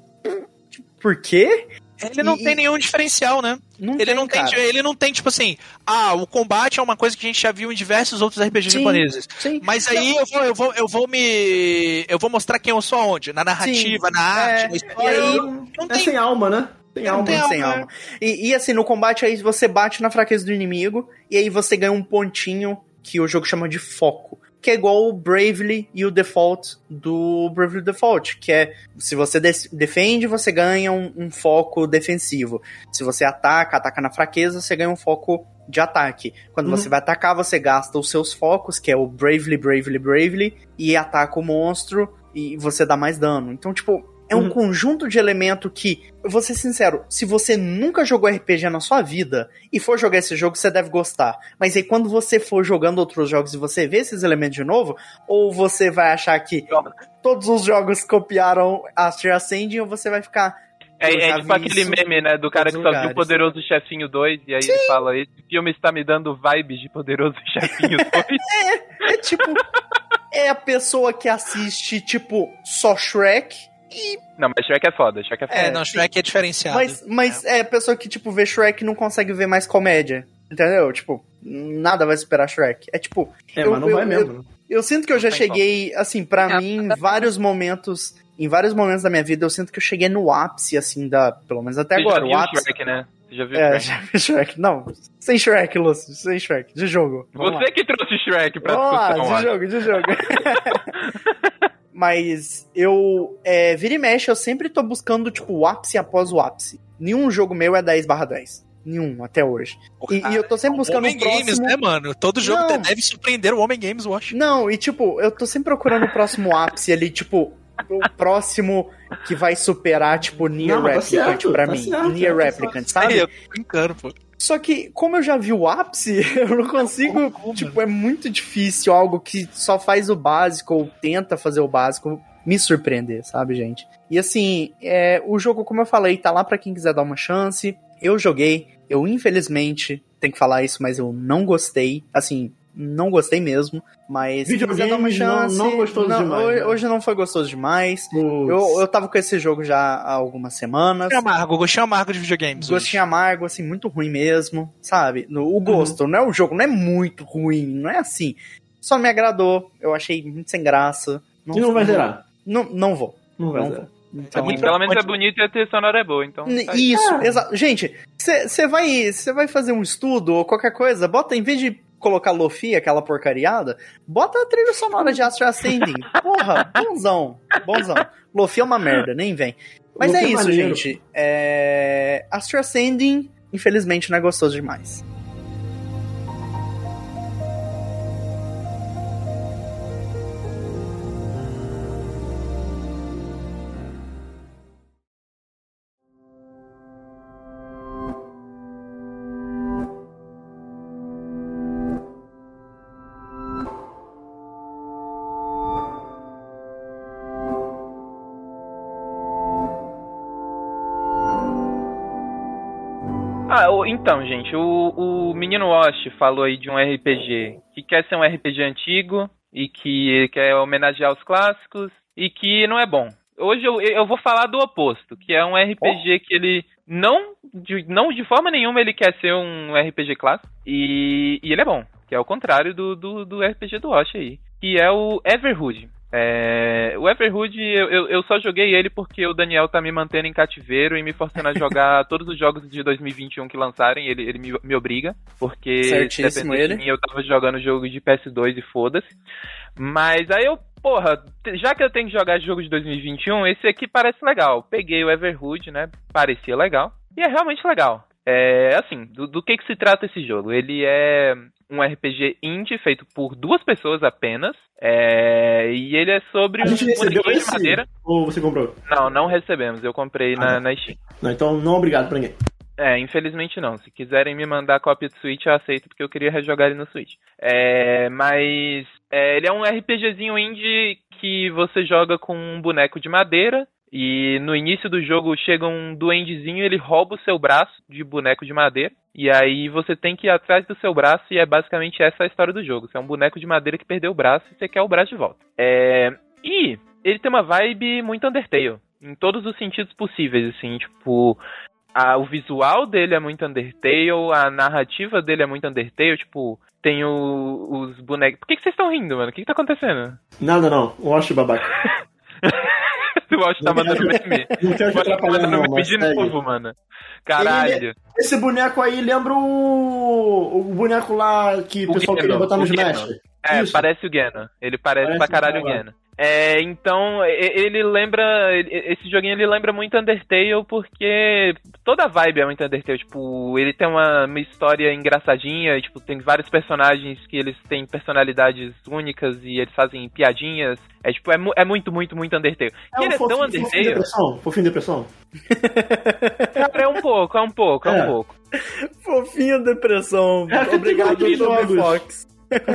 S3: Por quê?
S4: Ele não e, tem nenhum diferencial, né?
S3: Não
S4: ele
S3: tem,
S4: não
S3: tem,
S4: ele não tem tipo assim, ah, o combate é uma coisa que a gente já viu em diversos outros RPGs sim, japoneses. Sim. Mas aí eu vou, eu vou, eu vou me, eu vou mostrar quem eu sou aonde, na narrativa, sim. na arte, é, na história.
S1: E aí, não é tem... sem alma, né?
S3: Tem alma, tem sem alma. E, e, assim, no combate aí você bate na fraqueza do inimigo e aí você ganha um pontinho que o jogo chama de foco que é igual o Bravely e o Default do Bravely Default, que é se você defende, você ganha um, um, foco defensivo. Se você ataca, ataca na fraqueza, você ganha um foco de ataque. Quando uhum. você vai atacar, você gasta os seus focos, que é o Bravely, Bravely, Bravely, e ataca o monstro e você dá mais dano. Então, tipo, é um
S1: Uhum.
S3: conjunto de elemento que, eu vou ser sincero, se você nunca jogou RPG na sua vida e for jogar esse jogo, você deve gostar. Mas aí quando você for jogando outros jogos e você vê esses elementos de novo, ou você vai achar que todos os jogos copiaram Astro Ascending, ou você vai ficar.
S5: É, é tipo aquele meme, né? Do cara que
S3: todos
S5: só viu o
S3: lugares.
S5: Poderoso Chefinho 2 e aí ele fala: Esse filme está me dando vibes de Poderoso Chefinho 2.
S3: É tipo. é a pessoa que assiste, tipo, só Shrek e
S5: Não, mas Shrek é foda, Shrek é foda.
S4: É,
S3: É,
S4: não,
S3: sim.
S4: Shrek é diferenciado.
S3: Mas, mas é a pessoa que, tipo, vê Shrek e não consegue ver mais comédia. Entendeu? Tipo, nada vai superar Shrek. É tipo,
S1: É,
S3: Eu-
S1: mas não
S3: eu-
S1: vai mesmo. né?
S3: eu sinto que eu já cheguei, assim, pra
S2: Não,
S3: mim, em vários momentos. Em vários momentos da minha vida, eu sinto que eu cheguei no ápice, assim, da. Pelo menos até
S5: Você
S3: agora,
S5: já
S3: o
S5: viu
S3: ápice.
S5: Shrek, né? Você já viu
S3: É,
S5: Shrek?
S3: já vi Shrek. Não, sem Shrek, Lúcio. Sem Shrek. De jogo. Vamos lá.
S5: Você que trouxe Shrek pra
S3: Vamos lá,
S5: discussão,
S3: de
S5: ó.
S3: jogo, de jogo. Mas eu, é, vira e mexe, eu sempre tô buscando, tipo, o ápice após o ápice. Nenhum jogo meu é 10 barra 10. Nenhum, até hoje. E, e eu tô sempre buscando
S4: Homem
S3: o próximo...
S4: Games, né, mano? Todo jogo
S3: Não.
S4: deve surpreender o Homem Games, eu acho.
S3: Não, e tipo, eu tô sempre procurando o próximo ápice ali, tipo, o próximo que vai superar, tipo, Near
S1: Não, tá
S3: Replicant
S1: certo,
S3: pra
S1: tá
S3: mim.
S1: certo,
S3: Near
S1: tá
S3: Replicant, sabe?
S4: eu tô brincando, pô.
S3: Só que, como eu já vi o ápice, eu não consigo.
S4: Como,
S3: tipo, é muito difícil algo que só faz o básico ou tenta fazer o básico me surpreender, sabe, gente? E assim, é, o jogo, como eu falei, tá lá pra quem quiser dar uma chance. Eu joguei, eu infelizmente tenho que falar isso, mas eu não gostei. Assim, não gostei mesmo. Mas se quiser dar uma
S1: Videogames não-
S3: chance.
S1: não gostoso demais,
S3: hoje,
S1: né?
S3: hoje não foi gostoso demais. Eu, eu tava com esse jogo já há algumas semanas.
S4: Gostinho amargo, gostinho amargo de videogames.
S3: Gostinho amargo, assim, muito ruim mesmo, sabe? No, o gosto, não é o jogo, não é muito ruim, não é assim. Só não me agradou, eu achei muito sem graça.
S1: E não vai zerar.
S3: Não, não vou.
S1: Não vai
S3: Não
S1: zerar.
S3: Então,
S4: muito
S5: Pelo menos é bonito e a trilha sonora é boa, então. tá.
S3: Isso,
S1: É.
S3: exato. Gente, você vai, cê vai fazer um estudo ou qualquer coisa, bota, em vez de colocar Lofi, aquela porcariada, bota a trilha sonora de Astro Ascending. Porra, bonzão, bonzão. Lofi é uma merda, nem vem. Mas
S1: Lofi
S3: é
S1: é
S3: isso,
S1: maneiro.
S3: gente. É... Astro Ascending, infelizmente, não é gostoso demais.
S5: Ah, então, gente, o, o menino Wash falou aí de um RPG que quer ser um RPG antigo e que quer homenagear os clássicos e que não é bom. Hoje eu, eu vou falar do oposto, que é um RPG que ele não de, não de forma nenhuma ele quer ser um RPG clássico e, e ele é bom, que é o contrário do, do, do RPG do Wash aí, que é o Everhood. É, o Everhood, eu, eu, eu só joguei ele porque o Daniel tá me mantendo em cativeiro e me forçando a jogar todos os jogos de 2021 que lançarem, ele, ele me, me obriga, porque
S3: Certíssimo
S5: dependendo
S3: ele.
S5: de mim eu tava jogando jogo de PS2 e foda-se. Mas aí eu, porra, já que eu tenho que jogar jogo de 2021, esse aqui parece legal. Peguei o Everhood, né? Parecia legal. E é realmente legal. É, assim, do, do que que se trata esse jogo? Ele é um RPG indie feito por duas pessoas apenas. é, e ele é sobre
S1: A
S5: um
S1: gente recebeu
S5: bonequinho de
S1: esse?
S5: madeira.
S1: Ou você comprou?
S5: Não, não recebemos. Eu comprei
S1: Ah,
S5: na, na Steam.
S1: Não, então não obrigado pra ninguém.
S5: É, infelizmente não. Se quiserem me mandar cópia do Switch, eu aceito, porque eu queria rejogar ele no Switch. É, mas é, ele é um RPGzinho indie que você joga com um boneco de madeira. E no início do jogo chega um duendezinho, ele rouba o seu braço de boneco de madeira. E aí você tem que ir atrás do seu braço, e é basicamente essa a história do jogo. Você é um boneco de madeira que perdeu o braço e você quer o braço de volta. É, e ele tem uma vibe muito Undertale. Em todos os sentidos possíveis, assim, tipo a- o visual dele é muito Undertale, a narrativa dele é muito Undertale, tipo, tem o- os bonecos. Por que, que vocês estão rindo, mano? O que, que tá acontecendo?
S1: Nada não. Eu acho babaca.
S5: o Watch tá mandando meme.
S1: Não quero te
S5: tá mandando
S1: não,
S5: meme de
S1: segue.
S5: novo, mano. Caralho.
S1: Esse boneco aí lembra o, o boneco lá que o
S5: O
S1: pessoal queria botar no Smash.
S5: É,
S1: Isso.
S5: parece o Gena. Ele parece,
S1: Parece
S5: pra caralho
S1: o Gena.
S5: É, então, ele lembra. Esse joguinho ele lembra muito Undertale porque toda a vibe é muito Undertale. Tipo, ele tem uma, uma história engraçadinha, e, tipo, tem vários personagens que eles têm personalidades únicas e eles fazem piadinhas. É tipo, é, mu- é muito, muito, muito Undertale.
S1: É
S5: e ele é tão
S1: fofinho, fofinho
S5: Undertale.
S1: depressão? Fofinho depressão?
S5: Cara, é um pouco, é um pouco, é,
S1: É.
S5: um pouco.
S3: Fofinho depressão.
S1: É
S3: Obrigado. Fox.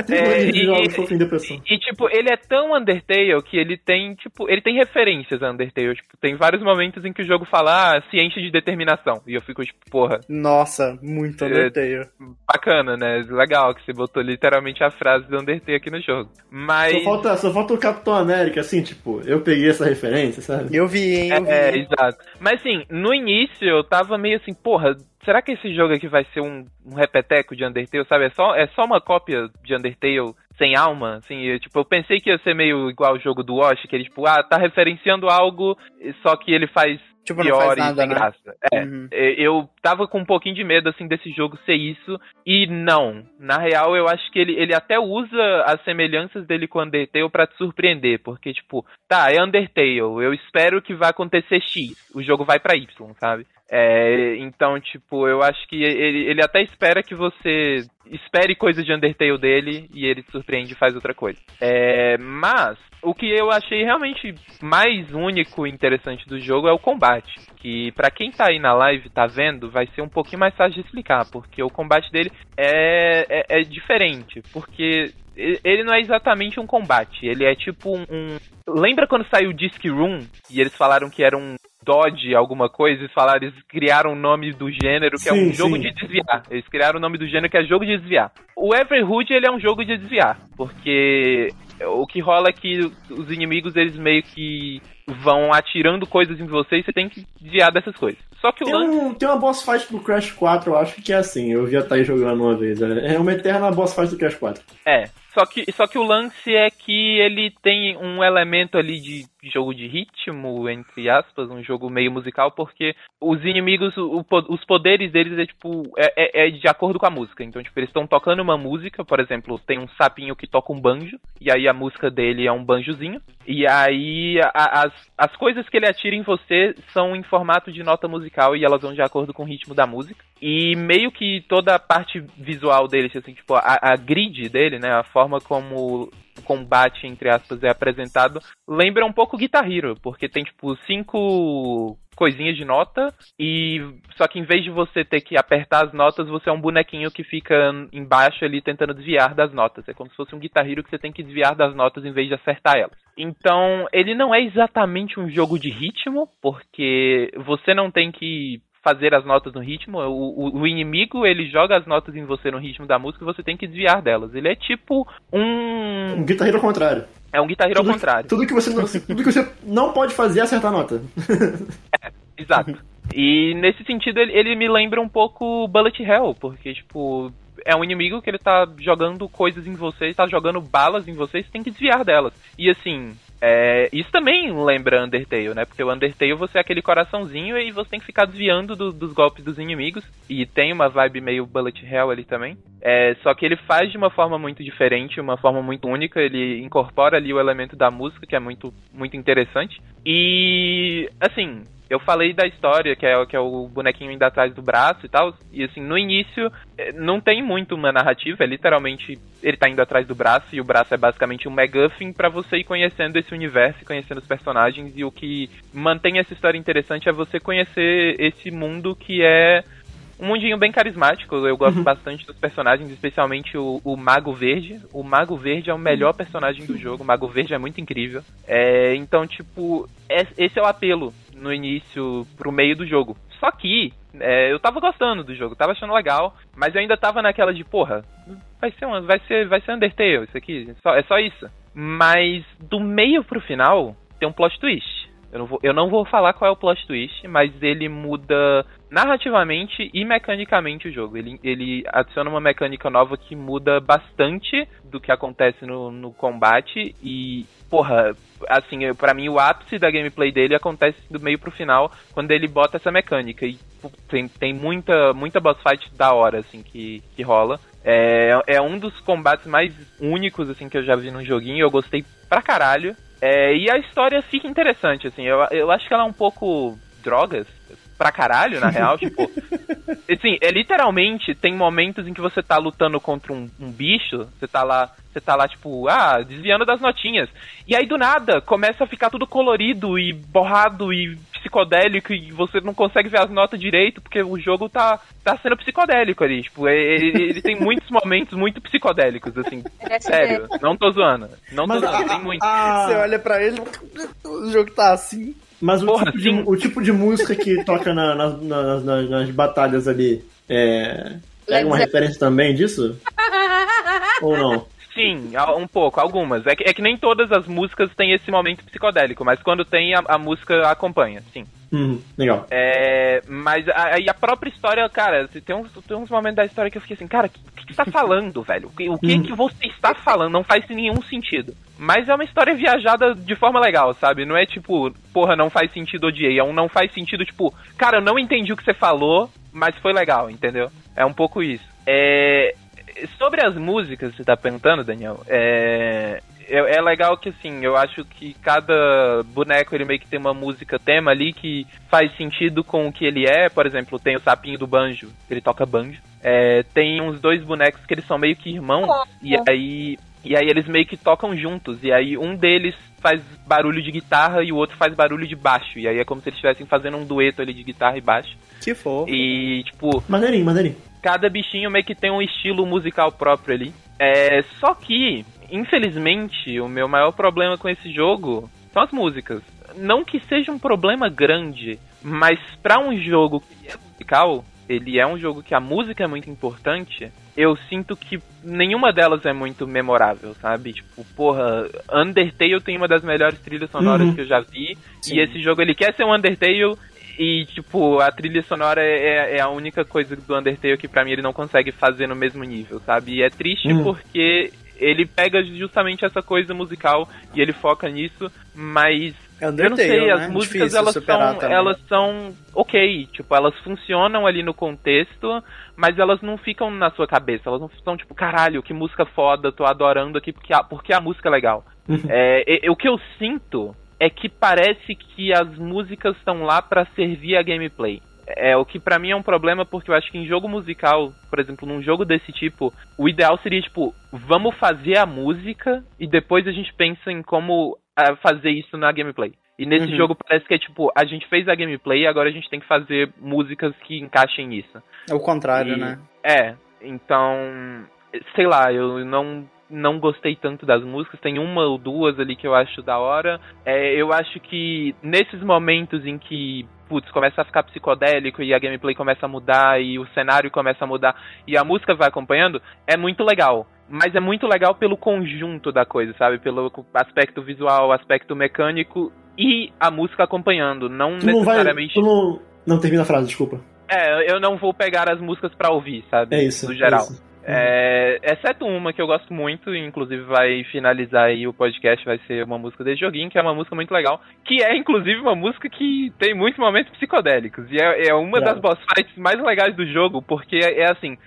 S1: De
S5: e-
S1: depressão.
S5: E, tipo, ele é tão Undertale que ele tem, tipo, ele tem referências a Undertale. Tipo, tem vários momentos em que o jogo fala, ah, ciente de determinação. E eu fico, tipo, porra,
S3: Nossa, muito
S5: É,
S3: Undertale.
S5: bacana, né? Legal que você botou literalmente a frase do Undertale aqui no jogo. Mas.
S1: Só falta, só falta o Capitão América, assim, tipo, eu peguei essa referência, sabe?
S3: Eu vi, hein? Eu vi.
S5: É, é, exato. Mas assim, no início eu tava meio assim, porra, será que esse jogo aqui vai ser um, um repeteco de Undertale, sabe? É só, é só uma cópia de Undertale sem alma, assim, eu, tipo, eu pensei que ia ser meio igual o jogo do Wash, que ele, tipo, ah, tá referenciando algo, só que ele faz
S3: Tipo, não
S5: pior
S3: faz nada,
S5: e sem
S3: né?
S5: graça. É,
S3: Uhum.
S5: é, eu tava com um pouquinho de medo, assim, desse jogo ser isso, e não. Na real, eu acho que ele, ele até usa as semelhanças dele com Undertale pra te surpreender, porque, tipo, tá, é Undertale, eu espero que vai acontecer X, o jogo vai pra Y, sabe? É, então, tipo, eu acho que ele, ele até espera que você espere coisa de Undertale dele e ele te surpreende e faz outra coisa. É, mas, o que eu achei realmente mais único e interessante do jogo é o combate. Que pra quem tá aí na live, tá vendo, vai ser um pouquinho mais fácil de explicar, porque o combate dele é, é, é diferente. Porque ele não é exatamente um combate, ele é tipo um. um- Lembra quando saiu o Disc Room e eles falaram que era um Dodge, alguma coisa, eles falaram, eles criaram o nome do gênero, que é
S1: Sim,
S5: um jogo
S1: sim.
S5: de desviar. Eles criaram o nome do gênero que é jogo de desviar. O Everhood, ele é um jogo de desviar, porque o que rola é que os inimigos, eles meio que vão atirando coisas em você e você tem que desviar dessas coisas. Só que o
S1: Tem,
S5: lance
S1: um, tem uma boss fight do Crash 4, eu acho que é assim. Eu vi a Thaís jogando uma vez. É é uma eterna boss fight do Crash 4.
S5: É, só que, só que o lance é que ele tem um elemento ali de jogo de ritmo, entre aspas, um jogo meio musical, porque os inimigos, o os poderes deles é tipo, é, é- é de acordo com a música. Então, tipo, eles estão tocando uma música, por exemplo, tem um sapinho que toca um banjo, e aí a música dele é um banjozinho, e aí a- as, as coisas que ele atira em você são em formato de nota musical e elas vão de acordo com o ritmo da música. E meio que toda a parte visual dele, assim, tipo, a, a grid dele, né, a forma como combate, entre aspas, é apresentado, lembra um pouco Guitar Hero, porque tem, tipo, cinco coisinhas de nota e só que em vez de você ter que apertar as notas, você é um bonequinho que fica embaixo ali tentando desviar das notas. É como se fosse um Guitar Hero que você tem que desviar das notas em vez de acertar elas. Então, ele não é exatamente um jogo de ritmo, porque você não tem que fazer as notas no ritmo. O, o- o inimigo, ele joga as notas em você no ritmo da música e você tem que desviar delas. Ele é tipo um...
S1: Um Guitar Hero ao contrário.
S5: É um Guitar Hero ao contrário.
S1: Tudo que, você não, tudo que você não pode fazer é acertar a nota.
S5: Exato. E nesse sentido ele, ele me lembra um pouco Bullet Hell, porque, tipo, é um inimigo que ele tá jogando coisas em você, tá jogando balas em você, você tem que desviar delas. E assim, é, isso também lembra Undertale, né? Porque o Undertale você é aquele coraçãozinho e você tem que ficar desviando do- dos golpes dos inimigos. E tem uma vibe meio Bullet Hell ali também. É, só que ele faz de uma forma muito diferente, uma forma muito única. Ele incorpora ali o elemento da música, que é muito, muito interessante. E, assim, eu falei da história, que é, que é o bonequinho indo atrás do braço e tal. E assim, no início, eh, não tem muito uma narrativa, é literalmente ele tá indo atrás do braço, e o braço é basicamente um MacGuffin pra você ir conhecendo esse universo, e conhecendo os personagens. E o que mantém essa história interessante é você conhecer esse mundo que é um mundinho bem carismático. Eu gosto bastante dos personagens, especialmente o, o Mago Verde. O Mago Verde é o melhor personagem do jogo. O Mago Verde é muito incrível. É, então, tipo, es- esse é o apelo no início pro meio do jogo. Só que é, eu tava gostando do jogo, tava achando legal, mas eu ainda tava naquela de, porra, vai ser uma, vai ser, vai ser Undertale isso aqui, é só, é só isso. Mas do meio pro final tem um plot twist. Eu não, vou, eu não vou falar qual é o plot twist, mas ele muda narrativamente e mecanicamente o jogo. Ele, ele adiciona uma mecânica nova que muda bastante do que acontece no, no combate e, porra, assim, para mim o ápice da gameplay dele acontece do meio pro final, quando ele bota essa mecânica. E tem, tem muita, muita boss fight da hora, assim, que, que rola. É, é um dos combates mais únicos, assim, que eu já vi num joguinho. Eu gostei pra caralho. É, e a história fica interessante, assim. Eu, eu acho que ela é um pouco drogas pra caralho, na real, tipo. Assim, é literalmente tem momentos em que você tá lutando contra um, um bicho, você tá lá, você tá lá, tipo, ah, desviando das notinhas. E aí do nada começa a ficar tudo colorido e borrado e psicodélico e você não consegue ver as notas direito porque o jogo tá, tá sendo psicodélico ali. Tipo, ele, ele tem muitos momentos muito psicodélicos, assim. Sério, não tô zoando. Não tô
S1: Mas
S5: zoando,
S1: a-
S5: tem muito.
S1: a-
S3: Você olha pra ele, o jogo tá assim.
S1: Mas o,
S5: Porra,
S1: tipo de, o tipo de música que toca na- na- na- nas- nas batalhas ali é. Pega uma referência também disso? Ou não?
S5: Sim, um pouco, algumas. É que, é que nem todas as músicas têm esse momento psicodélico, mas quando tem, a, a música acompanha, sim.
S1: Hum, legal.
S5: É, mas a, e a própria história, cara, tem uns, tem uns momentos da história que eu fiquei assim, cara, o que, que, que você tá falando, velho? O que, o que,
S1: Hum.
S5: que você está falando? Não faz nenhum sentido. Mas é uma história viajada de forma legal, sabe? Não é tipo, porra, não faz sentido, odiei. É um não faz sentido, tipo, cara, eu não entendi o que você falou, mas foi legal, entendeu? É um pouco isso. É, sobre as músicas, você tá perguntando, Daniel, é, é, é legal que, assim, eu acho que cada boneco, ele meio que tem uma música tema ali que faz sentido com o que ele é. Por exemplo, tem o sapinho do banjo, ele toca banjo. É, tem uns dois bonecos que eles são meio que irmãos, e aí... E aí eles meio que tocam juntos, e aí um deles faz barulho de guitarra e o outro faz barulho de baixo. E aí é como se eles estivessem fazendo um dueto ali de guitarra e baixo.
S3: Que fofo.
S5: E, tipo,
S1: Maneirinho, maneirinho.
S5: Cada bichinho meio que tem um estilo musical próprio ali. É, só que, infelizmente, o meu maior problema com esse jogo são as músicas. Não que seja um problema grande, mas pra um jogo que é musical, ele é um jogo que a música é muito importante, eu sinto que nenhuma delas é muito memorável, sabe? Tipo, porra, Undertale tem uma das melhores trilhas sonoras
S1: Uhum.
S5: que eu já vi,
S3: Sim.
S5: e esse jogo ele quer ser um Undertale e, tipo, a trilha sonora é, é a única coisa do Undertale que pra mim ele não consegue fazer no mesmo nível, sabe? E é triste
S1: Hum.
S5: porque ele pega justamente essa coisa musical e ele foca nisso, mas
S3: É
S5: eu não
S3: Undertale,
S5: sei,
S3: né?
S5: as músicas
S3: Difícil
S5: elas são,
S3: também.
S5: elas são ok, tipo, elas funcionam ali no contexto, mas elas não ficam na sua cabeça, elas não são tipo, caralho, que música foda, tô adorando aqui porque a, porque a música é legal.
S1: Uhum.
S5: É, o que eu sinto é que parece que as músicas estão lá pra servir a gameplay. É o que pra mim é um problema porque eu acho que em jogo musical, por exemplo, num jogo desse tipo, o ideal seria tipo, vamos fazer a música e depois a gente pensa em como ah, fazer isso na gameplay. E nesse
S3: Uhum.
S5: jogo parece que é tipo, a gente fez a gameplay e agora a gente tem que fazer músicas que encaixem nisso.
S3: É o contrário,
S5: E-
S3: né?
S5: É, então, sei lá, eu não não gostei tanto das músicas, tem uma ou duas ali que eu acho da hora. É, eu acho que nesses momentos em que, putz, começa a ficar psicodélico e a gameplay começa a mudar e o cenário começa a mudar e a música vai acompanhando, é muito legal. Mas é muito legal pelo conjunto da coisa, sabe? Pelo aspecto visual, aspecto mecânico e a música acompanhando, não
S1: Tu não vai.
S5: necessariamente.
S1: Tu não. Não termina a frase, desculpa.
S5: É, eu não vou pegar as músicas pra ouvir, sabe?
S1: É isso.
S5: No geral.
S1: é isso.
S5: É, exceto uma que eu gosto muito, e inclusive vai finalizar aí o podcast, vai ser uma música desse joguinho, que é uma música muito legal, que é inclusive uma música que tem muitos momentos psicodélicos, e é, é uma das boss fights mais legais do jogo, porque é, é assim,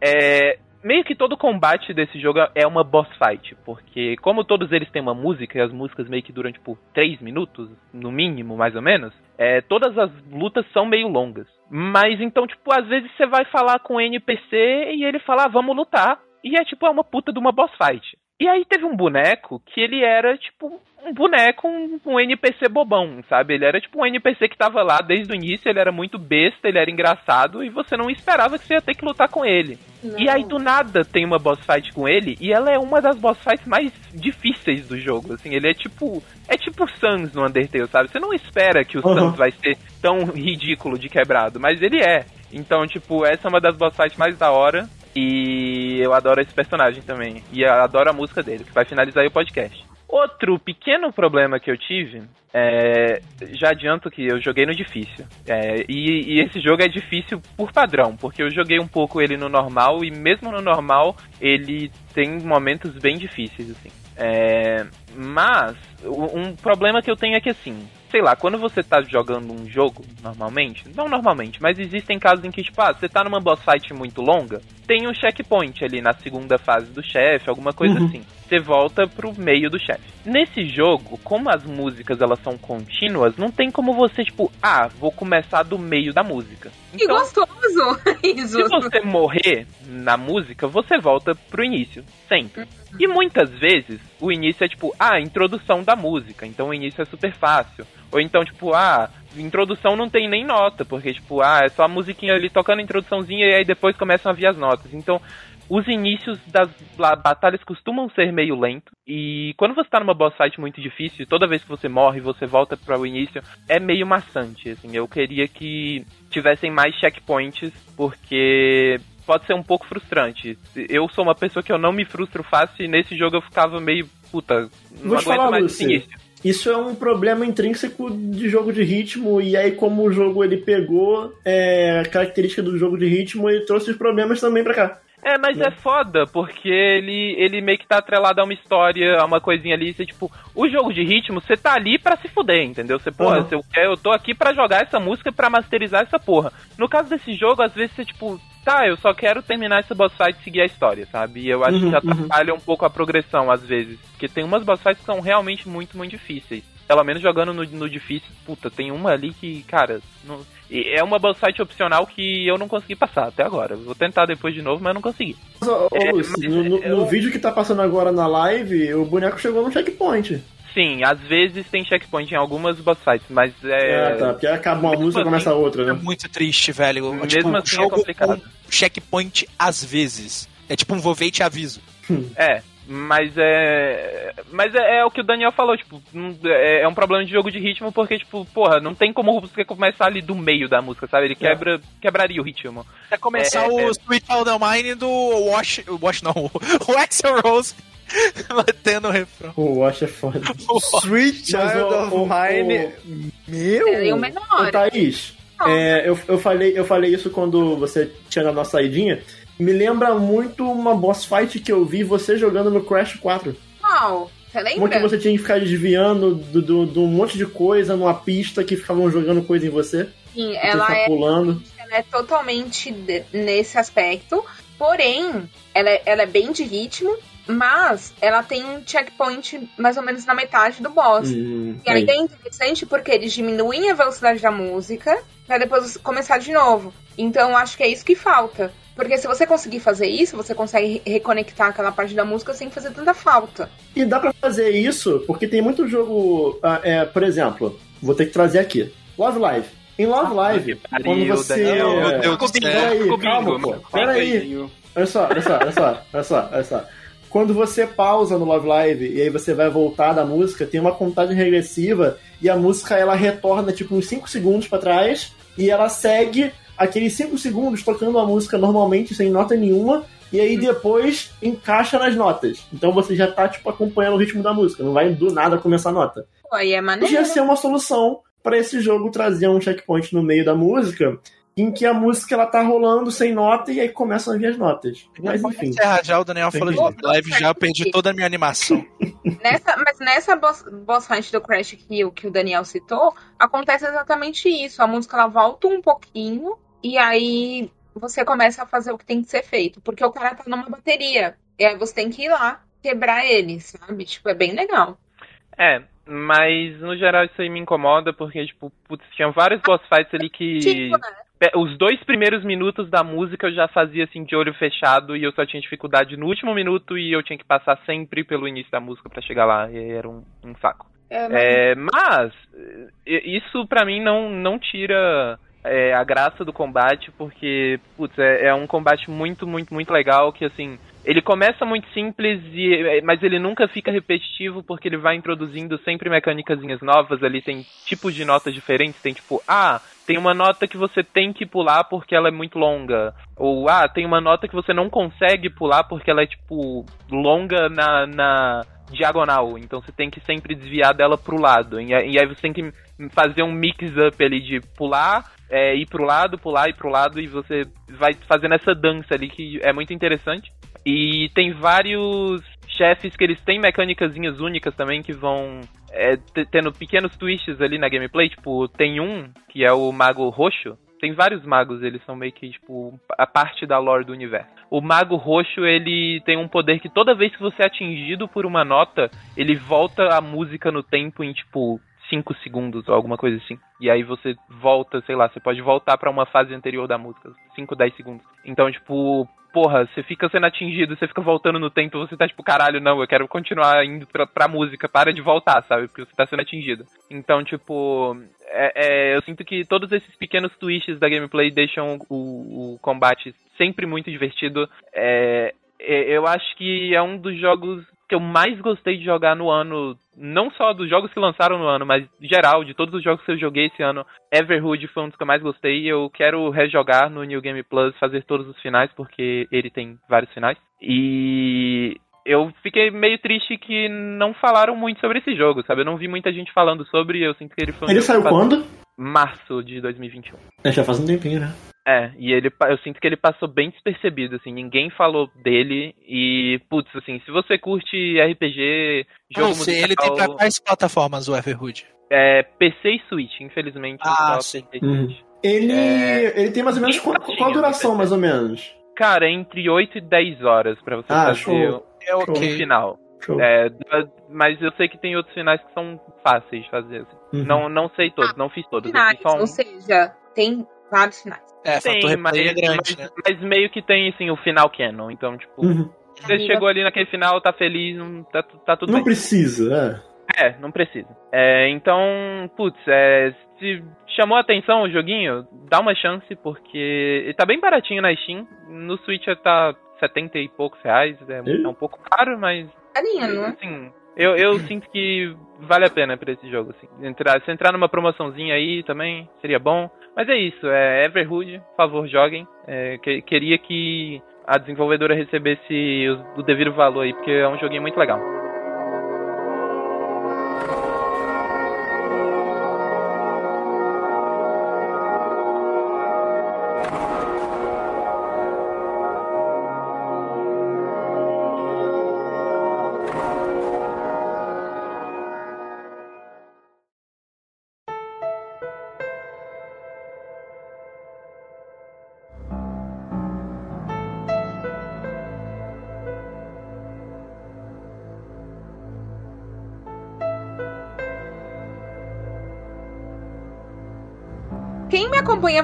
S5: é, meio que todo combate desse jogo é uma boss fight, porque como todos eles têm uma música, e as músicas meio que duram tipo 3 minutos, no mínimo, mais ou menos, é, todas as lutas são meio longas. Mas então, tipo, às vezes você vai falar com o NPC e ele fala, ah, vamos lutar. E é tipo, é uma puta de uma boss fight. E aí teve um boneco que ele era, tipo, um boneco, um, um NPC bobão, sabe? Ele era tipo um NPC que tava lá desde o início, ele era muito besta, ele era engraçado, e você não esperava que você ia ter que lutar com ele. E aí do nada tem uma boss fight com ele, e ela é uma das boss fights mais difíceis do jogo, assim, ele é tipo, é tipo o Sans no Undertale, sabe? Você não espera que o
S1: Uhum.
S5: Sans vai ser tão ridículo de quebrado, mas ele é. Então, tipo, essa é uma das boss fights mais da hora, e eu adoro esse personagem também, e eu adoro a música dele, que vai finalizar aí o podcast. Outro pequeno problema que eu tive, é, já adianto que eu joguei no difícil. É, e, e, esse jogo é difícil por padrão, porque eu joguei um pouco ele no normal e mesmo no normal ele tem momentos bem difíceis, assim. É, mas um problema que eu tenho é que assim, sei lá, quando você tá jogando um jogo, normalmente, não normalmente, mas existem casos em que, tipo, ah, você tá numa boss fight muito longa, tem um checkpoint ali na segunda fase do chefe, alguma coisa uhum. assim. Você volta pro meio do chefe. Nesse jogo, como as músicas elas são contínuas, não tem como você, tipo, ah, vou começar do meio da música.
S2: Que então, gostoso!
S5: Isso. Se você morrer na música, você volta pro início, sempre. E muitas vezes, o início é tipo, ah, introdução da música, então o início é super fácil. Ou então, tipo, ah, introdução não tem nem nota, porque, tipo, ah, é só a musiquinha ali tocando a introduçãozinha e aí depois começam a vir as notas. Então, os inícios das batalhas costumam ser meio lento e quando você tá numa boss fight muito difícil, toda vez que você morre, você volta para o início, é meio maçante, assim. Eu queria que tivessem mais checkpoints, porque pode ser um pouco frustrante. Eu sou uma pessoa que eu não me frustro fácil e nesse jogo eu ficava meio, puta, não
S1: Vou
S5: aguento
S1: falar,
S5: mais início.
S1: Isso é um problema intrínseco de jogo de ritmo, e aí, como o jogo ele pegou é, a característica do jogo de ritmo, ele trouxe os problemas também pra cá.
S5: É, mas né? é foda, porque ele, ele meio que tá atrelado a uma história, a uma coisinha ali. Você, tipo, o jogo de ritmo, você tá ali para se fuder, entendeu? Você, porra, uhum. eu, eu tô aqui para jogar essa música para masterizar essa porra. No caso desse jogo, às vezes você, tipo, tá, eu só quero terminar esse boss fight e seguir a história, sabe? E eu acho uhum, que uhum. atrapalha uhum. um pouco a progressão, às vezes. Porque tem umas boss fights que são realmente muito, muito difíceis. Pelo menos jogando no, no difícil, puta, tem uma ali que, cara, não é uma boss fight opcional que eu não consegui passar até agora. Vou tentar depois de novo, mas não consegui.
S1: Mas, ô, é, Luiz, mas, no, no, eu... no, vídeo que tá passando agora na live, o boneco chegou no checkpoint.
S5: Sim, às vezes tem checkpoint em algumas boss fights, mas é.
S1: É, tá, porque acaba uma música e começa a outra, né?
S4: É muito triste, velho.
S5: Mesmo tipo, assim é é complicado.
S4: checkpoint às vezes. É tipo um vou ver e te aviso.
S5: é, mas é. Mas é, é, o que o Daniel falou, tipo, é, é, um problema de jogo de ritmo, porque, tipo, porra, não tem como você começar ali do meio da música, sabe? Ele é. quebra, quebraria o ritmo.
S4: É começar é, o é. Sweet Child of Mine do Wash. Wash não, o Axel Rose. Batendo o refrão.
S1: O Wash é foda. Sweet Child of Mine. Meu!
S2: É o menor.
S1: Ô, Thaís, é, eu, eu, falei, eu falei isso quando você tinha na nossa saidinha me lembra muito uma boss fight que eu vi você jogando no Crash 4.
S2: Qual? Você lembra?
S1: Uma que você tinha que ficar desviando de um monte de coisa numa pista que ficavam jogando coisa em você.
S2: Sim, ela é, pulando. ela é totalmente de, nesse aspecto. Porém, ela é, ela é bem de ritmo, mas ela tem um checkpoint mais ou menos na metade do boss. Hum, e aí é interessante porque eles diminuem a velocidade da música pra depois começar de novo. Então acho que é isso que falta. Porque se você conseguir fazer isso, você consegue reconectar aquela parte da música sem fazer tanta falta.
S1: E dá para fazer isso porque tem muito jogo. Ah, é, por exemplo, vou ter que trazer aqui: Love Live. Em Love ah, Live, ah, quando você. Daniel, meu Deus do céu. Peraí, calma, pô. Peraí. Olha só, olha só, olha só, olha só, olha só. Quando você pausa no Love Live e aí você vai voltar da música, tem uma contagem regressiva e a música ela retorna tipo uns 5 segundos para trás e ela segue aqueles 5 segundos tocando a música normalmente, sem nota nenhuma, e aí depois encaixa nas notas. Então você já tá, tipo, acompanhando o ritmo da música, não vai do nada começar a nota.
S2: Pô, aí é maneiro.
S1: Podia ser uma solução para esse jogo trazer um checkpoint no meio da música, em que a música ela tá rolando sem nota e aí começam a vir as notas. Mas enfim.
S4: Encerrar já, o Daniel falou de live, já perdi toda a minha animação.
S2: nessa, mas nessa boss, boss fight do Crash Kill que o Daniel citou, acontece exatamente isso. A música ela volta um pouquinho e aí você começa a fazer o que tem que ser feito. Porque o cara tá numa bateria. E aí você tem que ir lá quebrar ele, sabe? Tipo, é bem legal.
S5: É, mas no geral isso aí me incomoda porque, tipo, putz, tinha vários boss fights ali que. Tipo, né? Os dois primeiros minutos da música eu já fazia assim de olho fechado e eu só tinha dificuldade no último minuto e eu tinha que passar sempre pelo início da música para chegar lá. E era um, um saco. É, mas... É, mas isso para mim não, não tira é, a graça do combate, porque, putz, é, é, um combate muito, muito, muito legal, que assim, ele começa muito simples, e, é, mas ele nunca fica repetitivo, porque ele vai introduzindo sempre mecânicas novas, ali tem tipos de notas diferentes, tem tipo, ah, tem uma nota que você tem que pular porque ela é muito longa, ou, ah, tem uma nota que você não consegue pular porque ela é, tipo, longa na, na diagonal, então você tem que sempre desviar dela pro lado. E, e aí você tem que fazer um mix-up ali de pular, é, ir pro lado, pular, ir pro lado, e você vai fazendo essa dança ali que é muito interessante. E tem vários chefes que eles têm mecânicas únicas também que vão é, tendo pequenos twists ali na gameplay. Tipo, tem um que é o Mago Roxo. Tem vários magos, eles são meio que, tipo, a parte da lore do universo. O Mago Roxo, ele tem um poder que toda vez que você é atingido por uma nota, ele volta a música no tempo em, tipo, 5 segundos ou alguma coisa assim. E aí você volta, sei lá, você pode voltar para uma fase anterior da música, 5, 10 segundos. Então, tipo, porra, você fica sendo atingido, você fica voltando no tempo, você tá tipo, caralho, não, eu quero continuar indo pra, pra música, para de voltar, sabe? Porque você tá sendo atingido. Então, tipo, é, é, eu sinto que todos esses pequenos twists da gameplay deixam o, o combate sempre muito divertido. É, eu acho que é um dos jogos que eu mais gostei de jogar no ano, não só dos jogos que lançaram no ano, mas geral, de todos os jogos que eu joguei esse ano, Everhood foi um dos que eu mais gostei. Eu quero rejogar no New Game Plus, fazer todos os finais, porque ele tem vários finais. E eu fiquei meio triste que não falaram muito sobre esse jogo, sabe? Eu não vi muita gente falando sobre, eu sinto que ele foi um
S1: Ele saiu quando?
S5: Março de 2021.
S1: É, já faz um tempinho, né?
S5: É, e ele, eu sinto que ele passou bem despercebido, assim, ninguém falou dele e, putz, assim, se você curte RPG, jogo
S4: ah, musical... Ele tem pra quais plataformas o Everhood?
S5: É, PC e Switch, infelizmente.
S4: Ah, sim.
S1: Uhum. Ele, é... ele tem mais ou menos qual, qual a duração, mais ou menos?
S5: Cara, entre 8 e 10 horas pra você ah, fazer show.
S4: É okay.
S5: um final. É, mas eu sei que tem outros finais que são fáceis de fazer. Assim. Uhum. Não, não sei todos, não fiz todos.
S2: Finais,
S5: um...
S2: Ou seja, tem vários finais.
S4: É, tem, mas, é grande,
S5: mas,
S4: né?
S5: mas, meio que tem, assim, o final canon. Então, tipo,
S1: uhum.
S5: você chegou ali naquele final, tá feliz, não, tá, tá tudo
S1: não
S5: bem.
S1: Não precisa,
S5: é. É, não precisa. É, então, putz, é, se chamou a atenção o joguinho, dá uma chance, porque ele tá bem baratinho na Steam. No Switch tá 70 e poucos reais, é, é um pouco caro, mas...
S2: Carinho, né?
S5: Assim, eu, eu sinto que vale a pena pra esse jogo, assim. Entrar, se entrar numa promoçãozinha aí também, seria bom. Mas é isso, é Everhood, por favor, joguem. É, que, queria que a desenvolvedora recebesse o, o devido valor aí, porque é um joguinho muito legal.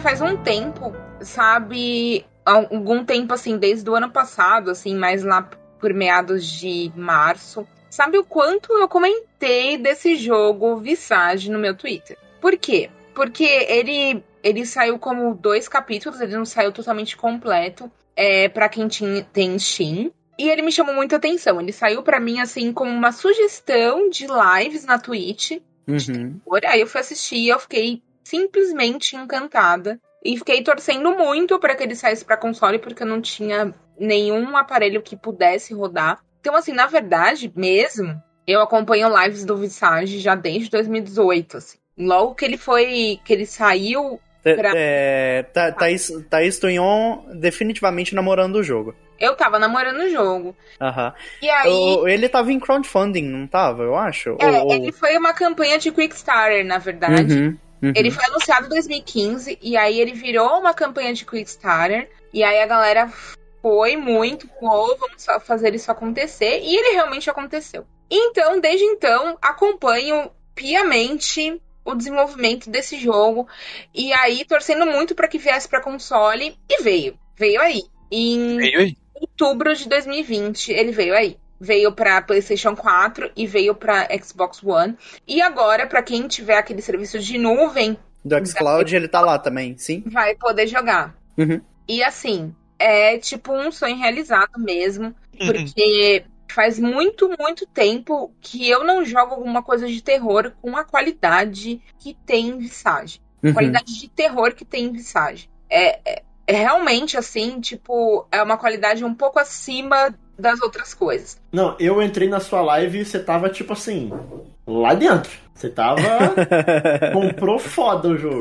S2: Faz um tempo, sabe? Algum tempo, assim, desde o ano passado, assim, mais lá por meados de março. Sabe o quanto eu comentei desse jogo Visage no meu Twitter? Por quê? Porque ele, ele saiu como dois capítulos, ele não saiu totalmente completo. É, para quem tinha, tem Steam. E ele me chamou muita atenção. Ele saiu para mim, assim, como uma sugestão de lives na Twitch.
S3: Uhum.
S2: Aí eu fui assistir e eu fiquei simplesmente encantada. E fiquei torcendo muito para que ele saísse para console, porque eu não tinha nenhum aparelho que pudesse rodar. Então, assim, na verdade, mesmo, eu acompanho lives do Visage já desde 2018, assim. Logo que ele foi. que ele saiu.
S3: Pra... É, tá, Thaís, Thaís Tunhon definitivamente namorando o jogo.
S2: Eu tava namorando o jogo.
S3: Aham.
S2: E aí.
S3: O, ele tava em crowdfunding, não tava, eu acho?
S2: É, ou, ele foi uma campanha de Quickstarter, na verdade.
S3: Uhum. Uhum.
S2: Ele foi anunciado em 2015 e aí ele virou uma campanha de Quickstarter. E aí a galera foi muito, pô, vamos fazer isso acontecer. E ele realmente aconteceu. Então, desde então, acompanho piamente o desenvolvimento desse jogo. E aí, torcendo muito para que viesse para console. E veio. Veio aí. Em
S4: veio aí.
S2: outubro de 2020, ele veio aí veio para PlayStation 4 e veio para Xbox One. E agora, para quem tiver aquele serviço de nuvem.
S3: Do xCloud, ele tá lá também, sim?
S2: Vai poder jogar.
S3: Uhum.
S2: E assim, é tipo um sonho realizado mesmo. Uhum. Porque faz muito, muito tempo que eu não jogo alguma coisa de terror com a qualidade que tem em Visage. Uhum. Qualidade de terror que tem em Visage. É, é, é realmente assim, tipo, é uma qualidade um pouco acima das outras coisas.
S1: Não, eu entrei na sua live e você tava, tipo assim, lá dentro. Você tava. comprou foda o jogo.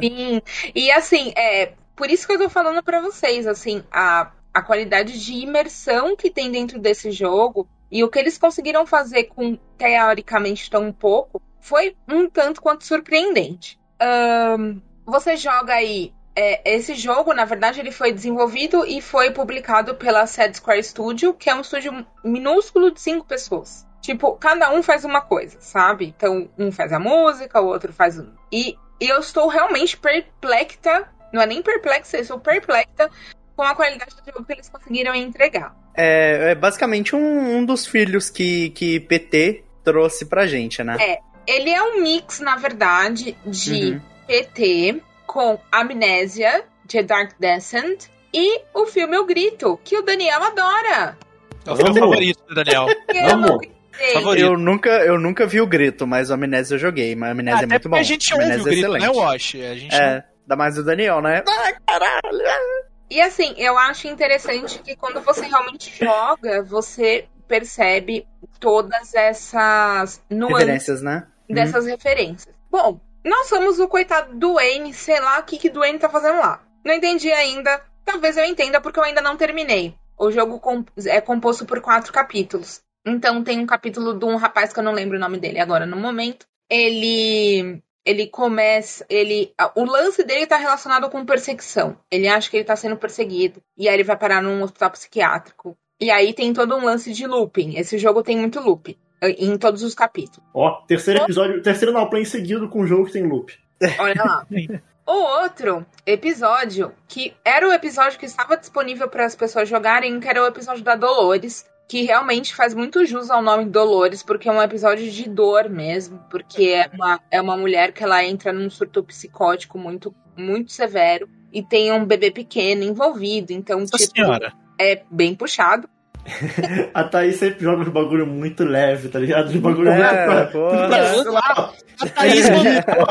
S2: Sim. E assim, é. Por isso que eu tô falando pra vocês, assim, a, a qualidade de imersão que tem dentro desse jogo e o que eles conseguiram fazer com teoricamente tão pouco foi um tanto quanto surpreendente. Ahn, você joga aí. É, esse jogo, na verdade, ele foi desenvolvido e foi publicado pela Sad Square Studio, que é um estúdio minúsculo de cinco pessoas. Tipo, cada um faz uma coisa, sabe? Então, um faz a música, o outro faz. um- E, e eu estou realmente perplexa. Não é nem perplexa, eu estou perplexa com a qualidade do jogo que eles conseguiram entregar.
S3: É, é basicamente um, um dos filhos que, que PT trouxe pra gente, né?
S2: É. Ele é um mix, na verdade, de
S3: Uhum.
S2: PT com Amnésia, de Dark Descent, e o filme O Grito, que o Daniel adora.
S4: É o filme favorito do Daniel.
S2: O
S1: Vamos.
S4: Favorito.
S3: Eu nunca, eu nunca vi o grito, mas o Amnésia eu joguei. Mas o Amnésia é
S4: Até
S3: muito
S4: porque
S3: bom.
S4: a gente ouve o
S3: Amnésia é
S4: grito, né,
S3: excelente.
S4: Wash? A gente
S3: É, ainda mais o Daniel, né?
S2: E assim, eu acho interessante que quando você realmente joga, você percebe todas essas nuances
S3: Referências, né?
S2: dessas referências. Bom, nós somos o coitado do Wayne, sei lá o que, que Dwayne tá fazendo lá. Não entendi ainda. Talvez eu entenda porque eu ainda não terminei. O jogo é composto por quatro capítulos. Então tem um capítulo de um rapaz que eu não lembro o nome dele agora no momento. Ele ele começa, ele o lance dele tá relacionado com perseguição. Ele acha que ele tá sendo perseguido e aí ele vai parar num hospital psiquiátrico. E aí tem todo um lance de looping. Esse jogo tem muito loop eh, em todos os capítulos.
S1: Ó, terceiro episódio, terceiro now play seguido com um jogo que tem loop.
S2: Olha lá. O outro episódio, que era o episódio que estava disponível para as pessoas jogarem, que era o episódio da Dolores, que realmente faz muito jus ao nome Dolores, porque é um episódio de dor mesmo, porque é uma, é uma mulher que ela entra num surto psicótico muito, muito severo e tem um bebê pequeno envolvido, então,
S4: Nossa
S2: tipo,
S4: senhora.
S2: é bem puxado.
S1: A Thaís sempre joga uns bagulho muito leve, tá ligado? Uns bagulho
S3: É,
S1: muito
S3: porra.
S1: pra- sei lá,
S4: A Thaís mandou,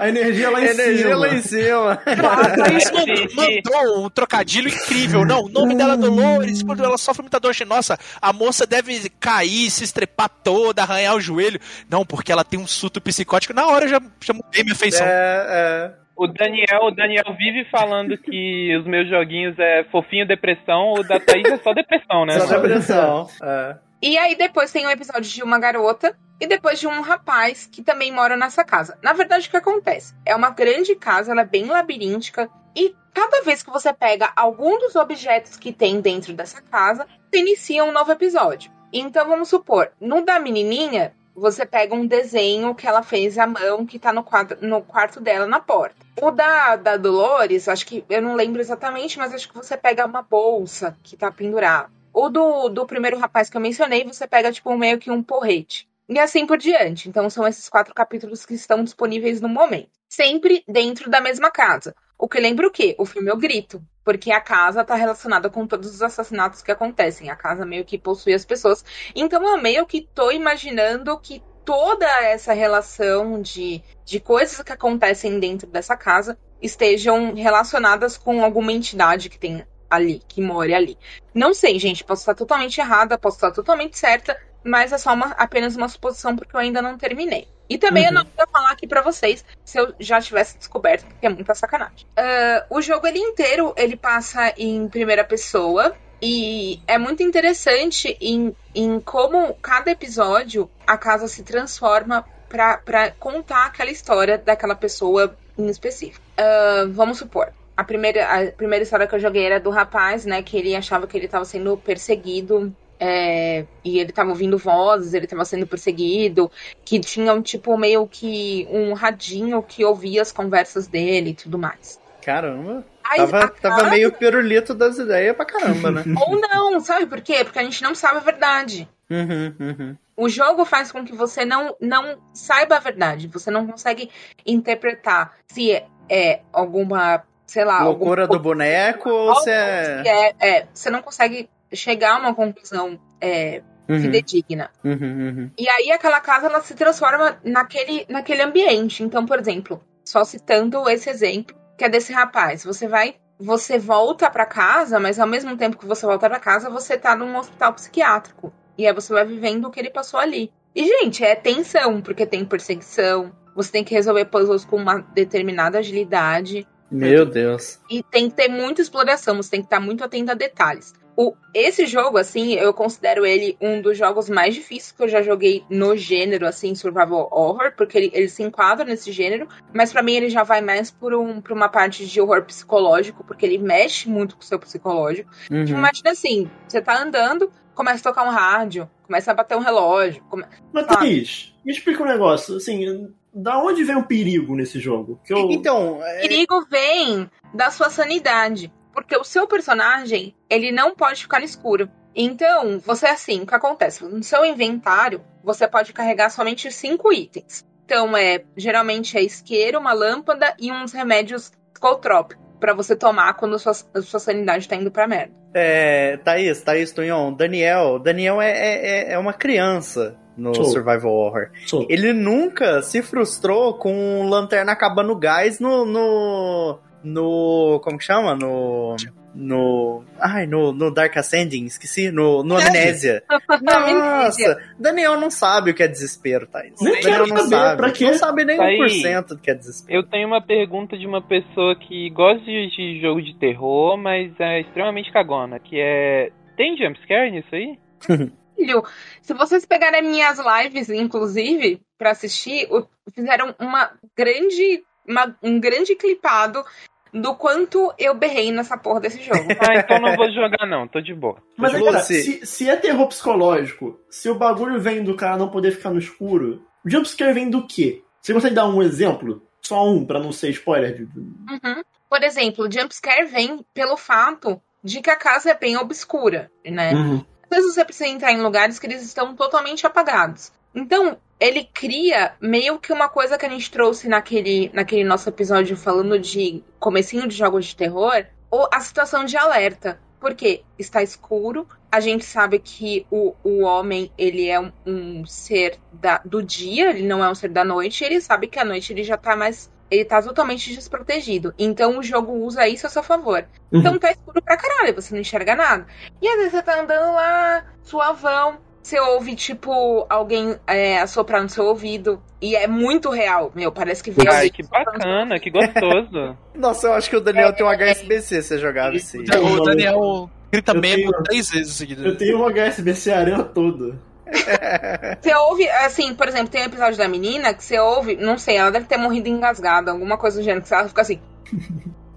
S1: a energia lá em
S3: Energia
S1: cima.
S3: lá em cima.
S4: a Thaís mandou, mandou um trocadilho incrível. Não, o nome dela é Dolores, quando ela sofre muita dor. Nossa, a moça deve cair, se estrepar toda, arranhar o joelho. Não, porque ela tem um surto psicótico. Na hora eu já, já mudei minha feição.
S3: É,
S5: O Daniel, o Daniel vive falando que os meus joguinhos é fofinho depressão, o da Thaís é só depressão, né?
S3: Só depressão. É.
S2: E aí depois tem um episódio de uma garota e depois de um rapaz que também mora nessa casa. Na verdade, o que acontece? É uma grande casa, ela é bem labiríntica e cada vez que você pega algum dos objetos que tem dentro dessa casa, você inicia um novo episódio. Então vamos supor, no da menininha, você pega um desenho que ela fez à mão que tá no, quadro, no quarto dela na porta. O da, da Dolores, acho que eu não lembro exatamente, mas acho que você pega uma bolsa que tá pendurada. O do, do primeiro rapaz que eu mencionei, você pega, tipo, meio que um porrete. E assim por diante. Então, são esses quatro capítulos que estão disponíveis no momento. Sempre dentro da mesma casa. O que lembra o quê? O filme Eu Grito. Porque a casa tá relacionada com todos os assassinatos que acontecem. A casa meio que possui as pessoas. Então, eu meio que tô imaginando que toda essa relação de, de coisas que acontecem dentro dessa casa estejam relacionadas com alguma entidade que tem ali, que more ali. Não sei, gente, posso estar totalmente errada, posso estar totalmente certa, mas é só uma- apenas uma suposição porque eu ainda não terminei. E também eu
S1: Uhum.
S2: não ia falar aqui pra vocês se eu já tivesse descoberto, porque é muita sacanagem. Ah, o jogo ele inteiro ele passa em primeira pessoa e é muito interessante em, em como cada episódio a casa se transforma pra contar aquela história daquela pessoa em específico. Ah, vamos supor, a primeira, a primeira história que eu joguei era do rapaz, né? Que ele achava que ele estava sendo perseguido. É, e ele tava ouvindo vozes, ele tava sendo perseguido, que tinha um tipo meio que um radinho que ouvia as conversas dele e tudo mais.
S3: Caramba.
S2: Aí,
S3: Tava, tava meio pirulito das ideias pra caramba, né?
S2: Ou não, sabe por quê? Porque a gente não sabe a verdade.
S3: Uhum, uhum.
S2: O jogo faz com que você não, não saiba a verdade. Você não consegue interpretar se é, é alguma, sei lá,
S3: Loucura
S2: algum
S3: do boneco ou se é.
S2: é, é, você não consegue chegar a uma conclusão é,
S3: Uhum,
S2: fidedigna.
S3: uhum, uhum.
S2: E aí aquela casa ela se transforma naquele, naquele ambiente. Então, por exemplo, só citando esse exemplo, que é desse rapaz, você vai você volta pra casa, mas ao mesmo tempo que você volta pra casa, você tá num hospital psiquiátrico. E aí você vai vivendo o que ele passou ali. E, gente, é tensão, porque tem perseguição, você tem que resolver puzzles com uma determinada agilidade.
S3: Meu Deus.
S2: E tem que ter muita exploração, você tem que estar muito atento a detalhes. O, esse jogo, assim, eu considero ele um dos jogos mais difíceis que eu já joguei no gênero, assim, survival horror, porque ele, ele se enquadra nesse gênero, mas para mim ele já vai mais por, um, por uma parte de horror psicológico, porque ele mexe muito com o seu psicológico.
S3: Uhum.
S2: Tipo, imagina assim, você tá andando, começa a tocar um rádio, começa a bater um relógio. Come...
S1: Mas, Thaís, me explica um negócio, assim, da onde vem o perigo nesse jogo? Que eu...
S3: Então,
S2: O
S3: é...
S2: perigo vem da sua sanidade. Porque o seu personagem, ele não pode ficar no escuro. Então, você assim, o que acontece? No seu inventário, você pode carregar somente cinco itens. Então, é geralmente é isqueiro, uma lâmpada e uns remédios psicotrópicos para você tomar quando a sua, a sua sanidade tá indo pra merda.
S3: é Thaís, Thaís Tunhon, Daniel. Daniel é, é, é uma criança no
S1: Sou.
S3: Survival Horror.
S1: Sou.
S3: Ele nunca se frustrou com lanterna acabando gás no. no. No como que chama? No. No. Ai, no, no Dark Ascending, esqueci. No, no Amnésia. Nossa! Daniel não sabe o que é desespero, Thaís.
S1: Nem
S3: Daniel não
S1: saber,
S3: sabe.
S1: pra quê?
S3: Não sabe nem
S5: Thaís.
S3: 1% do que é desespero.
S5: Eu tenho uma pergunta de uma pessoa que gosta de, de jogo de terror, mas é extremamente cagona, que é... Tem jumpscare nisso aí?
S2: Filho, se vocês pegarem minhas lives, inclusive, pra assistir, fizeram uma grande. uma- um grande clipado do quanto eu berrei nessa porra desse jogo.
S5: Ah, então não vou jogar não, tô de boa.
S1: Mas aí, cara, se, se é terror psicológico, se o bagulho vem do cara não poder ficar no escuro, o jumpscare vem do quê? Você consegue dar um exemplo? Só um, pra não ser spoiler.
S2: Uhum. Por exemplo, o jumpscare vem pelo fato de que a casa é bem obscura, né?
S1: Uhum.
S2: Às vezes você precisa entrar em lugares que eles estão totalmente apagados. Então, ele cria meio que uma coisa que a gente trouxe naquele, naquele nosso episódio falando de comecinho de jogos de terror, ou a situação de alerta. Porque está escuro, a gente sabe que o, o homem, ele é um, um ser da, do dia, ele não é um ser da noite, e ele sabe que à noite ele já tá mais... Ele tá totalmente desprotegido. Então o jogo usa isso a seu favor. Então tá escuro pra caralho, você não enxerga nada. E às vezes você tá andando lá, suavão, você ouve, tipo, alguém é, assoprar no seu ouvido. E é muito real, meu. Parece que veio
S5: Ai, que bacana, que gostoso.
S3: Nossa, eu acho que o Daniel tem um HSBC se jogava esse.
S4: O Daniel grita mesmo três vezes seguidas.
S1: Eu tenho um HSBC a arena toda.
S2: Você ouve, assim, por exemplo, tem um episódio da menina que você ouve, não sei, ela deve ter morrido engasgada, alguma coisa do gênero, que ela fica assim,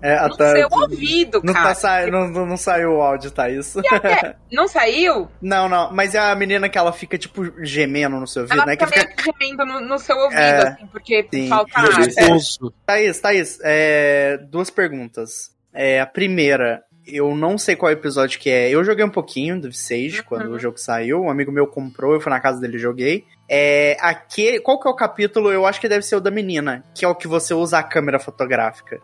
S3: É,
S2: no
S3: até-
S2: seu ouvido,
S3: não,
S2: cara.
S3: tá sa... não, não saiu o áudio, tá isso?
S2: Até, não saiu?
S3: Não, não, mas é a menina que ela fica, tipo, gemendo no seu ouvido,
S2: Ela
S3: né? Que
S2: fica
S3: fica.
S2: meio gemendo no, no seu ouvido,
S3: É,
S2: assim, porque
S3: sim.
S2: falta ar.
S4: Gostoso.
S3: Thaís, Thaís, é... duas perguntas. É, a primeira, eu não sei qual episódio que é. Eu joguei um pouquinho do Sage
S2: Uhum.
S3: quando o jogo saiu. Um amigo meu comprou, eu fui na casa dele e joguei. É, aquele, qual que é o capítulo? Eu acho que deve ser o da menina, que é o que você usa a câmera fotográfica.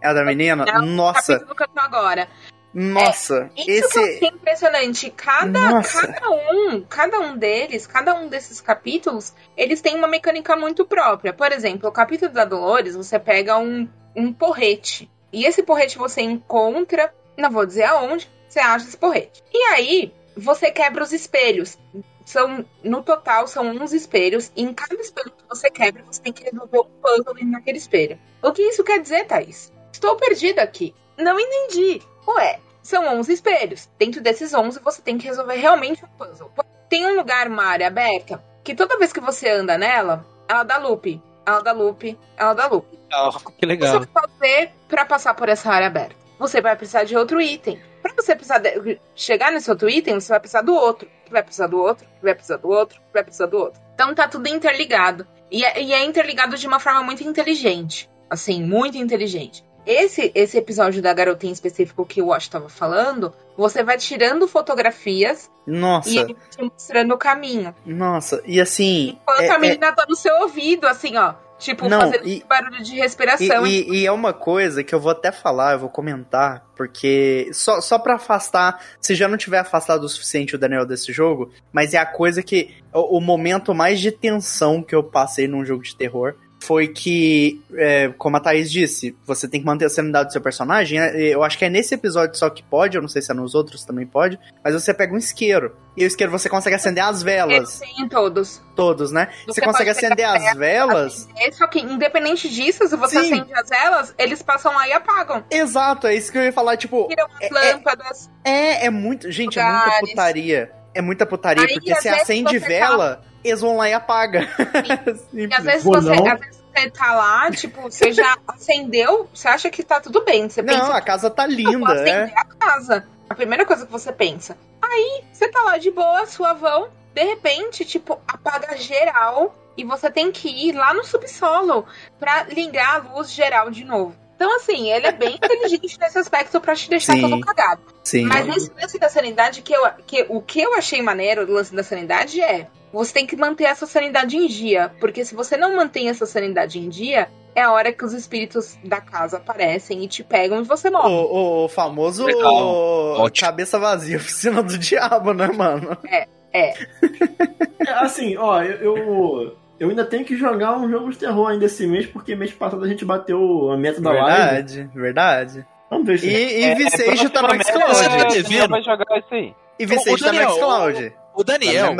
S3: É da menina?
S2: É o
S3: Nossa,
S2: Capítulo que eu tô agora.
S3: nossa.
S2: Isso
S3: esse.
S2: que eu achei impressionante. Cada,
S3: Nossa.
S2: cada um, cada um deles, cada um desses capítulos, eles têm uma mecânica muito própria. Por exemplo, o capítulo da Dolores, você pega um, um porrete. E esse porrete você encontra, não vou dizer aonde, você acha esse porrete. E aí, você quebra os espelhos. São, no total, são uns espelhos. E em cada espelho que você quebra, você tem que resolver um puzzle naquele espelho. O que isso quer dizer, Thaís? Estou perdida aqui. Não entendi. Ué, são 11 espelhos. Dentro desses 11, você tem que resolver realmente um puzzle. Tem um lugar, uma área aberta, que toda vez que você anda nela, ela dá loop. Ela dá loop, ela dá loop.
S4: Ah, que
S2: O
S4: legal.
S2: que você vai fazer pra passar por essa área aberta? Você vai precisar de outro item. Pra você precisar de- chegar nesse outro item, você vai precisar do outro. que Vai precisar do outro, que vai precisar do outro, que vai precisar do outro. Então tá tudo interligado. E é, e é interligado de uma forma muito inteligente. Assim, muito inteligente. Esse, esse episódio da garotinha específico que o Wash tava falando, você vai tirando fotografias
S3: Nossa,
S2: e ele vai te mostrando o caminho.
S3: nossa. E assim.
S2: Enquanto
S3: é-
S2: a
S3: é-
S2: menina tá no seu ouvido, assim, ó. Tipo,
S3: Não,
S2: fazendo
S3: e-
S2: barulho de
S3: E,
S2: respiração.
S3: e- e é uma coisa que eu vou até falar, eu vou comentar, porque só, só para afastar, se já não tiver afastado o suficiente o Daniel desse jogo, mas é a coisa que o, o momento mais de tensão que eu passei num jogo de terror foi que, é, como a Thaís disse, você tem que manter a sanidade do seu personagem. né? Eu acho que é nesse episódio só que pode, eu não sei se é nos outros também pode. Mas você pega um isqueiro. E o isqueiro você consegue acender as velas.
S2: Têm todos.
S3: Todos, né? Você, consegue
S2: pode pegar
S3: acender as velas.
S2: acender, Só que, independente disso, se você
S3: Sim.
S2: acende as velas, eles passam lá e apagam.
S3: Exato, é isso que eu ia falar. Tipo,
S2: Tiram as
S3: É- é-
S2: lâmpadas.
S3: é, é muito. Gente, é muita
S2: Lugares.
S3: putaria. É muita putaria,
S2: Aí,
S3: porque você
S2: vezes,
S3: acende
S2: você
S3: vela, eles vão lá e apaga.
S2: E às vezes, você,
S1: não.
S2: às vezes você tá lá, tipo, você já acendeu, você acha que tá tudo bem. Você
S3: Não,
S2: pensa,
S3: a casa tá
S2: "Eu vou
S3: linda,
S2: acender
S3: é.
S2: a casa. A primeira coisa que você pensa. Aí, você tá lá de boa, suavão, de repente, tipo, apaga geral e você tem que ir lá no subsolo pra ligar a luz geral de novo. Então, assim, ele é bem inteligente nesse aspecto pra te deixar
S3: Sim.
S2: todo cagado.
S3: Sim.
S2: Mas nesse lance da sanidade, que eu, que, o que eu achei maneiro do lance da sanidade é você tem que manter essa sanidade em dia. Porque se você não mantém essa sanidade em dia, é a hora que os espíritos da casa aparecem e te pegam e você morre.
S3: O, o famoso.
S4: Ótimo.
S3: cabeça vazia, oficina do diabo, né, mano?
S2: É.
S1: É, assim, ó, eu, eu, eu ainda tenho que jogar um jogo de terror ainda esse mês, porque mês passado a gente bateu a meta da live.
S3: Verdade, verdade.
S1: Vamos ver se.
S3: E, e
S5: É,
S3: Visage tá no
S5: provavelmente
S3: Xcloud.
S5: Vai jogar isso aí.
S3: E Visage
S4: Ô,
S3: tá no
S4: Daniel,
S3: Xcloud.
S4: O Daniel,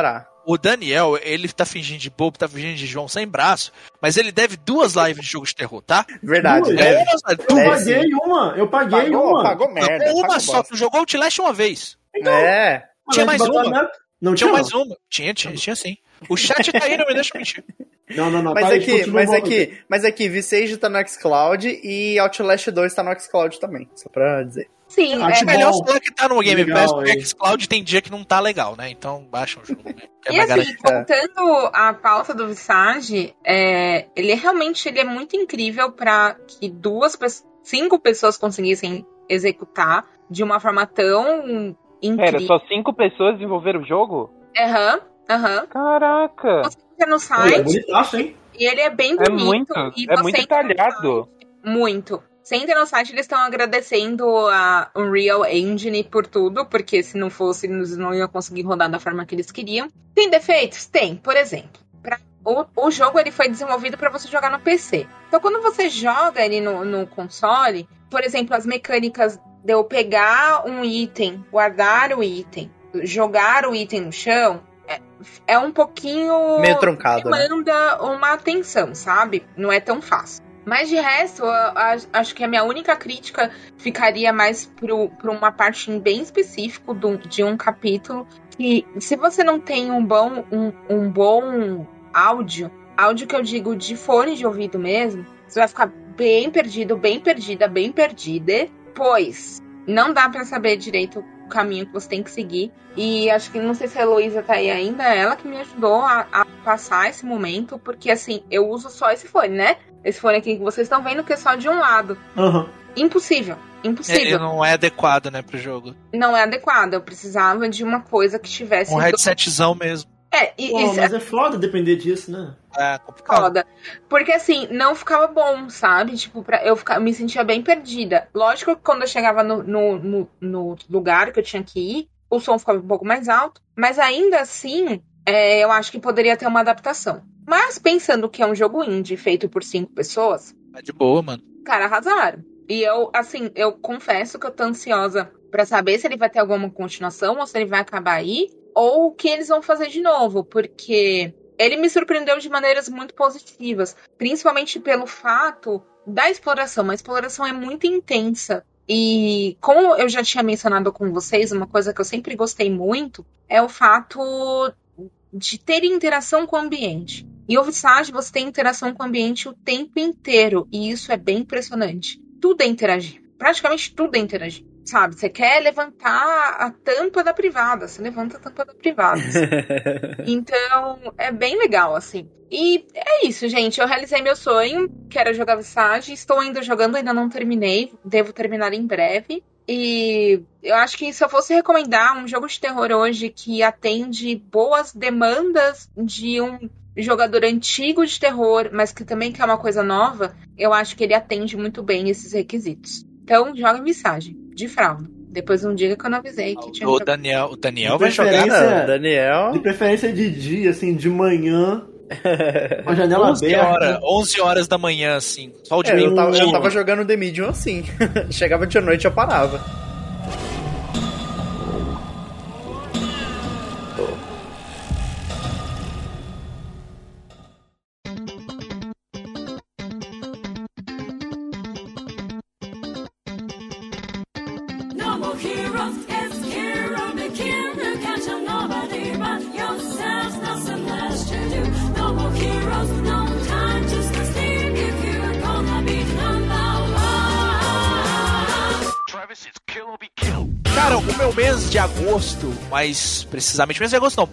S4: o Daniel, ele tá fingindo de bobo, tá fingindo de João sem braço, mas ele deve duas lives de jogo de terror, tá?
S3: Verdade,
S1: Duas?
S3: deve.
S4: Duas,
S1: Eu
S3: Deve
S1: paguei uma, eu paguei
S3: Pagou,
S1: uma.
S3: pagou merda.
S4: uma
S3: pagou
S4: só,
S3: bosta.
S4: tu jogou Outlast uma vez.
S3: É.
S4: Tinha
S1: Mas
S4: mais uma?
S1: Não
S4: Tinha
S1: tinha
S4: mais uma. Tinha, tinha, tinha sim. O chat tá aí, não me deixa mentir.
S1: Não, não, não.
S3: Mas
S1: tá,
S3: aqui, mas aqui, mas aqui, Visage tá no Xcloud e Outlast 2 tá no Xcloud também. Só pra dizer.
S2: Sim,
S1: Acho
S2: é.
S4: Melhor falar que tá no Game
S1: Legal,
S4: Pass, porque
S1: hein?
S4: Xcloud tem dia que não tá legal, né? Então baixa o jogo. Né? É
S2: E assim, contando a pauta do Visage, é, ele é realmente ele é muito incrível para que duas, cinco pessoas conseguissem executar de uma forma tão
S5: Pera,
S2: incrível.
S5: só cinco pessoas desenvolveram o jogo?
S2: Aham, aham.
S5: Caraca!
S2: Você entra no
S1: Pô, é
S2: site
S1: bonitaço, hein?
S2: e ele é bem
S5: É
S2: bonito.
S5: muito,
S2: e
S5: é muito
S2: entra no
S5: detalhado.
S2: Muito. Você entra no site, eles estão agradecendo a Unreal Engine por tudo, porque se não fosse, eles não iam conseguir rodar da forma que eles queriam. Tem defeitos? Tem. Por exemplo, pra- o, o jogo ele foi desenvolvido para você jogar no PC. Então, quando você joga ele no, no console, por exemplo, as mecânicas de eu pegar um item, guardar o item, jogar o item no chão, é, é um pouquinho
S3: Meio truncado, né?
S2: demanda uma atenção, sabe? Não é tão fácil. Mas de resto, eu a- acho que a minha única crítica ficaria mais para uma parte bem específica do- de um capítulo. Que se você não tem um bom, um, um bom áudio, áudio que eu digo de fone de ouvido mesmo, você vai ficar bem perdido, bem perdida, bem perdida, pois não dá para saber direito caminho que você tem que seguir. E acho que não sei se a Heloísa tá aí ainda, é ela que me ajudou a, a passar esse momento, porque assim, eu uso só esse fone, né? Esse fone aqui que vocês estão vendo que é só de um lado.
S1: Aham.
S2: Impossível.
S4: Ele
S2: Impossível.
S4: não é adequado, né, pro jogo.
S2: Não é adequado. Eu precisava de uma coisa que tivesse.
S4: Um
S2: do-
S4: headsetzão mesmo.
S2: É, e,
S1: Pô,
S2: e
S1: mas é foda depender disso, né?
S4: É complicado.
S2: foda. Porque assim, não ficava bom, sabe? Tipo, pra, eu ficar, me sentia bem perdida. Lógico que quando eu chegava no, no, no, no lugar que eu tinha que ir, o som ficava um pouco mais alto. Mas ainda assim, é, eu acho que poderia ter uma adaptação. Mas pensando que é um jogo indie feito por cinco pessoas,
S4: É de boa, mano.
S2: cara, arrasaram. E eu, assim, eu confesso que eu tô ansiosa pra saber se ele vai ter alguma continuação ou se ele vai acabar aí, ou o que eles vão fazer de novo, porque ele me surpreendeu de maneiras muito positivas, principalmente pelo fato da exploração. A exploração é muito intensa. E como eu já tinha mencionado com vocês, uma coisa que eu sempre gostei muito é o fato de ter interação com o ambiente. E o você tem interação com o ambiente o tempo inteiro. E isso é bem impressionante. Tudo é interagir. Praticamente tudo é interagir. Sabe? Você quer levantar a tampa da privada. Você levanta a tampa da privada. então, é bem legal, assim. E é isso, gente. Eu realizei meu sonho, que era jogar Visage. Estou ainda jogando, ainda não terminei. Devo terminar em breve. E eu acho que se eu fosse recomendar um jogo de terror hoje que atende boas demandas de um jogador antigo de terror, mas que também quer uma coisa nova, eu acho que ele atende muito bem esses requisitos. Então, joga Visage, de fralda. Depois não diga que eu não avisei que tinha
S4: O
S2: jogado.
S4: Daniel, o Daniel vai jogar.
S1: preferência-
S3: Não, Daniel.
S1: De preferência de dia, assim, de manhã, Uma janela
S4: 11
S1: aberta.
S4: horas, 11 horas da manhã, assim. Só o de
S3: É, eu, tava, eu
S4: dia.
S3: tava jogando The Medium assim. Chegava de noite eu parava.
S4: Mais precisamente, mês de agosto não.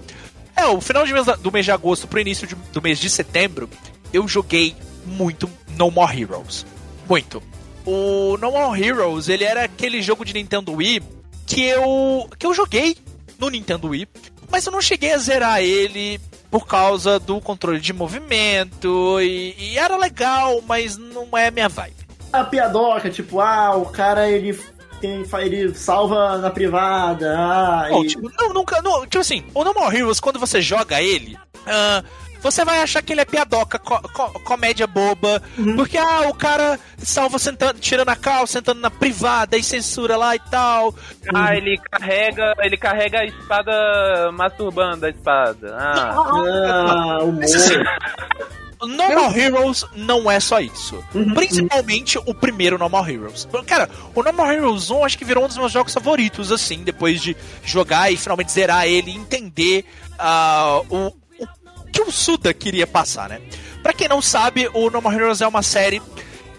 S4: É, o final de mês do mês de agosto pro início de- do mês de setembro, eu joguei muito No More Heroes. Muito. O No More Heroes, ele era aquele jogo de Nintendo Wii que eu que eu joguei no Nintendo Wii, mas eu não cheguei a zerar ele por causa do controle de movimento e, e era legal, mas não é minha vibe.
S1: A piadoca, tipo, ah, o cara ele tem, ele salva na privada, ah,
S4: Não,
S1: e-
S4: tipo, não, nunca. Não, tipo assim, o No More Heroes, quando você joga ele, ah, você vai achar que ele é piadoca, co- co- comédia boba. Porque, ah, o cara salva sentando, tirando a calça, sentando na privada e censura lá e tal.
S5: Ah, ele carrega, ele carrega a espada masturbando a espada. Ah,
S1: ah, humor.
S4: Mas assim, o No More Heroes não é só isso. Principalmente o primeiro No More Heroes. Cara, o No More Heroes 1 acho que virou um dos meus jogos favoritos, assim, depois de jogar e finalmente zerar ele e entender ah, o, o que o Suda queria passar, né? Pra quem não sabe, o No More Heroes é uma série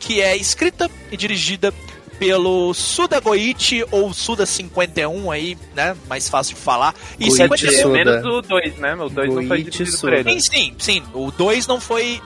S4: que é escrita e dirigida pelo Suda Goichi ou Suda 51 aí, né? Mais fácil de falar. E
S3: Goichi
S4: 51
S3: Suda.
S5: menos o 2, né? O 2 não foi dirigido por ele.
S4: Sim, sim, sim. O 2 não foi.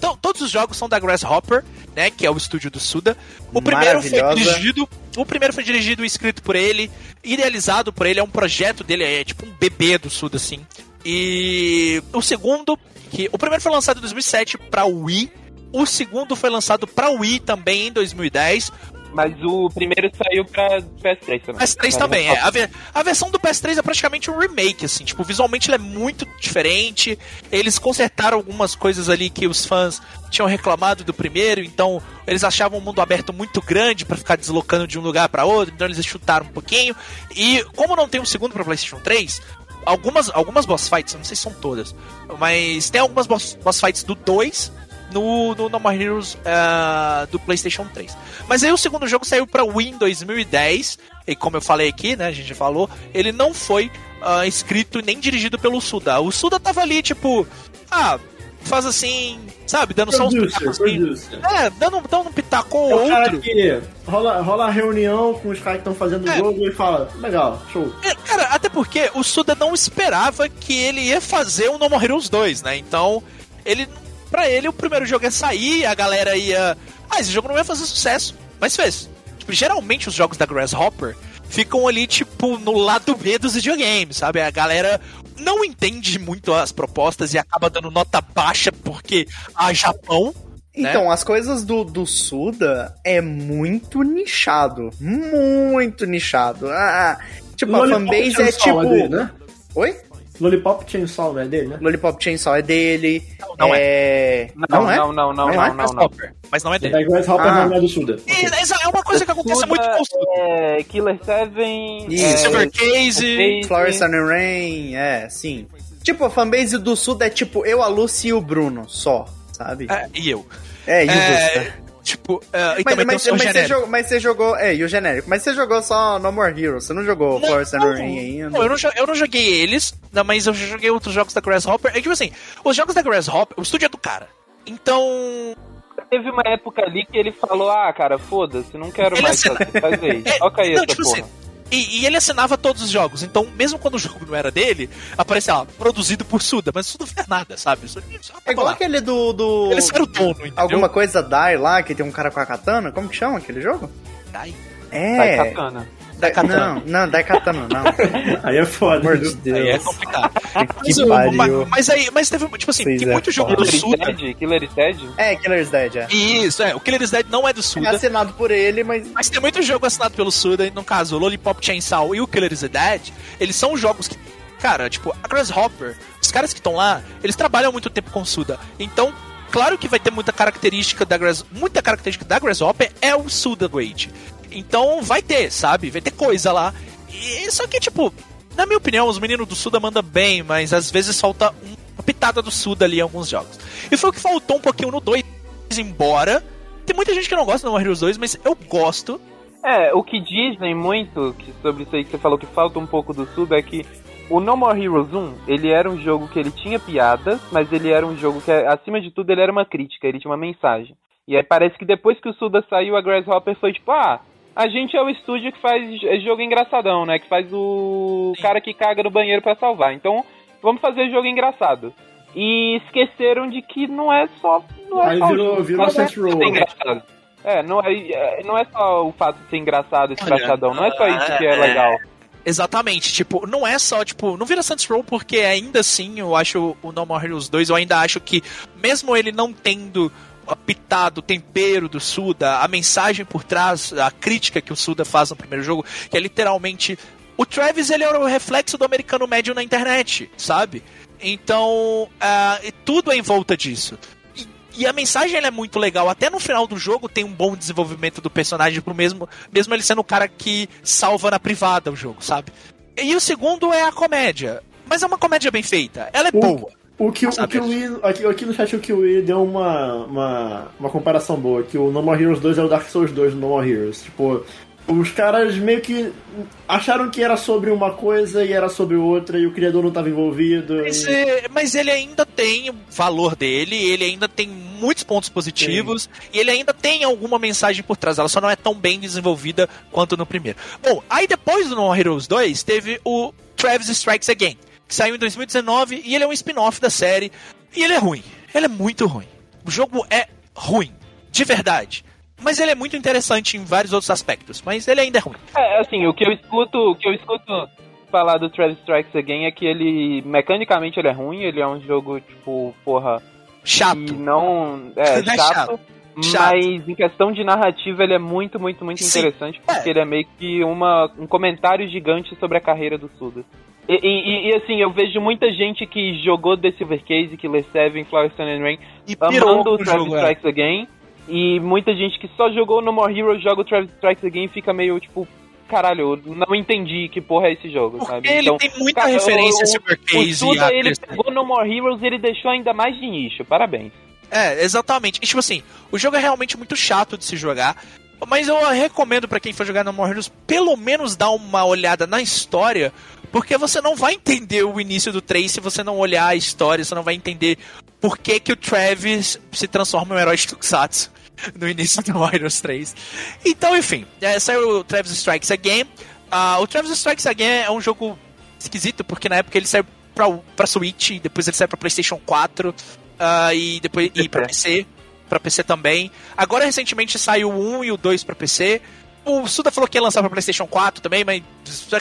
S4: to- todos os jogos são da Grasshopper, né? Que é o estúdio do Suda. O primeiro foi dirigido. O primeiro foi dirigido e escrito por ele, idealizado por ele, é um projeto dele, é tipo um bebê do Suda, assim. E o segundo, que o primeiro foi lançado em 2007 pra Wii. O segundo foi lançado pra Wii também em 2010.
S5: Mas o primeiro saiu pra PS3 também.
S4: PS3 também, é. A, ve- a versão do PS3 é praticamente um remake, assim. Tipo, visualmente ele é muito diferente. Eles consertaram algumas coisas ali que os fãs tinham reclamado do primeiro, então eles achavam o mundo aberto muito grande pra ficar deslocando de um lugar pra outro, então eles chutaram um pouquinho. E como não tem um segundo pra PlayStation 3, algumas, algumas boss fights, não sei se são todas, mas tem algumas boss, boss fights do 2 no, no No More Heroes ah, do PlayStation 3. Mas aí o segundo jogo saiu pra Wii em 2010, e como eu falei aqui, né, a gente já falou, ele não foi ah, escrito nem dirigido pelo Suda. O Suda tava ali, tipo, ah, faz assim, sabe, dando só uns pitacos.
S1: producer.
S4: É, dando, dando um pitaco ou
S1: É o cara
S4: outro.
S1: que rola, rola a reunião com os caras que estão fazendo o
S4: É.
S1: jogo e fala, legal, show.
S4: É, Cara, até porque o Suda não esperava que ele ia fazer o No More Heroes 2, né? Então, ele. Pra ele, o primeiro jogo ia sair, a galera ia. Ah, esse jogo não ia fazer sucesso. Mas fez. Tipo, geralmente os jogos da Grasshopper ficam ali, tipo, no lado B dos videogames, sabe? A galera não entende muito as propostas e acaba dando nota baixa porque a Japão. né?
S3: Então, as coisas do, do Suda é muito nichado. Muito nichado. Ah, tipo, a
S1: Lollipop
S3: fanbase é tipo.
S1: dele, né?
S3: Oi?
S1: Lollipop Chainsaw é dele, né?
S3: Lollipop Chainsaw é dele.
S4: Não
S3: é.
S5: Não,
S3: é?
S5: não, não, não,
S3: Não
S5: não,
S3: é
S5: não, não.
S4: Mas não é dele.
S1: Grasshopper
S3: Ah.
S1: não é do Suda.
S4: Essa é uma coisa que acontece muito com o Suda.
S5: É, Killer 7,
S3: Isso.
S5: é,
S4: Silver Case.
S3: Florence and the Rain, é, sim. Tipo, a fanbase do Suda é tipo eu, a Lucy e o Bruno, só, sabe?
S4: É, e eu.
S3: É, e o
S4: É,
S3: Gusta.
S4: Tipo, é, e
S3: Mas,
S4: também
S3: mas,
S4: tem o
S3: mas,
S4: seu
S3: você
S4: genérico.
S3: jogou, mas você jogou. É, e o genérico. Mas você jogou só No More Heroes. Você não jogou and
S4: Não,
S3: Rain ainda.
S4: não, eu, não, eu não joguei eles, não, mas eu já joguei outros jogos da Grasshopper. É tipo assim, os jogos da Grasshopper, o estúdio é do cara. Então.
S5: Teve uma época ali que ele falou, ah, cara, foda-se, não quero
S4: Ele
S5: mais fazer, fazer isso.
S4: É,
S5: Toca aí
S4: não,
S5: essa
S4: tipo
S5: porra.
S4: assim, e, e ele assinava todos os jogos. Então, mesmo quando o jogo não era dele, aparecia lá, produzido por Suda, mas Suda não fez nada, sabe? Isso,
S3: É igual
S4: lá.
S3: aquele do. do...
S4: Eles eram o dono, entendeu?
S3: Alguma coisa Die lá, que tem um cara com a katana. Como que chama aquele jogo?
S4: Ai,
S5: Vai
S3: É.
S5: katana.
S3: Não, não, Dai Katana, não.
S1: Aí é foda.
S3: Amor de
S1: viu?
S4: aí é
S3: Deus.
S4: complicado.
S3: Que
S4: Mas, mas, mas aí, mas teve, tipo assim,
S3: Vocês
S4: tem
S3: é
S4: muito jogo do
S5: Killer
S4: Suda.
S5: is Dead? Killer is Dead?
S3: É, Killer's Dead, é.
S4: Isso, é, o Killer is Dead não é do
S3: É
S4: Suda.
S3: assinado por ele, mas.
S4: Mas tem muito jogo assinado pelo Suda, e no caso, o Lollipop Chainsaw e o Killer is Dead, eles são jogos que, cara, tipo, a Grasshopper os caras que estão lá, eles trabalham muito tempo com Suda. Então, claro que vai ter muita característica da Grass, muita característica da Grasshopper é o Suda Grade. Então, vai ter, sabe? Vai ter coisa lá. E só que tipo, na minha opinião, os meninos do Suda mandam bem, mas às vezes falta um- uma pitada do Suda ali em alguns jogos. E foi o que faltou um pouquinho no 2, embora tem muita gente que não gosta do More Heroes 2, mas eu gosto.
S5: É, o que dizem muito que sobre isso aí que você falou que falta um pouco do Suda é que o No More Heroes 1, ele era um jogo que ele tinha piadas, mas ele era um jogo que, acima de tudo, ele era uma crítica, ele tinha uma mensagem. E aí parece que depois que o Suda saiu, a Grasshopper foi tipo, ah, a gente é o estúdio que faz jogo engraçadão, né? Que faz o cara que caga no banheiro pra salvar. Então, vamos fazer jogo engraçado. E esqueceram de que não é só. Não é
S1: Aí
S5: só
S1: virou-
S5: jogo,
S1: virou
S5: não é
S1: Saints Row.
S5: engraçado. É, não é, é, não é só o fato de ser engraçado, engraçadão. Não é só isso que é
S4: é-
S5: legal.
S4: Exatamente, tipo, não é só, tipo, não vira Saints Row porque ainda assim eu acho o No More Heroes 2, eu ainda acho que, mesmo ele não tendo a pitada, o tempero do Suda, a mensagem por trás, a crítica que o Suda faz no primeiro jogo, que é literalmente. O Travis ele é o reflexo do americano médio na internet, sabe? Então, e tudo é em volta disso. E, a mensagem é muito legal. Até no final do jogo tem um bom desenvolvimento do personagem pro mesmo, mesmo ele sendo o cara que salva na privada o jogo, sabe? E o segundo é a comédia. Mas é uma comédia bem feita. Ela é boa.
S1: O que o, que o Wii, aqui, aqui no chat o que o Wii deu uma, uma, uma comparação boa, que o No More Heroes 2 é o Dark Souls 2 do No More Heroes. Tipo, os caras meio que acharam que era sobre uma coisa e era sobre outra, e o criador não estava envolvido.
S4: Mas,
S1: e-
S4: é, mas ele ainda tem o valor dele, ele ainda tem muitos pontos positivos, e ele ainda tem alguma mensagem por trás. Ela só não é tão bem desenvolvida quanto no primeiro. Bom, aí depois do No More Heroes 2, teve o Travis Strikes Again, que saiu em 2019, e ele é um spin-off da série, e ele é ruim. Ele é muito ruim. O jogo é ruim, de verdade. Mas ele é muito interessante em vários outros aspectos, mas ele ainda é ruim.
S5: É, assim, o que eu escuto, o que eu escuto falar do Travis Strikes Again é que ele, mecanicamente ele é ruim, ele é um jogo, tipo, porra,
S4: Chato.
S5: que não, é,
S4: Não é
S5: chato,
S4: chato.
S5: mas em questão de narrativa ele é muito, muito, muito
S4: Sim.
S5: interessante, porque
S4: É.
S5: ele é meio que uma, um comentário gigante sobre a carreira do Suda. E, e- e- e, assim, eu vejo muita gente que jogou The Silver Case, que lê Seven, Flower, Sun and Rain,
S4: E
S5: amando o
S4: no
S5: Travis
S4: jogo, é.
S5: Strikes Again. E muita gente que só jogou No More Heroes joga o Travis Strikes Again e fica meio tipo, caralho, não entendi que porra é esse jogo,
S4: Porque
S5: sabe?
S4: ele tem muita
S5: cara,
S4: referência a
S5: o-
S4: Silver
S5: O
S4: Case e
S5: Suda,
S4: a
S5: ele pegou No More Heroes e ele deixou ainda mais de nicho. Parabéns.
S4: É, exatamente. E, tipo assim, o jogo é realmente muito chato de se jogar. Mas eu recomendo pra quem for jogar no More Heroes, pelo menos dar uma olhada na história, porque você não vai entender o início do 3 se você não olhar a história, você não vai entender por que, que o Travis se transforma em um herói de Tokusatsu no início do More Heroes 3. Então, enfim, é, saiu o Travis Strikes Again. Ah, o Travis Strikes Again é um jogo esquisito, porque na época ele saiu pra, pra Switch, depois ele saiu pra PlayStation 4, ah, e depois e pra PC, pra PC também. Agora recentemente saiu o 1 e o 2 pra PC. O Suda falou que ia lançar pra PlayStation 4 também, mas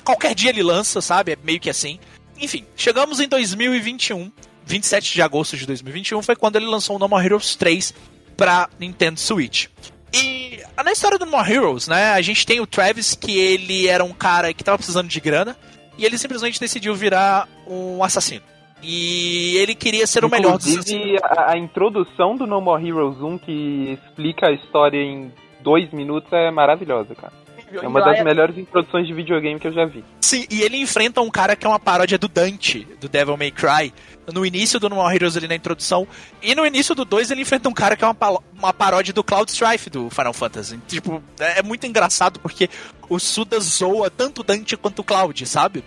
S4: qualquer dia ele lança, sabe? É meio que assim. Enfim, chegamos em 2021, 27 de agosto de 2021 foi quando ele lançou o No More Heroes 3 pra Nintendo Switch. E na história do No More Heroes, né, a gente tem o Travis, que ele era um cara que tava precisando de grana, e ele simplesmente decidiu virar um assassino. E ele queria ser o melhor dos.
S5: Inclusive, a, a introdução do No More Heroes 1, que explica a história em dois minutos, é maravilhosa, cara. É uma das melhores introduções de videogame que eu já vi.
S4: Sim, e ele enfrenta um cara que é uma paródia do Dante, do Devil May Cry. No início do No More Heroes ali na introdução. E no início do 2 ele enfrenta um cara que é uma, uma paródia do Cloud Strife do Final Fantasy. Tipo, é muito engraçado porque o Suda zoa tanto o Dante quanto o Cloud, sabe?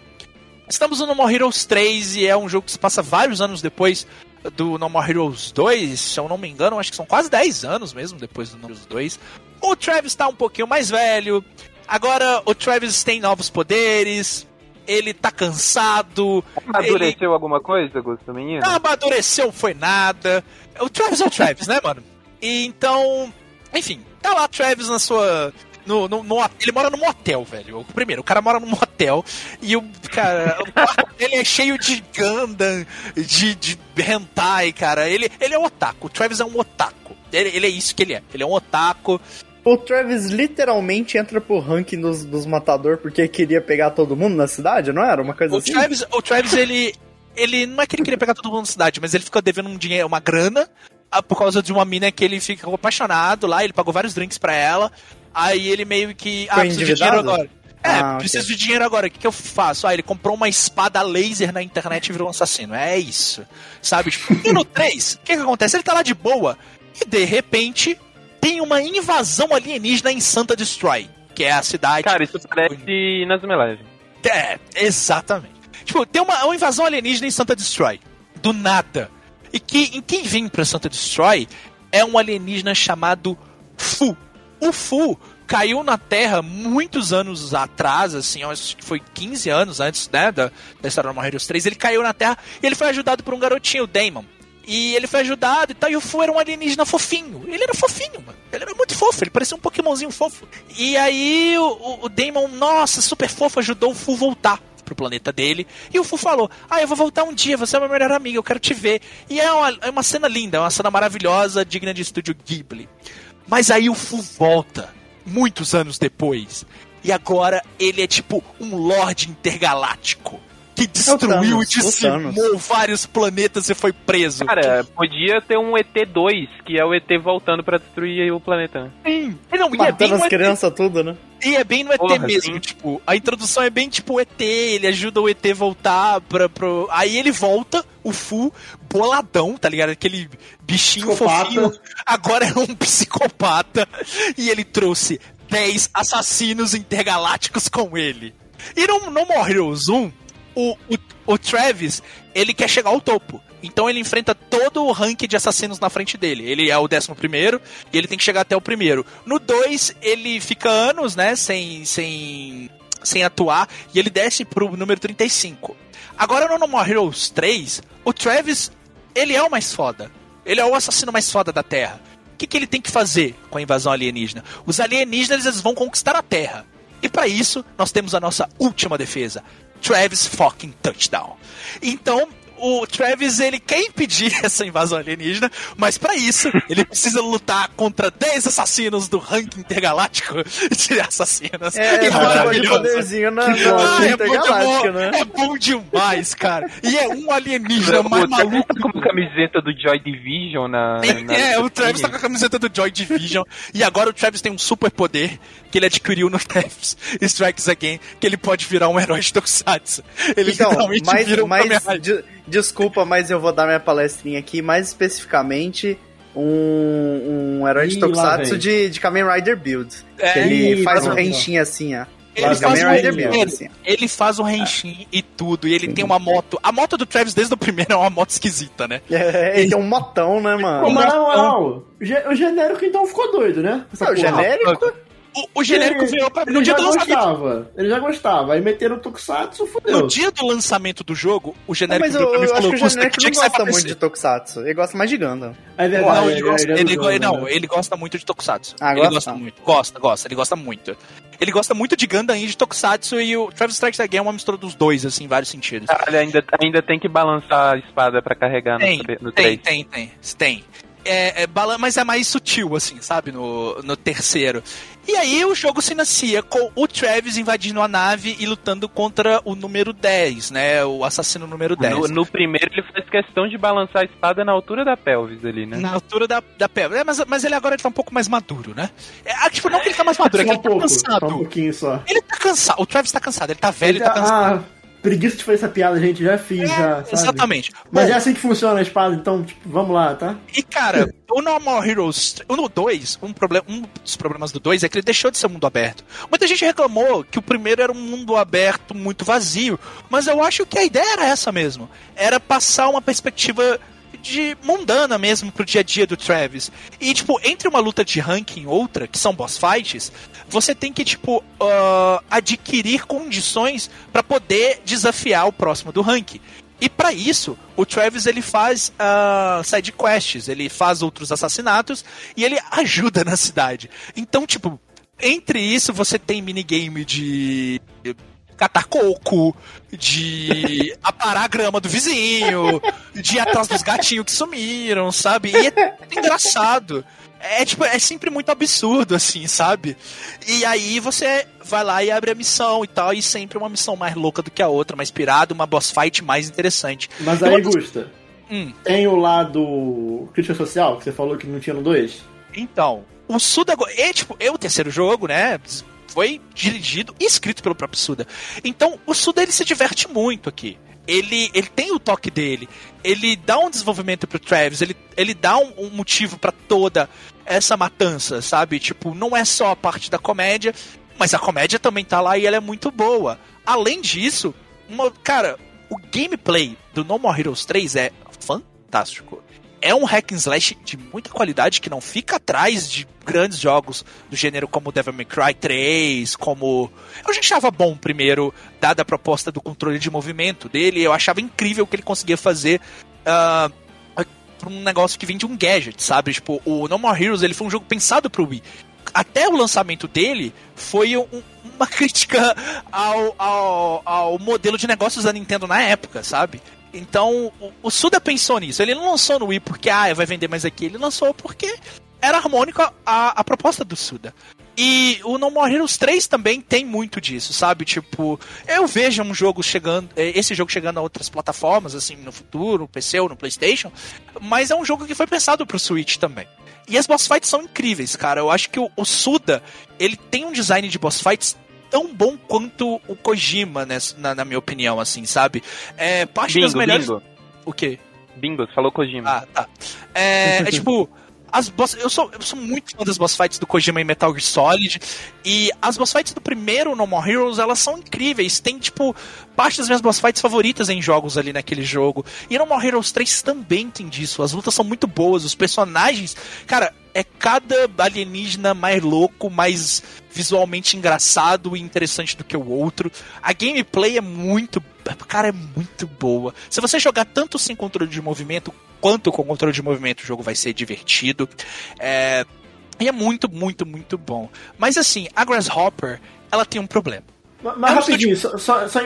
S4: Estamos no No More Heroes 3 e é um jogo que se passa vários anos depois do No More Heroes 2, se eu não me engano, acho que são quase 10 anos mesmo depois do No More Heroes 2. O Travis tá um pouquinho mais velho. Agora o Travis tem novos poderes. Ele tá cansado.
S5: Amadureceu alguma coisa, Gusto, menino?
S4: Não amadureceu, foi nada. O Travis é o Travis, né, mano? E então, enfim, tá lá Travis na sua. No, no, no- ele mora num motel, velho. Primeiro, o cara mora num motel e o cara. O quarto dele é cheio de Gundam, de, de hentai, cara. Ele, ele é um otaku. O Travis é um otaku. Ele, ele é isso que ele é. Ele é um otaku.
S3: O Travis literalmente entra pro ranking dos, dos matador porque queria pegar todo mundo na cidade, não era? Uma coisa
S4: O
S3: assim?
S4: Travis, o Travis ele, ele não é que ele queria pegar todo mundo na cidade, mas ele ficou devendo um dinheiro, uma grana, ah, por causa de uma mina que ele ficou apaixonado lá, ele pagou vários drinks pra ela. Aí ele meio que. Ah, preciso de dinheiro agora. É,
S3: Ah,
S4: preciso de dinheiro agora. O que, que eu faço? Ah, ele comprou uma espada laser na internet e virou um assassino. É isso. Sabe? Tipo, e no 3, o que, que acontece? Ele tá lá de boa e de repente tem uma invasão alienígena em Santa Destroy, que é a cidade.
S5: Cara, isso parece Inazuma Eleven.
S4: É, exatamente. Tipo, tem uma, uma invasão alienígena em Santa Destroy. Do nada. E que, em quem vem pra Santa Destroy é um alienígena chamado Fu. O Fu caiu na Terra muitos anos atrás, assim, acho que foi 15 anos antes, né, da, da história do Heroes 3. Ele caiu na Terra e ele foi ajudado por um garotinho, o Damon. E ele foi ajudado e tal, e o Fu era um alienígena fofinho. Ele era fofinho, mano. Ele era muito fofo, ele parecia um Pokémonzinho fofo. E aí o, o, o Damon, nossa, super fofo, ajudou o Fu voltar pro planeta dele. E o Fu falou: Ah, eu vou voltar um dia, você é meu melhor amigo, eu quero te ver. E é uma, é uma cena linda, é uma cena maravilhosa, digna de estúdio Ghibli. Mas aí o Fu volta, muitos anos depois. E agora ele é tipo um Lorde Intergaláctico. Que destruiu e
S3: Thanos, o
S4: dizimou vários planetas e foi preso.
S5: Cara, podia ter um ET2, que é o ET voltando pra destruir o planeta. né?
S4: Sim. E não, e é bem
S3: Matando
S4: no
S3: as
S4: ET
S3: crianças tudo, né?
S4: E é bem no ET
S5: Porra,
S4: mesmo,
S5: sim.
S4: tipo, a introdução é bem tipo o ET, ele ajuda o ET voltar pra, pro. Aí ele volta, o Fu, boladão, tá ligado? Aquele bichinho
S1: Psicopata.
S4: fofinho, agora é um psicopata. E ele trouxe 10 assassinos intergalácticos com ele. E no, no More Heroes 1, o, o, o Travis, ele quer chegar ao topo. Então ele enfrenta todo o ranking de assassinos na frente dele. Ele é o décimo primeiro e ele tem que chegar até o primeiro. No 2, ele fica anos, né, sem, sem, sem atuar e ele desce pro número 35. Agora no No More Heroes 3, o Travis, ele é o mais foda. Ele é o assassino mais foda da Terra. O que, que ele tem que fazer com a invasão alienígena? Os alienígenas eles vão conquistar a Terra. E para isso, nós temos a nossa última defesa. Travis fucking touchdown. Então, o Travis ele quer impedir essa invasão alienígena, mas para isso ele precisa lutar contra 10 assassinos do ranking intergaláctico de assassinos.
S3: É,
S4: E
S3: é
S4: maravilhoso.
S3: de poderzinho na,
S4: Ah, é, bom,
S3: né?
S4: é bom demais, cara. E é um alienígena mais
S5: o Travis
S4: maluco.
S5: tá com a camiseta do Joy Division na. na
S4: É, o Travis tá com a camiseta do Joy Division. e agora o Travis tem um super poder que ele adquiriu no Travis Strikes Again, que ele pode virar um herói de Tokusatsu. Ele
S3: Então,
S4: literalmente
S3: mas,
S4: vira um
S3: mas desculpa, mas eu vou dar minha palestrinha aqui, mais especificamente um, um herói de
S1: Ih, lá
S3: Tokusatsu de, de Kamen Rider Build.
S4: É,
S3: que ele faz um renchinho assim, ó.
S4: Ele faz, um
S3: Rider. Build, assim.
S4: ele faz um Henshin e tudo, e ele tem uma moto. A moto do Travis desde o primeiro é uma moto esquisita, né?
S3: É, ele tem um motão, né, mano?
S1: mas na moral, o ge- o genérico então ficou doido, né? Essa
S3: É, o genérico?
S4: O, o genérico
S1: Ele-
S4: veio pra
S1: Ele
S4: no dia
S1: já
S4: do lançamento.
S1: gostava. Ele já gostava. Aí meteram o Tokusatsu, fodeu.
S4: No dia do lançamento do jogo, o
S3: Não,
S4: genérico
S3: mas eu,
S4: virou pra mim e
S3: acho
S4: falou:
S3: que o
S4: "Gusta,
S3: genérico não gosta muito de
S4: PC."
S3: Tokusatsu. Ele gosta mais de Gundam.
S1: É
S4: Não,
S1: verdade.
S4: ele gosta,
S1: é
S4: ele,
S1: jogo,
S4: não, ele gosta muito de Tokusatsu.
S3: Ah,
S4: ele
S3: gosta?
S4: gosta muito. Gosta, gosta, ele gosta muito. Ele gosta muito de Gundam e de Tokusatsu e o Travis Strikes Again é uma mistura dos dois, assim, em vários sentidos.
S5: Caralho, ainda, ainda tem que balançar a espada pra carregar no,
S4: Tem,
S5: tre- no
S4: tem,
S5: 3.
S4: tem, tem, tem. É, é mas é mais sutil, assim, sabe? No, no terceiro. E aí o jogo se inicia com o Travis invadindo a nave e lutando contra o número 10, né? O assassino número 10.
S5: No, no primeiro ele faz questão de balançar a espada na altura da pelvis ali, né?
S4: Na altura da, da pedra. É, mas, mas ele agora ele tá um pouco mais maduro, né? É, ah, tipo, não que ele tá mais maduro, é que ele
S1: um
S4: tá
S1: pouco, só
S4: cansado.
S1: um pouquinho só.
S4: Ele tá cansado. O Travis tá cansado, ele tá velho,
S1: Ele
S4: ele tá
S1: já-
S4: cansado.
S1: ah, preguiça de fazer essa piada, gente. Já fiz, já, sabe?
S4: Exatamente.
S1: Mas
S4: Bom,
S1: é assim que funciona a espada, então, tipo, vamos lá, tá?
S4: E cara, o No More Heroes, o no 2, um, um dos problemas do 2 é que ele deixou de ser mundo aberto. Muita gente reclamou que o primeiro era um mundo aberto muito vazio, mas eu acho que a ideia era essa mesmo. Era passar uma perspectiva de mundana mesmo pro dia a dia do Travis. E, tipo, entre uma luta de ranking e outra, que são boss fights, você tem que, tipo, ah, adquirir condições pra poder desafiar o próximo do ranking. E pra isso, o Travis ele faz ah, side quests, ele faz outros assassinatos e ele ajuda na cidade. Então, tipo, entre isso você tem minigame de catar coco, de aparar a grama do vizinho, de ir atrás dos gatinhos que sumiram, sabe? E é engraçado. É tipo, é sempre muito absurdo, assim, sabe? E aí você vai lá e abre a missão e tal, e sempre uma missão mais louca do que a outra, mais pirada, uma boss fight mais interessante.
S1: Mas aí,
S4: das-
S1: Gusta,
S4: Hum.
S1: tem o lado crítica social, que você falou que não tinha no 2.
S4: Então, o Suda. É, tipo, é o terceiro jogo, né? Foi dirigido e escrito pelo próprio Suda. Então, o Suda ele se diverte muito aqui. Ele, ele tem o toque dele. Ele dá um desenvolvimento pro Travis. Ele, ele dá um, um motivo pra toda essa matança, sabe? Tipo, não é só a parte da comédia, mas a comédia também tá lá e ela é muito boa. Além disso, uma, cara, o gameplay do No More Heroes 3 é fantástico. É um hack and slash de muita qualidade que não fica atrás de grandes jogos do gênero como Devil May Cry 3, como... Eu já achava bom primeiro, dada a proposta do controle de movimento dele, eu achava incrível o que ele conseguia fazer pra um negócio que vem de um gadget, sabe? Tipo, o No More Heroes ele foi um jogo pensado pro Wii. Até o lançamento dele foi um- uma crítica ao, ao, ao modelo de negócios da Nintendo na época, sabe? Então, o, o Suda pensou nisso. Ele não lançou no Wii porque, ah, vai vender mais aqui. Ele lançou porque era harmônico a, a, a proposta do Suda. E o No More Heroes 3 também tem muito disso, sabe? Tipo, eu vejo um jogo chegando, eh, esse jogo chegando a outras plataformas, assim, no futuro, no PC ou no PlayStation, mas é um jogo que foi pensado pro Switch também. E as boss fights são incríveis, cara. Eu acho que o, o Suda, ele tem um design de boss fights tão bom quanto o Kojima, né, na, na minha opinião, assim, sabe? É parte das
S5: Bingo,
S4: melhores.
S5: bingo.
S4: O quê?
S5: Bingo, falou Kojima.
S4: Ah, tá. É, é tipo. As boss, eu, sou, eu sou muito fã das boss fights do Kojima em Metal Gear Solid. E as boss fights do primeiro No More Heroes, elas são incríveis. Tem, tipo, parte das minhas boss fights favoritas em jogos ali naquele jogo. E No More Heroes 3 também tem disso. As lutas são muito boas. Os personagens. Cara, é cada alienígena mais louco, mais visualmente engraçado e interessante do que o outro. A gameplay é muito. Cara, é muito boa. Se você jogar tanto sem controle de movimento quanto com controle de movimento, o jogo vai ser divertido. É, e é muito, muito, muito bom. Mas assim, a Grasshopper, ela tem um problema.
S1: Mas, mas rapidinho, só, só, só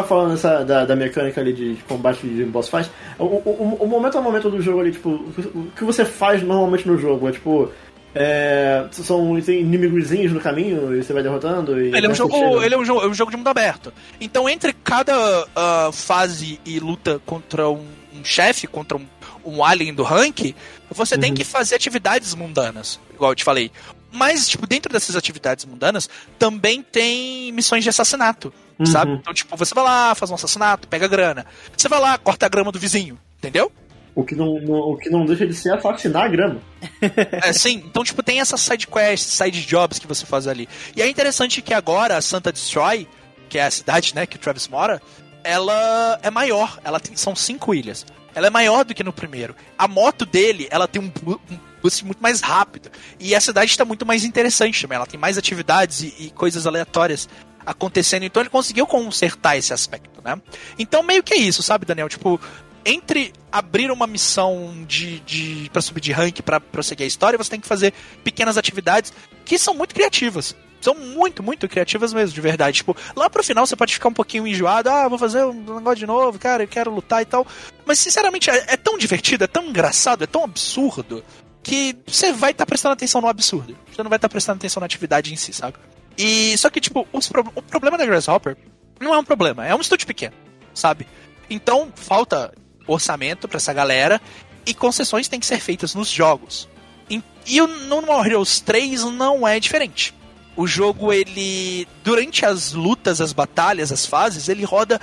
S1: tá falando essa, da, da mecânica ali de, de combate de boss fight. O, o, o- o momento a momento do jogo ali, tipo, o que- o você faz normalmente no jogo? É tipo. É, são tem inimigozinhos no caminho e você vai derrotando? E
S4: Ele é um jogo,
S1: chega.
S4: ele é um jogo, é um jogo de mundo aberto. Então, entre cada ah, fase e luta contra um, um chefe, contra um, um alien do rank, você tem
S1: Uhum.
S4: que fazer atividades mundanas, igual eu te falei. Mas, tipo, dentro dessas atividades mundanas, também tem missões de assassinato,
S1: Uhum.
S4: sabe? Então, tipo, você vai lá, faz um assassinato, pega a grana. Você vai lá, corta a grama do vizinho, entendeu?
S1: O que, não, não- o que não deixa de ser assassinar a grama.
S4: É, sim, então, tipo, tem essas side quests, side jobs que você faz ali. E é interessante que agora a Santa Destroy, que é a cidade, né, que o Travis mora, ela é maior. Ela tem, são cinco ilhas. Ela é maior do que no primeiro. A moto dele, ela tem um, um boost muito mais rápido. E a cidade está muito mais interessante também. Ela tem mais atividades e, e coisas aleatórias acontecendo. Então ele conseguiu consertar esse aspecto, né? Então meio que é isso, sabe, Daniel? Tipo, entre abrir uma missão de, de para subir de rank para prosseguir a história, você tem que fazer pequenas atividades que são muito criativas. São muito, muito criativas mesmo, de verdade. Tipo, lá pro final você pode ficar um pouquinho enjoado. Ah, vou fazer um negócio de novo, cara, eu quero lutar e tal. Mas, sinceramente, é, é tão divertido, é tão engraçado, é tão absurdo, que você vai estar prestando atenção no absurdo. Você não vai estar prestando atenção na atividade em si, sabe? E só que, tipo, pro- o problema da Grasshopper não é um problema, é um estúdio pequeno, sabe? Então, falta orçamento pra essa galera e concessões têm que ser feitas nos jogos. E, e o No More Heroes 3 não é diferente. O jogo, ele. Durante as lutas, as batalhas, as fases, ele roda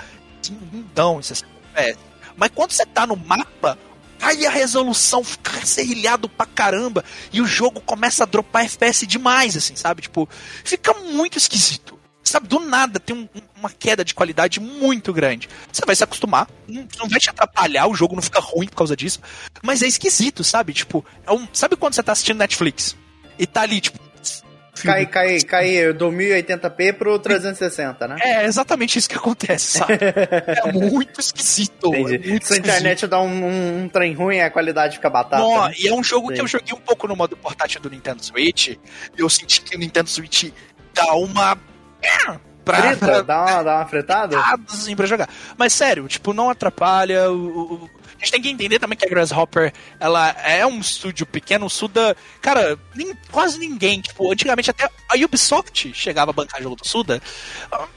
S4: isso é. Mas quando você tá no mapa, aí a resolução fica serrilhado pra caramba e o jogo começa a dropar FPS demais, assim, sabe? Tipo, fica muito esquisito. Sabe, do nada tem um- uma queda de qualidade muito grande. Você vai se acostumar, não vai te atrapalhar, o jogo não fica ruim por causa disso. Mas é esquisito, sabe? Tipo, é um, sabe quando você tá assistindo Netflix e tá ali, tipo.
S3: Cai, cai, cai do 1080p pro 360, né?
S4: É exatamente isso que acontece, sabe? É muito esquisito. é muito
S3: Se a internet dá um, um- um trem ruim, a qualidade fica batata.
S4: Nó,
S3: né?
S4: e é um jogo que
S3: Sim.
S4: eu joguei um pouco no modo portátil do Nintendo Switch. E eu senti que o Nintendo Switch dá uma. pra,
S3: Frita, dá uma, dá uma fretada?
S4: assim, pra jogar. Mas sério, tipo, não atrapalha. O, gente tem que entender também que a Grasshopper, ela é um estúdio pequeno, o Suda. Cara, nem- quase ninguém. Tipo, antigamente até a Ubisoft chegava a bancar jogo do Suda. Ah,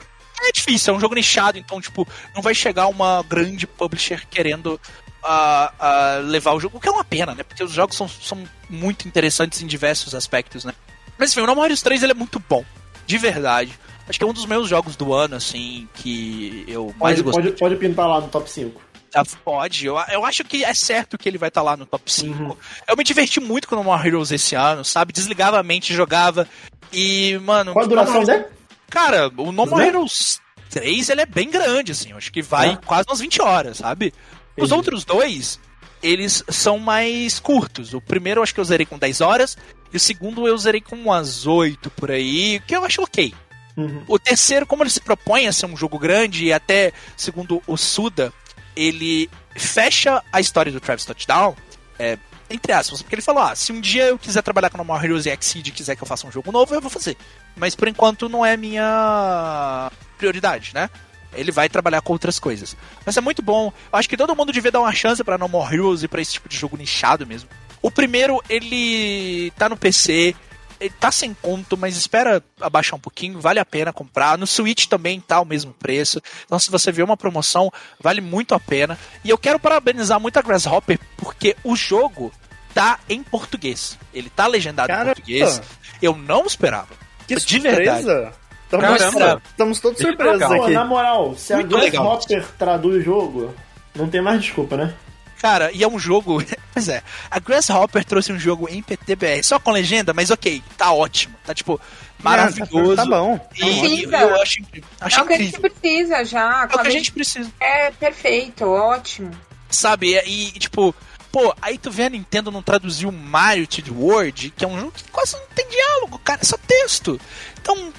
S4: É difícil, é um jogo nichado, então, tipo, não vai chegar uma grande publisher querendo ah, ah, levar o jogo, o que é uma pena, né? Porque os jogos são, são muito interessantes em diversos aspectos, né? Mas enfim, o No Heroes 3 ele é muito bom, de verdade. Acho que é um dos meus jogos do ano, assim, que eu mais
S1: Pode,
S4: gostei.
S1: pode, pode pintar lá no top 5.
S4: Ah, Pode, eu, eu acho que é certo que ele vai estar lá no top 5.
S1: Uhum.
S4: Eu me diverti muito com o No More Heroes esse ano, sabe? Desligava a mente, jogava. E, mano.
S1: Qual a duração dele?
S4: Cara, o No More? Heroes 3 ele é bem grande, assim. Eu acho que vai
S1: Ah.
S4: quase umas 20 horas, sabe? Os
S1: Entendi.
S4: outros dois, eles são mais curtos. O primeiro eu acho que eu zerei com 10 horas. E o segundo eu zerei com umas 8 por aí, que eu acho ok.
S1: Uhum.
S4: O terceiro, como ele se propõe a ser um jogo grande, e até, segundo o Suda, ele fecha a história do Travis Touchdown, é, entre aspas, porque ele falou: ah, se um dia eu quiser trabalhar com No More Heroes e Exceed e quiser que eu faça um jogo novo, eu vou fazer. Mas por enquanto não é minha prioridade, né? Ele vai trabalhar com outras coisas. Mas é muito bom. Eu acho que todo mundo devia dar uma chance pra No More Heroes e pra esse tipo de jogo nichado mesmo. O primeiro, ele tá no PC, ele tá sem conto, mas espera abaixar um pouquinho, vale a pena comprar. No Switch também tá o mesmo preço. Então, se você vê uma promoção, vale muito a pena. E eu quero parabenizar muito a Grasshopper, porque o jogo tá em português. Ele tá legendado
S3: Caramba.
S4: em português. Eu não esperava.
S3: Que
S4: de verdade.
S3: surpresa!
S5: Caramba.
S3: Estamos, estamos todos surpresos
S1: Pô,
S3: aqui.
S1: na moral, se a
S4: Muito legal.
S1: Grasshopper traduz o jogo, não tem mais desculpa, né?
S4: Cara, e é um jogo. pois é, a Grasshopper trouxe um jogo em PTBR, só com legenda, mas ok, tá ótimo. Tá tipo, maravilhoso.
S3: Tá bom.
S4: E
S2: Precisa.
S4: eu acho, acho
S2: é o que a gente precisa já.
S4: É o que a gente precisa.
S2: É perfeito, ótimo.
S4: Sabe? E, e, tipo, pô, aí tu vê a Nintendo não traduzir o Mario to the World, que é um jogo que quase não tem diálogo, cara, é só texto. Então,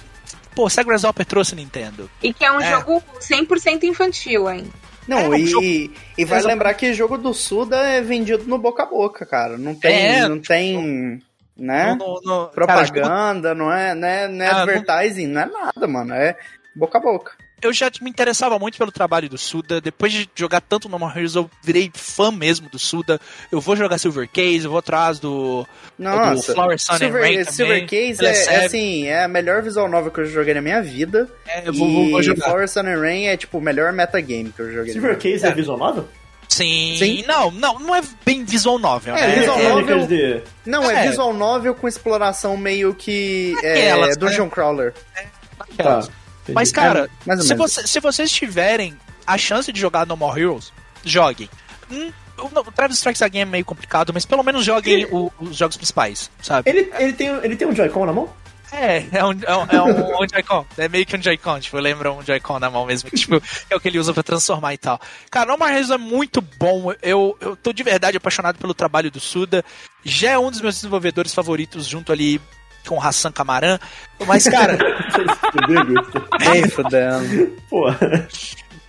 S4: pô, se a Grasshopper trouxe Nintendo.
S2: E que é um
S4: É.
S2: jogo 100% infantil ainda.
S3: Não,
S4: É,
S3: e,
S4: jogo-
S3: e vai lembrar que jogo do Suda é vendido no boca a boca, cara. Não tem,
S4: É.
S3: não tem, né?
S4: No- no- no- cara,
S3: Propaganda, não é, não é, não é
S4: Ah, não-
S3: advertising, não é nada, mano. É boca a boca.
S4: Eu já me interessava muito pelo trabalho do Suda. Depois de jogar tanto No More Heroes, eu virei fã mesmo do Suda. Eu vou jogar Silver Case, eu vou atrás do,
S3: Nossa,
S4: do Flower Sun and
S3: Silver,
S4: Rain
S3: Silver
S4: também.
S3: Case é, é assim, é a melhor visual novel que eu joguei na minha vida.
S4: É, eu vou, vou- vou
S3: e
S4: jogar.
S3: Flower Sun and Rain é tipo o melhor metagame que eu joguei. na
S1: Silver
S3: minha vida.
S1: Case é visual novel?
S4: Sim.
S3: Sim.
S4: Não, não, não é bem visual novel,
S3: É,
S4: né?
S3: visual
S1: Mecânicas
S3: novel-
S1: de...
S3: Não, é.
S4: É.
S3: visual novel com exploração meio que é,
S4: Aquelas,
S3: Dungeon Crawler.
S4: Aquelas.
S1: Tá.
S4: Mas, cara,
S3: É, mais ou
S4: se,
S3: menos.
S4: você- se vocês tiverem a chance de jogar No More Heroes, joguem. Hum, o, o Travis Strikes Again é meio complicado, mas pelo menos joguem o- os jogos principais, sabe?
S1: Ele, ele, tem, ele tem um Joy-Con na mão?
S4: É, é um, é um, é um, um Joy-Con. É meio que um Joy-Con, tipo, lembra um Joy-Con na mão mesmo, que tipo, é o que ele usa pra transformar e tal. Cara, No More Heroes é muito bom. Eu, eu tô de verdade apaixonado pelo trabalho do Suda. Já é um dos meus desenvolvedores favoritos, junto ali com o Hassan Kamaran. Mas, cara,
S3: Nem fudendo.
S1: Pô.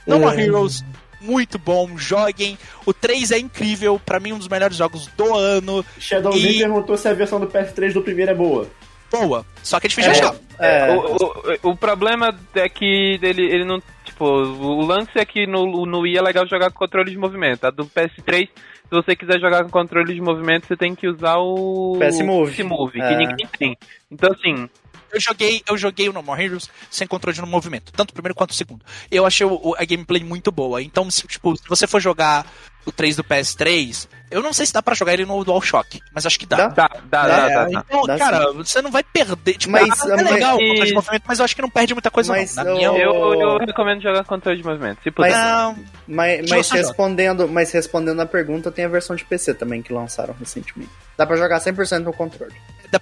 S4: No More
S1: É.
S4: Heroes, muito bom, joguem. O 3 é incrível, pra mim um dos melhores jogos do ano.
S1: Shadowzinho
S4: E-
S1: perguntou se a versão do PS3 do primeiro é boa.
S4: Boa, só que é difícil de achar.
S3: É,
S5: O, o, o problema é que ele, ele não. Tipo, o lance é que no, no Wii é legal jogar com controle de movimento. A do PS3, se você quiser jogar com controle de movimento, você tem que usar o.
S3: PS Move.
S5: PS Move,
S3: É.
S5: que ninguém tem. Então, assim,
S4: Eu joguei, eu joguei o No More Heroes sem controle no movimento, tanto o primeiro quanto o segundo. Eu achei o- o- a gameplay muito boa. Então, se, tipo, se você for jogar o 3 do PS3, eu não sei se dá pra jogar ele no DualShock, mas acho que dá.
S3: Dá?
S5: dá, dá,
S3: Dá,
S5: dá,
S4: É,
S5: dá, dá.
S4: então,
S3: Dá
S4: cara, você não vai perder. Tipo,
S3: Mas-
S4: ah, é
S3: mas-
S4: legal o controle de movimento, mas eu acho que não perde muita coisa,
S3: Mas
S4: não. Na
S3: eu-
S4: minha
S5: Eu, eu recomendo jogar com controle de movimento. Se puder.
S3: Mas-
S4: Não,
S3: Mas, mas
S4: joga.
S3: respondendo, mas respondendo a pergunta, tem a versão de PC também que lançaram recentemente. Dá pra jogar 100% no controle.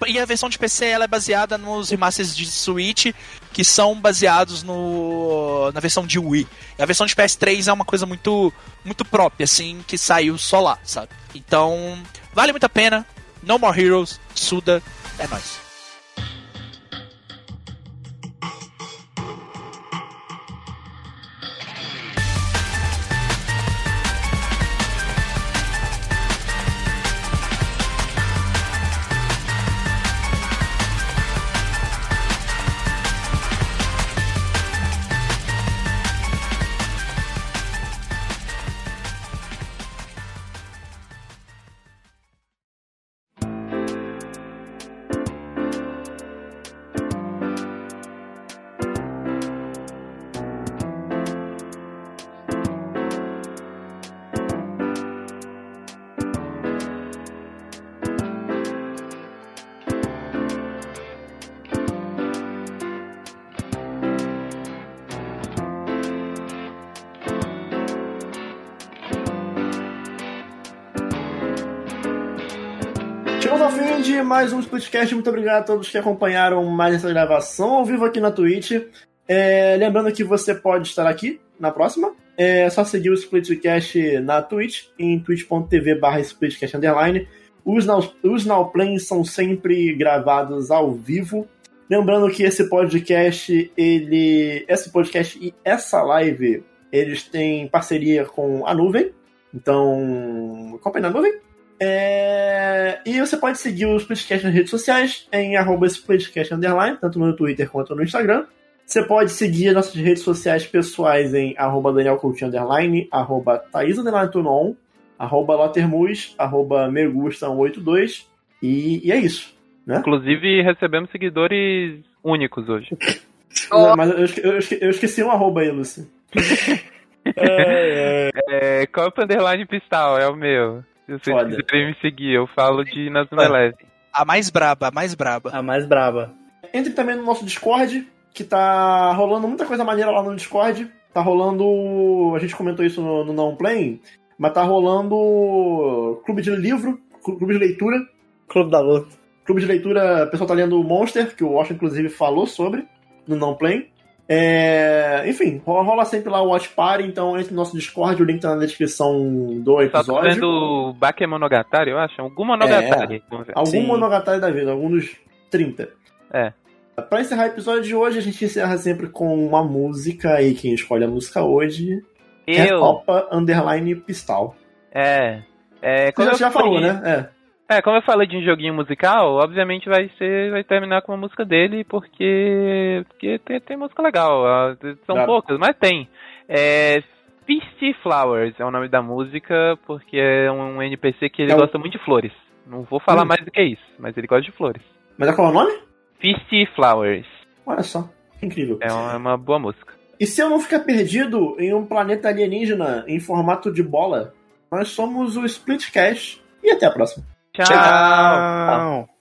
S4: E a versão de PC ela é baseada nos remasters de Switch, que são baseados no na versão de Wii. A versão de PS3 é uma coisa muito muito própria, assim, que saiu só lá, sabe? Então, vale muito a pena. No More Heroes, Suda, é nóis.
S1: Splitcast. Muito obrigado a todos que acompanharam mais essa gravação ao vivo aqui na Twitch. É, lembrando que você pode estar aqui na próxima. É só seguir o Splitcast na Twitch, em twitch.tv barra Splitcast Underline. Os now, os now Plays são sempre gravados ao vivo. Lembrando que esse podcast, ele. Esse podcast e essa live, eles têm parceria com a nuvem. Então, acompanhe na nuvem. É, E você pode seguir o Splitcast nas redes sociais, em arroba Splitcast Underline, tanto no Twitter quanto no Instagram. Você pode seguir as nossas redes sociais pessoais em arroba Daniel Coutinho Underline, arroba Thaís Underline Tunon, arroba Lotermus, arroba Megusta182. E, e é isso. Né?
S5: Inclusive, recebemos seguidores únicos hoje.
S2: Oh.
S1: Mas eu, esque- eu eu esqueci um arroba aí, Lucy.
S5: É, Copa Underline Pistal, é o meu. Se vocês
S1: Foda.
S5: quiserem me seguir, eu falo de Nazuma Eleven.
S4: A mais braba, a mais braba.
S3: A mais braba.
S1: Entre também no nosso Discord, que tá rolando muita coisa maneira lá no Discord. Tá rolando. A gente comentou isso no, no Não Play, mas tá rolando clube de livro, clube de leitura.
S3: Clube da Luta.
S1: Clube de leitura, o pessoal tá lendo o Monster, que o Washington inclusive falou sobre no Não Play. É, enfim, rola, sempre lá o Watch Party, então entre no nosso Discord, o link tá na descrição do
S5: tô
S1: episódio.
S5: vendo Bakemonogatari, eu acho. Algum Monogatari. Ver.
S1: Algum
S3: Sim.
S1: Monogatari da vida, algum dos 30.
S5: É.
S1: Pra encerrar o episódio de hoje, a gente encerra sempre com uma música e quem escolhe a música hoje é
S5: Eu.
S1: Copa Underline Pistal.
S5: É. É,
S1: Você
S5: como
S1: já, já falou, né? É.
S5: É, como eu falei de um joguinho musical, obviamente vai ser, vai terminar com uma música dele, porque, porque tem, tem música legal. São poucas, mas tem. É, Feisty Flowers é o nome da música, porque é um NPC que ele
S1: É o-
S5: gosta muito de flores. Não vou falar
S1: Hum.
S5: mais do que isso, mas ele gosta de flores.
S1: Mas é qual é o nome?
S5: Feisty Flowers
S1: Olha só, que incrível.
S5: é uma, é uma boa música.
S1: E se eu não ficar perdido em um planeta alienígena em formato de bola, nós somos o Splitcast. E até a próxima.
S5: Tchau.
S3: Tchau.